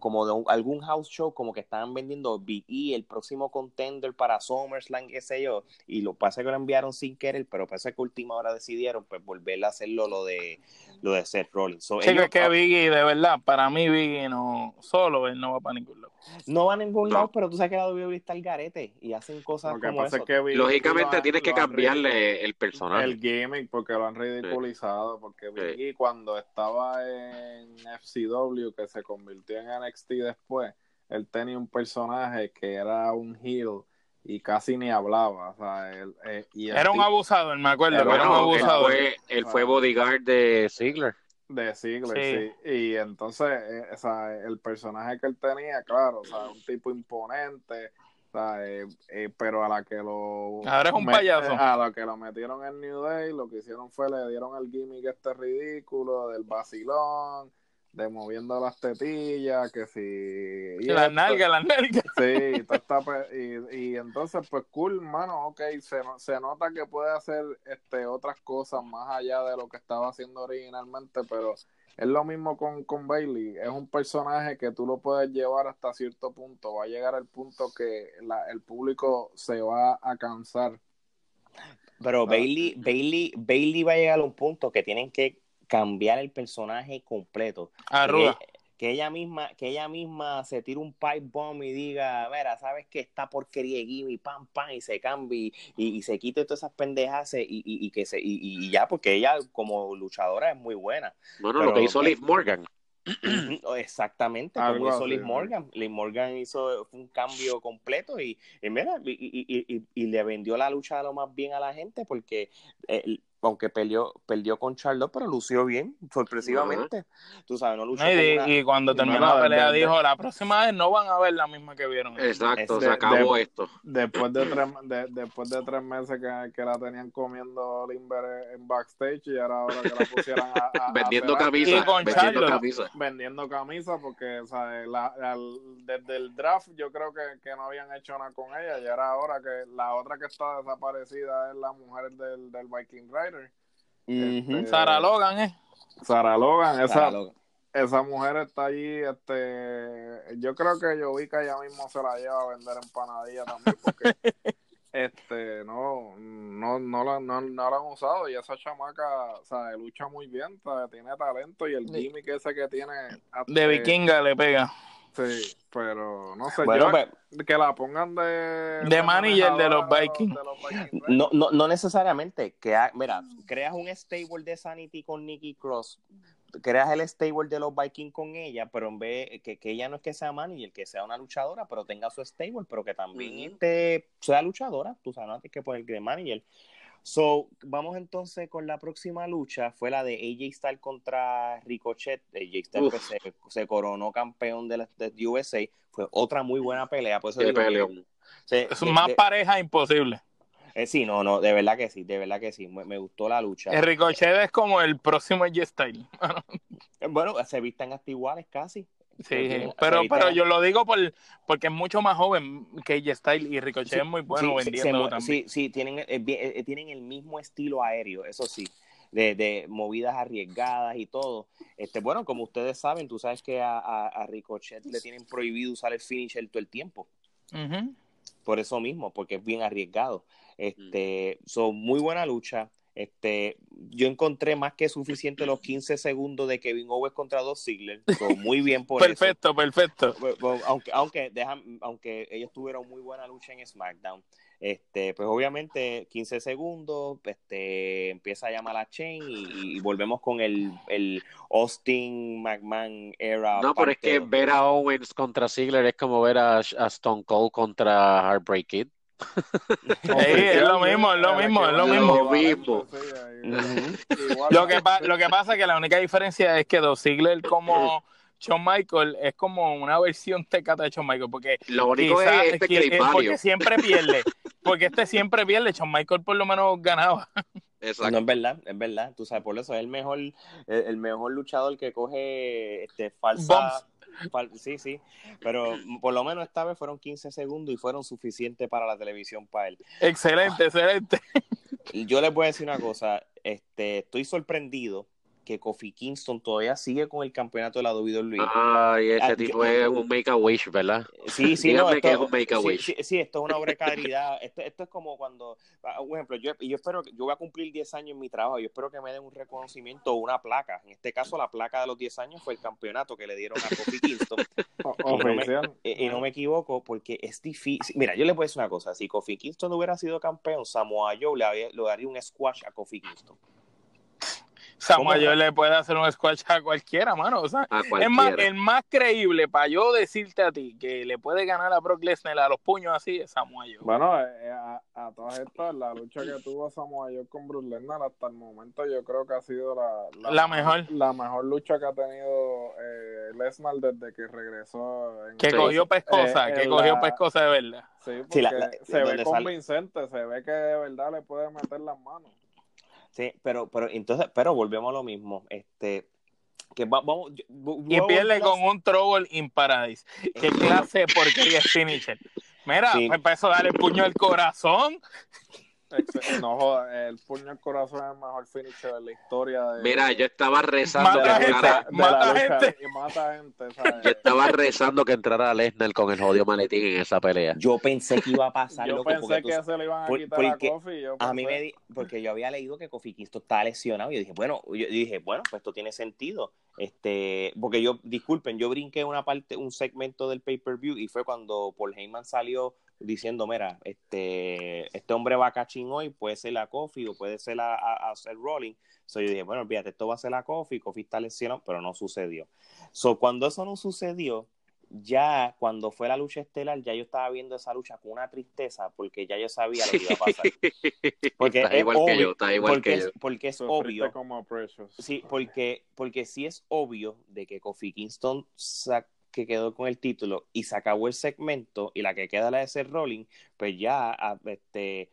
como de un- algún house show, como que estaban vendiendo BE, el próximo contender para SummerSlam, qué sé yo, y lo pasa que lo enviaron sin querer, pero parece que a última hora decidieron pues volver a hacerlo lo de lo de Seth Rollins. So,
Sí,
ellos,
es que Biggie, de verdad, para mí Biggie no, solo él no va para ningún lado.
no van a ningún
No.
lado, pero tú sabes que la WWE está al garete y hacen cosas
Lo que
como
pasa
eso.
es que Biggie
Lógicamente
han-
tienes que cambiarle el personaje.
el gimmick porque lo han ridiculizado porque Biggie cuando estaba en FCW que se convirtió en NXT después él tenía un personaje que era un heel y casi ni hablaba o sea, él, eh, y
Era un abusador, me acuerdo,
Era
era un
él
abusador.
fue, él fue bodyguard de Ziggler.
de Ziggler
Sí.
sí. y entonces eh, o sea, el personaje que él tenía claro o sea, un tipo imponente o sea, eh, eh, pero a la que lo
Ahora es un
me-
payaso.
a la que lo metieron en New Day lo que hicieron fue le dieron el gimmick este ridículo del vacilón de moviendo las tetillas que si y
las nalgas, las nalgas.
Sí, pe- y, y entonces, pues cool, mano, ok, se, no- se nota que puede hacer este otras cosas más allá de lo que estaba haciendo originalmente, pero es lo mismo con, con Bailey, es un personaje que tú lo puedes llevar hasta cierto punto, va a llegar al punto que la- el público se va a cansar.
Pero
Ah.
Bailey, Bailey, Bailey va a llegar a un punto que tienen que cambiar el personaje completo.
A Ruda.
Que, que ella misma, que ella misma se tire un pipe bomb y diga, mira, sabes que está porquería y pam, pam, y se cambie y, se quite todas esas pendejas y, y, que se, y, ya, porque ella como luchadora es muy buena.
Bueno, lo que hizo Liv Morgan.
Exactamente, como hizo Liv Morgan. Liv Morgan hizo un cambio completo y, mira, y, y, le vendió la lucha lo más bien a la gente porque eh, aunque perdió, perdió con Charlotte, pero lució bien, sorpresivamente. Tú sabes, no lució
y, cuando terminó la pelea dijo, la próxima vez no van a ver la misma que vieron.
Exacto, se acabó esto.
Después de tres, después de tres meses que, la tenían comiendo Limber en backstage y ahora, ahora que la pusieran a...
vendiendo camisas, vendiendo camisas.
Vendiendo camisas porque, La, desde el draft yo creo que, que no habían hecho nada con ella y ahora ahora que la otra que está desaparecida es la mujer del, del Viking Ride
este, Sara Logan, ¿eh?
Sara Logan, esa, esa mujer está allí, este, yo creo que yo vi que ella mismo se la lleva a vender empanadillas también, porque este, no, no, no, la, no, la han usado y esa chamaca, o sea, lucha muy bien, tiene talento y el gimmick ese que tiene.
de vikinga le pega.
Sí, pero no sé, yo, pues, que la pongan de...
De manager de los Vikings.
no, no, no necesariamente. Que, mira, creas un stable de Sanity con Nikki Cross, creas el stable de los Vikings con ella, pero en vez que, que ella no es que sea manager, que sea una luchadora, pero tenga su stable, pero que también este, sea luchadora, tú sabes, no tienes que poner de manager. So, vamos entonces con la próxima lucha. Fue la de AJ Styles contra Ricochet. AJ Styles pues, se, coronó campeón de la USA. Fue otra muy buena pelea. Por eso
es más pareja imposible.
Eh, sí, no, no, de verdad que sí, de verdad que sí. Me, gustó la lucha.
El Ricochet es como el próximo AJ Styles.
bueno, se visten hasta iguales casi.
Sí, pero, pero yo lo digo por, porque es mucho más joven que ella Style y Ricochet es muy bueno vendiendo
también. Sí, sí, tienen, eh, eh, tienen el mismo estilo aéreo, eso sí. De, de, movidas arriesgadas y todo. Este, bueno, como ustedes saben, tú sabes que a, a, Ricochet le tienen prohibido usar el finisher todo el tiempo. Por eso mismo, porque es bien arriesgado. Este, son muy buena lucha. Este, yo encontré más que suficiente los 15 segundos de Kevin Owens contra dos Ziggler. muy bien por
perfecto, Perfecto,
Aunque, aunque, dejan, aunque ellos tuvieron muy buena lucha en SmackDown. Este, pues obviamente 15 segundos, este, empieza a llamar a Chain y, volvemos con el, el, Austin McMahon era.
No, pero es que ver a Owens contra Ziggler es como ver a, a Stone Cold contra Heartbreak Kid
es lo mismo, es lo mismo, es lo mismo. Lo que, lo que pasa es que la única diferencia es que Dos Ziggler como Shawn Michael es como una versión tecata de Shawn Michael, porque
lo único es este que,
porque siempre pierde, porque este siempre pierde, Shawn Michael por lo menos ganaba.
Exacto. No, es verdad, es verdad, tú sabes, por eso es el mejor, el, mejor luchador que coge este falsa Sí, sí, pero por lo menos esta vez fueron 15 segundos y fueron suficientes para la televisión para él.
Excelente, excelente.
Yo les voy a decir una cosa, este, estoy sorprendido que Kofi Kingston todavía sigue con el campeonato de la WWE.
Ay, ese ah, tipo es un make a wish, ¿verdad?
Sí, sí, no, esto, es un make a wish. Sí, esto es una obra de caridad. esto, esto es como cuando, ah, por ejemplo, yo, yo espero que yo voy a cumplir 10 años en mi trabajo, yo espero que me den un reconocimiento o una placa. En este caso, la placa de los 10 años fue el campeonato que le dieron a Kofi Kingston. y, no me, y, no me, equivoco porque es difícil. Mira, yo les voy a decir una cosa, si Kofi Kingston no hubiera sido campeón, Samoa Joe le, le daría un squash a Kofi Kingston.
Samuel le puede hacer un squash a cualquiera, mano. O sea, es más, el más creíble para yo decirte a ti que le puede ganar a Brock Lesnar a los puños así es Samuel
Bueno, eh, a, a, todas estas, la lucha que tuvo Samuel con Brock Lesnar hasta el momento yo creo que ha sido la,
la, mejor
la mejor lucha que ha tenido eh, Lesnar desde que regresó.
que cogió pescosa, eh, que cogió pescosa de verdad.
Sí, porque se ve convincente, se ve que de verdad le puede meter las manos.
Sí, pero, pero entonces, pero volvemos a lo mismo. Este, que vamos,
y pierde con un Trouble in Paradise. ¿Qué clase de porquería es finisher? Mira, sí. pues para eso darle el puño al corazón.
No, el puño al corazón es el mejor finisher de la historia. De,
Mira, yo estaba rezando
que entrara. Mata gente.
Y mata gente
Yo estaba rezando que entrara Lesnar con el jodido maletín en esa pelea.
Yo pensé que iba a pasar.
yo pensé que se le iban a quitar a Kofi.
a mí me di, porque yo había leído que Kofi Kingston estaba lesionado. Y yo dije, bueno, yo dije, bueno, pues esto tiene sentido. Este, porque yo, disculpen, yo brinqué una parte, un segmento del pay-per-view y fue cuando Paul Heyman salió diciendo, mira, este, este hombre va a cachín hoy, puede ser la Coffee o puede ser a, a, hacer Rolling. So yo dije, bueno, olvídate, esto va a ser la Coffee, Coffee está lesionado, pero no sucedió. So cuando eso no sucedió, ya cuando fue la lucha estelar, ya yo estaba viendo esa lucha con una tristeza porque ya yo sabía lo que iba a pasar. Porque
está
es
igual
obvio,
que yo, está igual
porque
que
es,
yo.
porque es obvio.
como.
Sí, porque, porque sí es obvio de que Kofi Kingston que quedó con el título y se acabó el segmento y la que queda la de ser Rolling, pues ya, ah, este,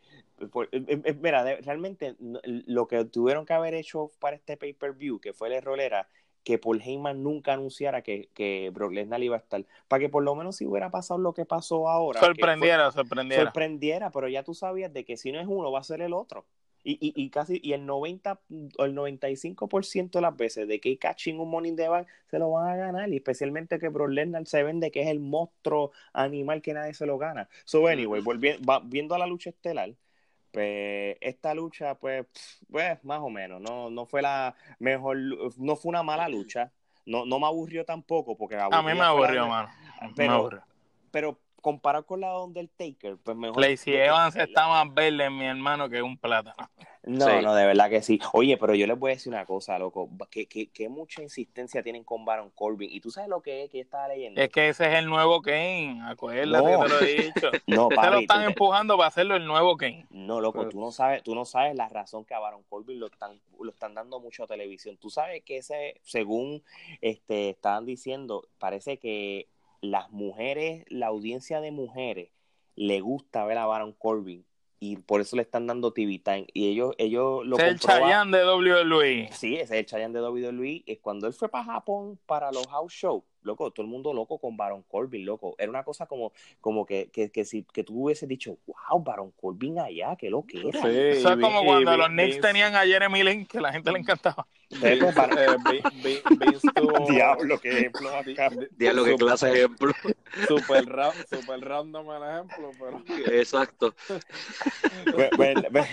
por- eh, eh, mira, de- realmente lo que tuvieron que haber hecho para este pay-per-view, que fue el error era que Paul Heyman nunca anunciara que, que Brock Lesnar iba a estar, para que por lo menos si hubiera pasado lo que pasó ahora, fue-
Sorprendiera, sorprendiera.
sorprendiera, pero ya tú sabías de que si no es uno, va a ser el otro. Y, y, y casi, y el 90, o el 95% de las veces de que catching un the Bank se lo van a ganar, y especialmente que Brock Lesnar se vende que es el monstruo animal que nadie se lo gana. So, anyway, volviendo, va- viendo a la lucha estelar, pues esta lucha, pues, pues, más o menos, no, no fue la mejor, no fue una mala lucha, no, no me aburrió tampoco, porque
A mí me aburrió, mano. Me
Pero-
aburrió.
pero comparado con la de Undertaker, pues mejor.
Lacey Evans está más verde, mi hermano, que un plátano.
No,
Sí.
no, de verdad que sí. Oye, pero yo les voy a decir una cosa, loco, que, que, que mucha insistencia tienen con Baron Corbin. ¿Y tú sabes lo que es que yo estaba leyendo?
Es que ese es el nuevo Kane, acuérdate
No.
que te lo he dicho.
No,
Ese lo
papi,
están
tú-
empujando para hacerlo el nuevo Kane.
no, loco, tú no sabes, tú no sabes la razón que a Baron Corbin lo están, lo están dando mucho a televisión. Tú sabes que ese, según este estaban diciendo, parece que las mujeres, la audiencia de mujeres, le gusta ver a Baron Corbin y por eso le están dando TV time. Y ellos, ellos lo
es el Chayanne de WWE.
Sí, ese es el Chayanne de WWE. Es cuando él fue para Japón para los house shows, loco, todo el mundo loco con Baron Corbin, loco. Era una cosa como, como que, que, que si que tú hubieses dicho, wow, Baron Corbin allá, qué lo que era.
Sí,
Eso es como cuando los Knicks
Vince-
tenían a Jeremy Lin, que a la gente le encantaba.
Vince, eh, Vi- Vi- Vince tuvo-
Diablo, qué ejemplo
Diablo, qué
super-
clase de ejemplo.
Super, ra- super random el ejemplo, pero
Exacto.
Pues, pues, pues,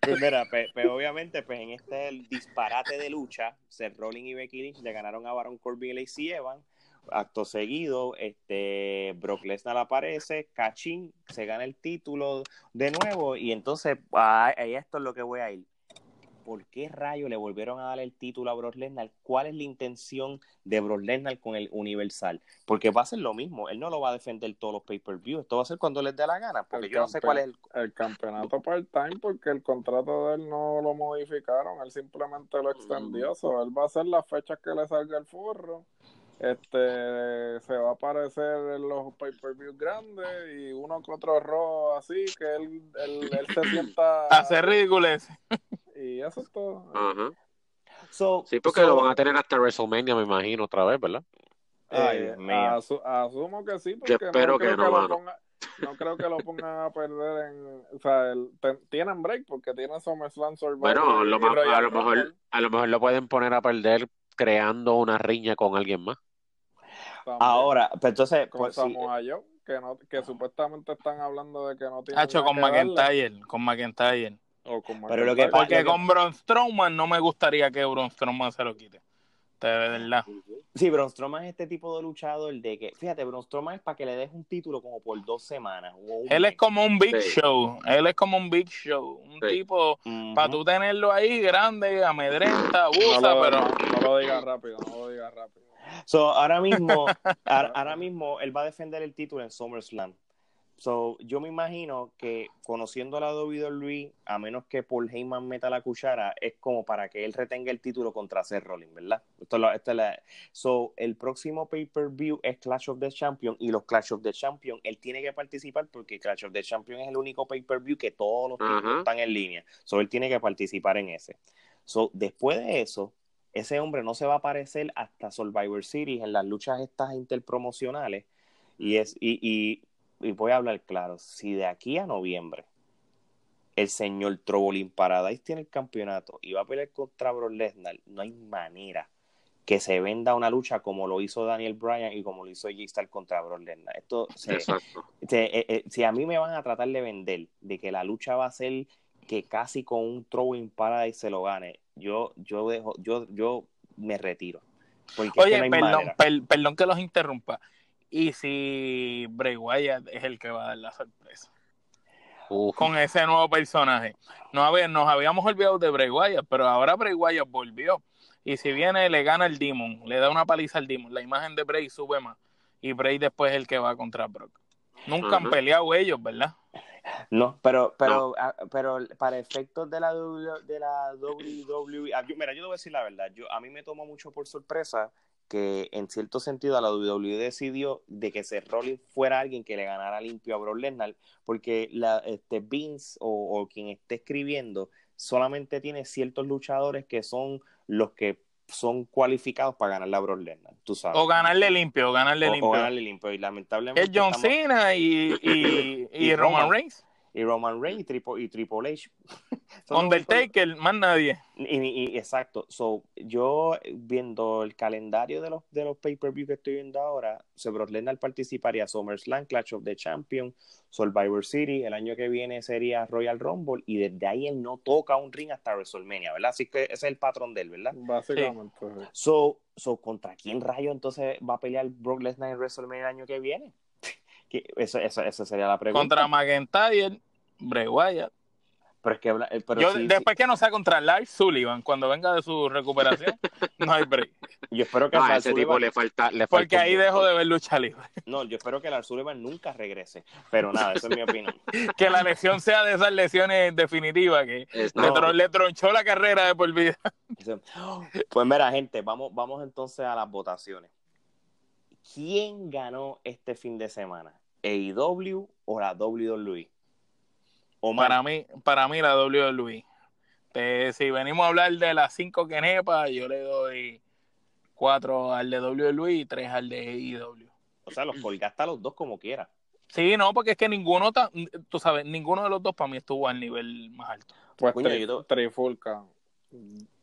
pues mira, pues, pues obviamente, pues en este disparate de lucha, Seth Rollins y Becky Lynch le ganaron a Baron Corbin y Lacey Evans. Acto seguido, este Brock Lesnar aparece, Cachín se gana el título de nuevo y entonces ah, esto es lo que voy a ir. ¿Por qué rayo le volvieron a dar el título a Brock Lesnar? ¿Cuál es la intención de Brock Lesnar con el Universal? Porque va a ser lo mismo. Él no lo va a defender todos los pay-per-view. Esto va a ser cuando les dé la gana. Porque
El
yo no sé cuál es el,
el campeonato part-time porque el contrato de él no lo modificaron, él simplemente lo extendió, so, él va a hacer las fechas que le salga el forro. Este se va a aparecer en los pay-per-view grandes y uno que otro rojo así que él, él, él se sienta
Hacer ridículo ese.
y eso es todo.
Ajá.
So,
Sí, porque
so-
lo van a tener hasta WrestleMania, me imagino, otra vez, ¿verdad?
Ay,
Eh,
Dios mío.
asu- asumo que sí, porque
espero
no
que
creo
no,
que, lo ponga- no creo que lo pongan a perder en, o sea, el- ten- tienen break porque tienen SummerSlam Survivor
Bueno, lo a lo mejor, a lo mejor lo pueden poner a perder creando una riña con alguien más.
También.
Ahora, pero entonces,
con
pues, sí,
Samoa Joe, que no que supuestamente están hablando de que no tiene
Hacho, con McIntyre, con McIntyre.
o con
Pero lo que
McIntyre.
pasa-
Porque
lo que-
con Braun Strowman no me gustaría que Braun Strowman se lo quite. De verdad.
sí, Braun Strowman es este tipo de luchador de que, fíjate, Braun Strowman es para que le des un título como por dos semanas.
Él es como un Big
Sí.
Show. Él es como un Big Show. Un
Sí.
tipo, para tú tenerlo ahí grande, amedrenta,
no
abusa,
lo,
pero...
no, no lo digas rápido, no lo digas rápido.
So, ahora mismo, ahora, ahora mismo él va a defender el título en SummerSlam. So, yo me imagino que conociendo a la WWE, a menos que Paul Heyman meta la cuchara, es como para que él retenga el título contra Seth Rollins, ¿verdad? Esto es lo- esto es la- so, el próximo pay-per-view es Clash of the Champions y los Clash of the Champions, él tiene que participar porque Clash of the Champions es el único pay-per-view que todos los títulos están en línea. So, él tiene que participar en ese. So, después de eso, ese hombre no se va a aparecer hasta Survivor Series en las luchas estas interpromocionales. Y, es, y, y, y voy a hablar claro, si de aquí a noviembre el señor Trobolín Paradise tiene el campeonato y va a pelear contra Brock Lesnar, no hay manera que se venda una lucha como lo hizo Daniel Bryan y como lo hizo G-Star contra Brock Lesnar. Esto se, eh, eh, si a mí me van a tratar de vender de que la lucha va a ser que casi con un in paradise se lo gane, yo, yo dejo, yo, yo me retiro.
Oye, perdón, perdón que los interrumpa. ¿Y si Bray Wyatt es el que va a dar la sorpresa? Con ese nuevo personaje. No, a nos habíamos olvidado de Bray Wyatt, pero ahora Bray Wyatt volvió. Y si viene, le gana el Demon, le da una paliza al Demon. La imagen de Bray sube más. Y Bray después es el que va contra Brock. Nunca han peleado ellos, ¿verdad?
No, pero, pero, ah, pero para efectos de la, de la WWE, ah, mira, yo te voy a decir la verdad, yo, a mí me tomó mucho por sorpresa que en cierto sentido la WWE decidió de que Seth Rollins fuera alguien que le ganara limpio a Brock Lesnar, porque la, este Vince o, o, quien esté escribiendo solamente tiene ciertos luchadores que son los que son cualificados para ganarle a Brock Lesnar, tú sabes.
O ganarle limpio, o ganarle limpio.
O ganarle limpio, y lamentablemente...
Es John Cena y, y, y, Roman Reigns
y Roman Reigns y Triple, y Triple H.
Undertaker, más nadie.
Y, exacto. So, yo viendo el calendario de los, de los pay-per-view que estoy viendo ahora, se Brock Lesnar participaría SummerSlam, Clash of the Champions, Survivor City, el año que viene sería Royal Rumble y desde ahí él no toca un ring hasta WrestleMania, ¿verdad? Así que ese es el patrón de él, ¿verdad?
Básicamente.
So, so, ¿contra quién rayo entonces va a pelear Brock Lesnar en WrestleMania el año que viene? Eso, eso, esa sería la pregunta.
Contra McIntyre, Bray Wyatt.
Pero es que, eh, pero
Yo, después que no sea contra Lars Sullivan, cuando venga de su recuperación, no hay break.
Yo espero que
a ese tipo le falta, le
Porque ahí dejo de ver lucha libre.
No, yo espero que Lars Sullivan nunca regrese. Pero nada, esa es mi opinión.
que la lesión sea de esas lesiones definitivas que le, tronchó la carrera de por vida.
pues mira, gente, vamos, vamos entonces a las votaciones. ¿Quién ganó este fin de semana? ¿AEW o la WWE?
Para mí, para mí la WWE. si venimos a hablar de las cinco que nepa, yo le doy cuatro al de WWE y tres al de AEW.
O sea, los colgaste a los dos como quiera.
Sí, no, porque es que ninguno, tú sabes, ninguno de los dos para mí estuvo al nivel más alto.
Pues Trifulca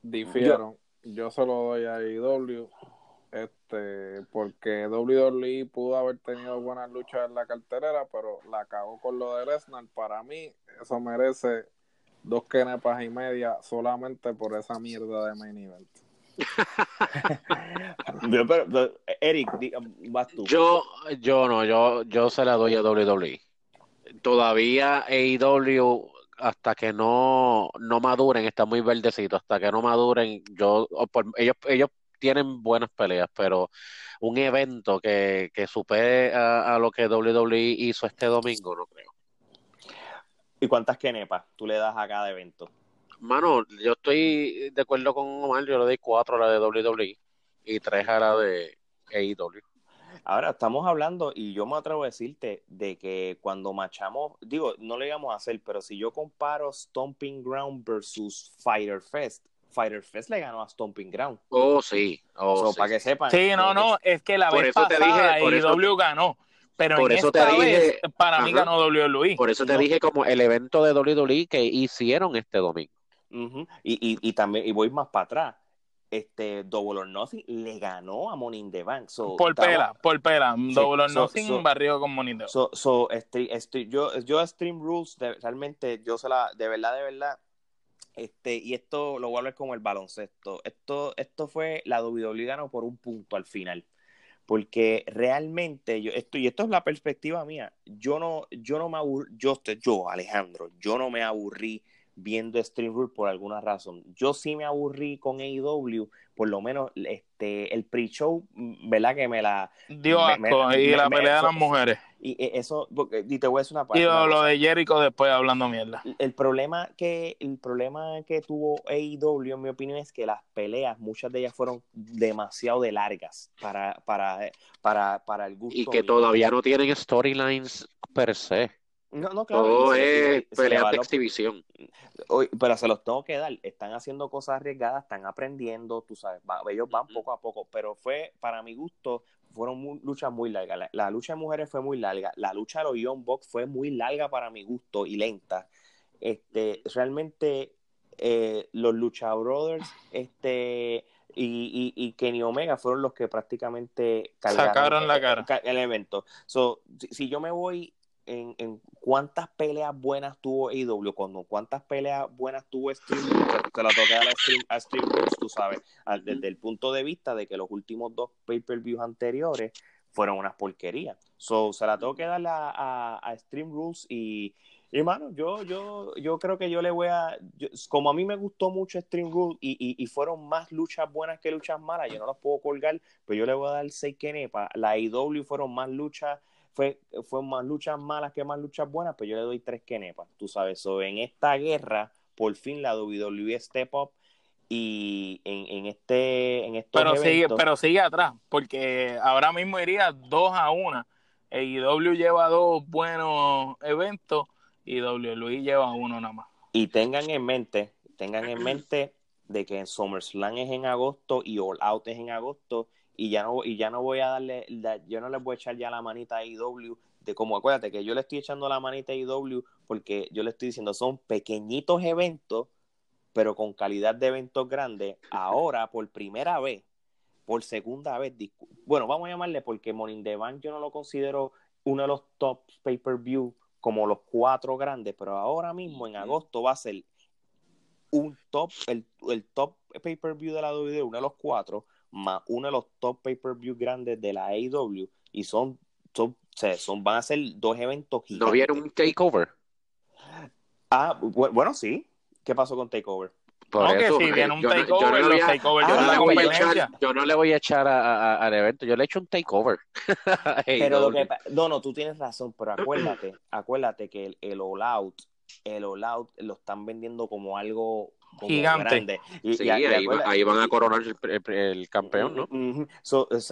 difieron. Yo, yo solo doy a AEW este porque WWE pudo haber tenido buenas luchas en la carterera, pero la cagó con lo de Lesnar. Para mí, eso merece dos kenepas y media solamente por esa mierda de main event.
Eric, vas tú.
Yo, yo no, yo, yo se la doy a WWE. Todavía AEW hasta que no, no maduren, está muy verdecito, hasta que no maduren, yo, por, ellos, ellos tienen buenas peleas, pero un evento que, que supere a, lo que WWE hizo este domingo, no creo.
¿Y cuántas kenepas tú le das a cada evento?
Mano, yo estoy de acuerdo con Omar, yo le doy cuatro a la de WWE y tres a la de AEW.
Ahora estamos hablando, y yo me atrevo a decirte, de que cuando machamos, digo, no le íbamos a hacer, pero si yo comparo Stomping Ground versus Fighter Fest, Fighter Fest le ganó a Stomping Ground.
Oh, sí. Oh,
Para que sepan.
Sí, no, no, es que la vez pasada IW ganó. Pero por en eso esta te dije, vez, para mí ganó WWE.
Por eso te dije como el evento de WWE que hicieron este domingo.
y, y, y, también, y voy más para atrás. Este Double or Nothing le ganó a Money in the Bank.
por pela, por pela. Double or Nothing barrió con Money in the Bank.
So, so, este, yo, yo Stream Rules, realmente, yo se la, de verdad, de verdad, este, y esto lo voy a como el baloncesto. Esto, esto fue la WWE ganó por un punto al final. Porque realmente, yo, esto, y esto es la perspectiva mía, yo no, yo no me aburrí, yo, yo, Alejandro, yo no me aburrí viendo Stream Rule por alguna razón. Yo sí me aburrí con AEW, por lo menos este el pre-show, mm, ¿verdad? Que me la...
Dio asco, y la pelea de las mujeres.
Y e, eso, y te voy a decir una
parte. Y lo, de Jericho después hablando mierda.
El problema que, el problema que tuvo AEW, en mi opinión, es que las peleas, muchas de ellas fueron demasiado de largas para, para, para, para el gusto.
Y que todavía no tienen storylines per se.
No, no, claro.
Todo es pelea de exhibición.
pero se los tengo que dar. Están haciendo cosas arriesgadas, están aprendiendo, tú sabes. ellos van poco a poco. Pero fue, para mi gusto, fueron luchas muy largas. La, lucha de mujeres fue muy larga. La lucha de los Young Bucks fue muy larga para mi gusto y lenta. Este, realmente, eh, los Lucha Brothers, este. Y, y, Kenny Omega fueron los que prácticamente
sacaron la cara
el evento. So, si yo me voy en, en cuántas peleas buenas tuvo AEW, cuando cuántas peleas buenas tuvo Stream se, la toca a, Stream, a Stream Rules, tú sabes, desde el punto de vista de que los últimos dos pay-per-views anteriores fueron unas porquerías. So, se la tengo que dar a, a, Stream Rules y, hermano, yo, yo, yo creo que yo le voy a, como a mí me gustó mucho Stream Rules y, y, fueron más luchas buenas que luchas malas, yo no las puedo colgar, pero yo le voy a dar 6 kenepa. La IW fueron más luchas fue, fue más luchas malas que más luchas buenas, pero yo le doy tres kenepas, tú sabes. So, en esta guerra, por fin la WWE Step Up y en, en este en estos
pero sigue pero sigue atrás porque ahora mismo iría dos a una EIW lleva dos buenos eventos y WWE lleva uno nada más
y tengan en mente tengan en mente de que en SummerSlam es en agosto y All Out es en agosto y ya no y ya no voy a darle yo no les voy a echar ya la manita a IW de como acuérdate que yo le estoy echando la manita a IW porque yo le estoy diciendo son pequeñitos eventos pero con calidad de eventos grandes. Ahora por primera vez por segunda vez bueno vamos a llamarle porque Morning the Bank yo no lo considero uno de los top pay per view como los cuatro grandes pero ahora mismo en agosto va a ser un top el, el top pay per view de la WWE uno de los cuatro más uno de los top pay-per-view grandes de la AEW y son, son, son, van a ser dos eventos
gigantes. ¿No vieron un takeover?
Ah, bueno, sí. ¿Qué pasó con takeover?
Por no, eso, que si viene un takeover, yo, no, los takeover
yo, no le voy a echar, yo no le voy a echar al evento, yo le echo un takeover.
pero lo que, no, no, tú tienes razón, pero acuérdate, acuérdate que el, el All Out, el All Out lo están vendiendo como algo
gigante.
Y, sí, ahí, van a coronar el, campeón, ¿no?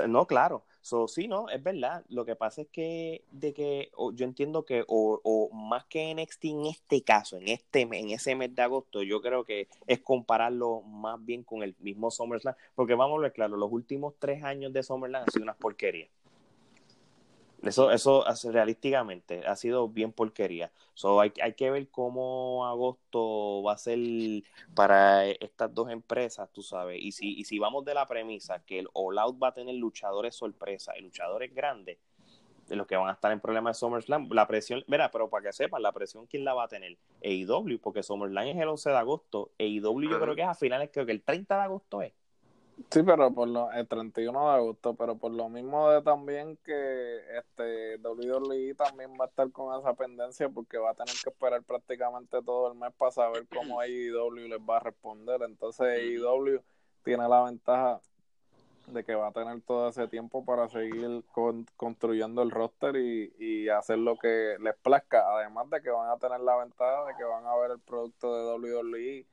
no, claro. So, sí, no, es verdad. Lo que pasa es que, de que yo entiendo que, o, más que NXT en este caso, en este en ese mes de agosto, yo creo que es compararlo más bien con el mismo SummerSlam, porque vamos a ver claro, los últimos tres años de SummerSlam han sido unas porquerías. Eso, eso realísticamente ha sido bien porquería. So, hay, hay que ver cómo agosto va a ser para estas dos empresas, tú sabes. Y si, y si vamos de la premisa que el All Out va a tener luchadores sorpresa y luchadores grandes, de los que van a estar en problemas de SummerSlam, la presión, mira, pero para que sepan, la presión, ¿quién la va a tener? AEW, porque SummerSlam es el 11 de agosto. AEW yo creo que es a finales, creo que el 30 de agosto es.
Sí, pero por lo, el 31 de agosto, pero por lo mismo de también que este WWE también va a estar con esa pendencia porque va a tener que esperar prácticamente todo el mes para saber cómo AEW les va a responder. Entonces AEW tiene la ventaja de que va a tener todo ese tiempo para seguir construyendo el roster y, y hacer lo que les plazca. Además de que van a tener la ventaja de que van a ver el producto de WWE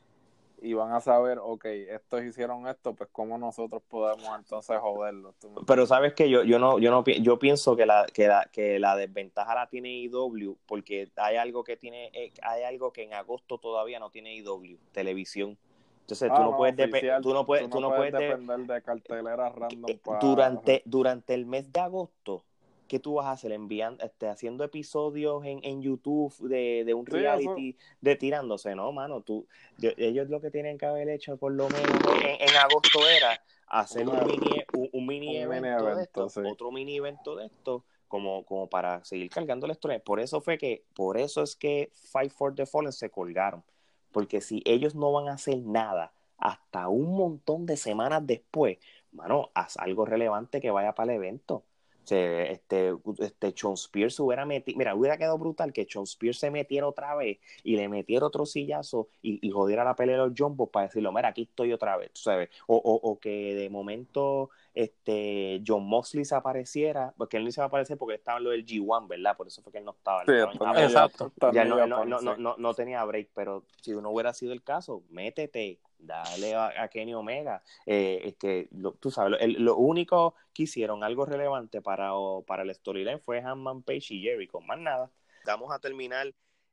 y van a saber, ok, estos hicieron esto, pues cómo nosotros podemos entonces joderlo.
Pero sabes que yo, yo no, yo no yo pienso que la, que la, que la desventaja la tiene IW, porque hay algo que tiene, eh, hay algo que en agosto todavía no tiene IW, televisión. Entonces tú, ah, no puedes tú no puedes, tú no, puedes,
depender de carteleras random
eh, durante, durante el mes de agosto ¿qué tú vas a hacer? Enviando, este, haciendo episodios en, en YouTube de, de un reality de tirándose, ¿no, mano? Tú, ellos lo que tienen que haber hecho por lo menos en, agosto era hacer un mini, un, mini evento, de esto, otro mini evento de esto, como, como para seguir cargando el estrés. Por eso fue que, por eso es que Fight for the Fallen se colgaron. Porque si ellos no van a hacer nada hasta un montón de semanas después, mano, haz algo relevante que vaya para el evento este, este Sean Spears hubiera metido, mira, hubiera quedado brutal que Sean Spears se metiera otra vez y le metiera otro sillazo y, y jodiera la pelea de los Jumbo para decirlo, mira, aquí estoy otra vez, ¿sabes? O, o, o, que de momento este John Moxley se apareciera, porque él no se va a aparecer porque estaba en lo del G1, ¿verdad? Por eso fue que él no estaba.
exacto.
Ya no, no, no, no, no tenía break, pero si uno hubiera sido el caso, métete, dale a, Kenny Omega. Eh, es que tú sabes, lo, único que hicieron algo relevante para, para el storyline fue Hanman Page y Jericho, más nada. Vamos a terminar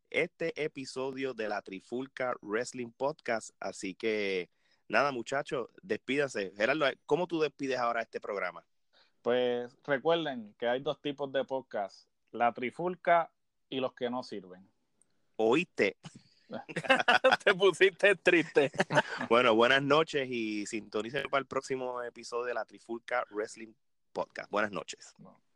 este episodio de la Trifulca Wrestling Podcast, así que nada, muchachos, despídase. Gerardo, ¿cómo tú despides ahora este programa?
Pues recuerden que hay dos tipos de podcast, la Trifulca y los que no sirven.
¿Oíste?
Te pusiste triste.
bueno, buenas noches y sintonicen para el próximo episodio de la Trifulca Wrestling Podcast. Buenas noches.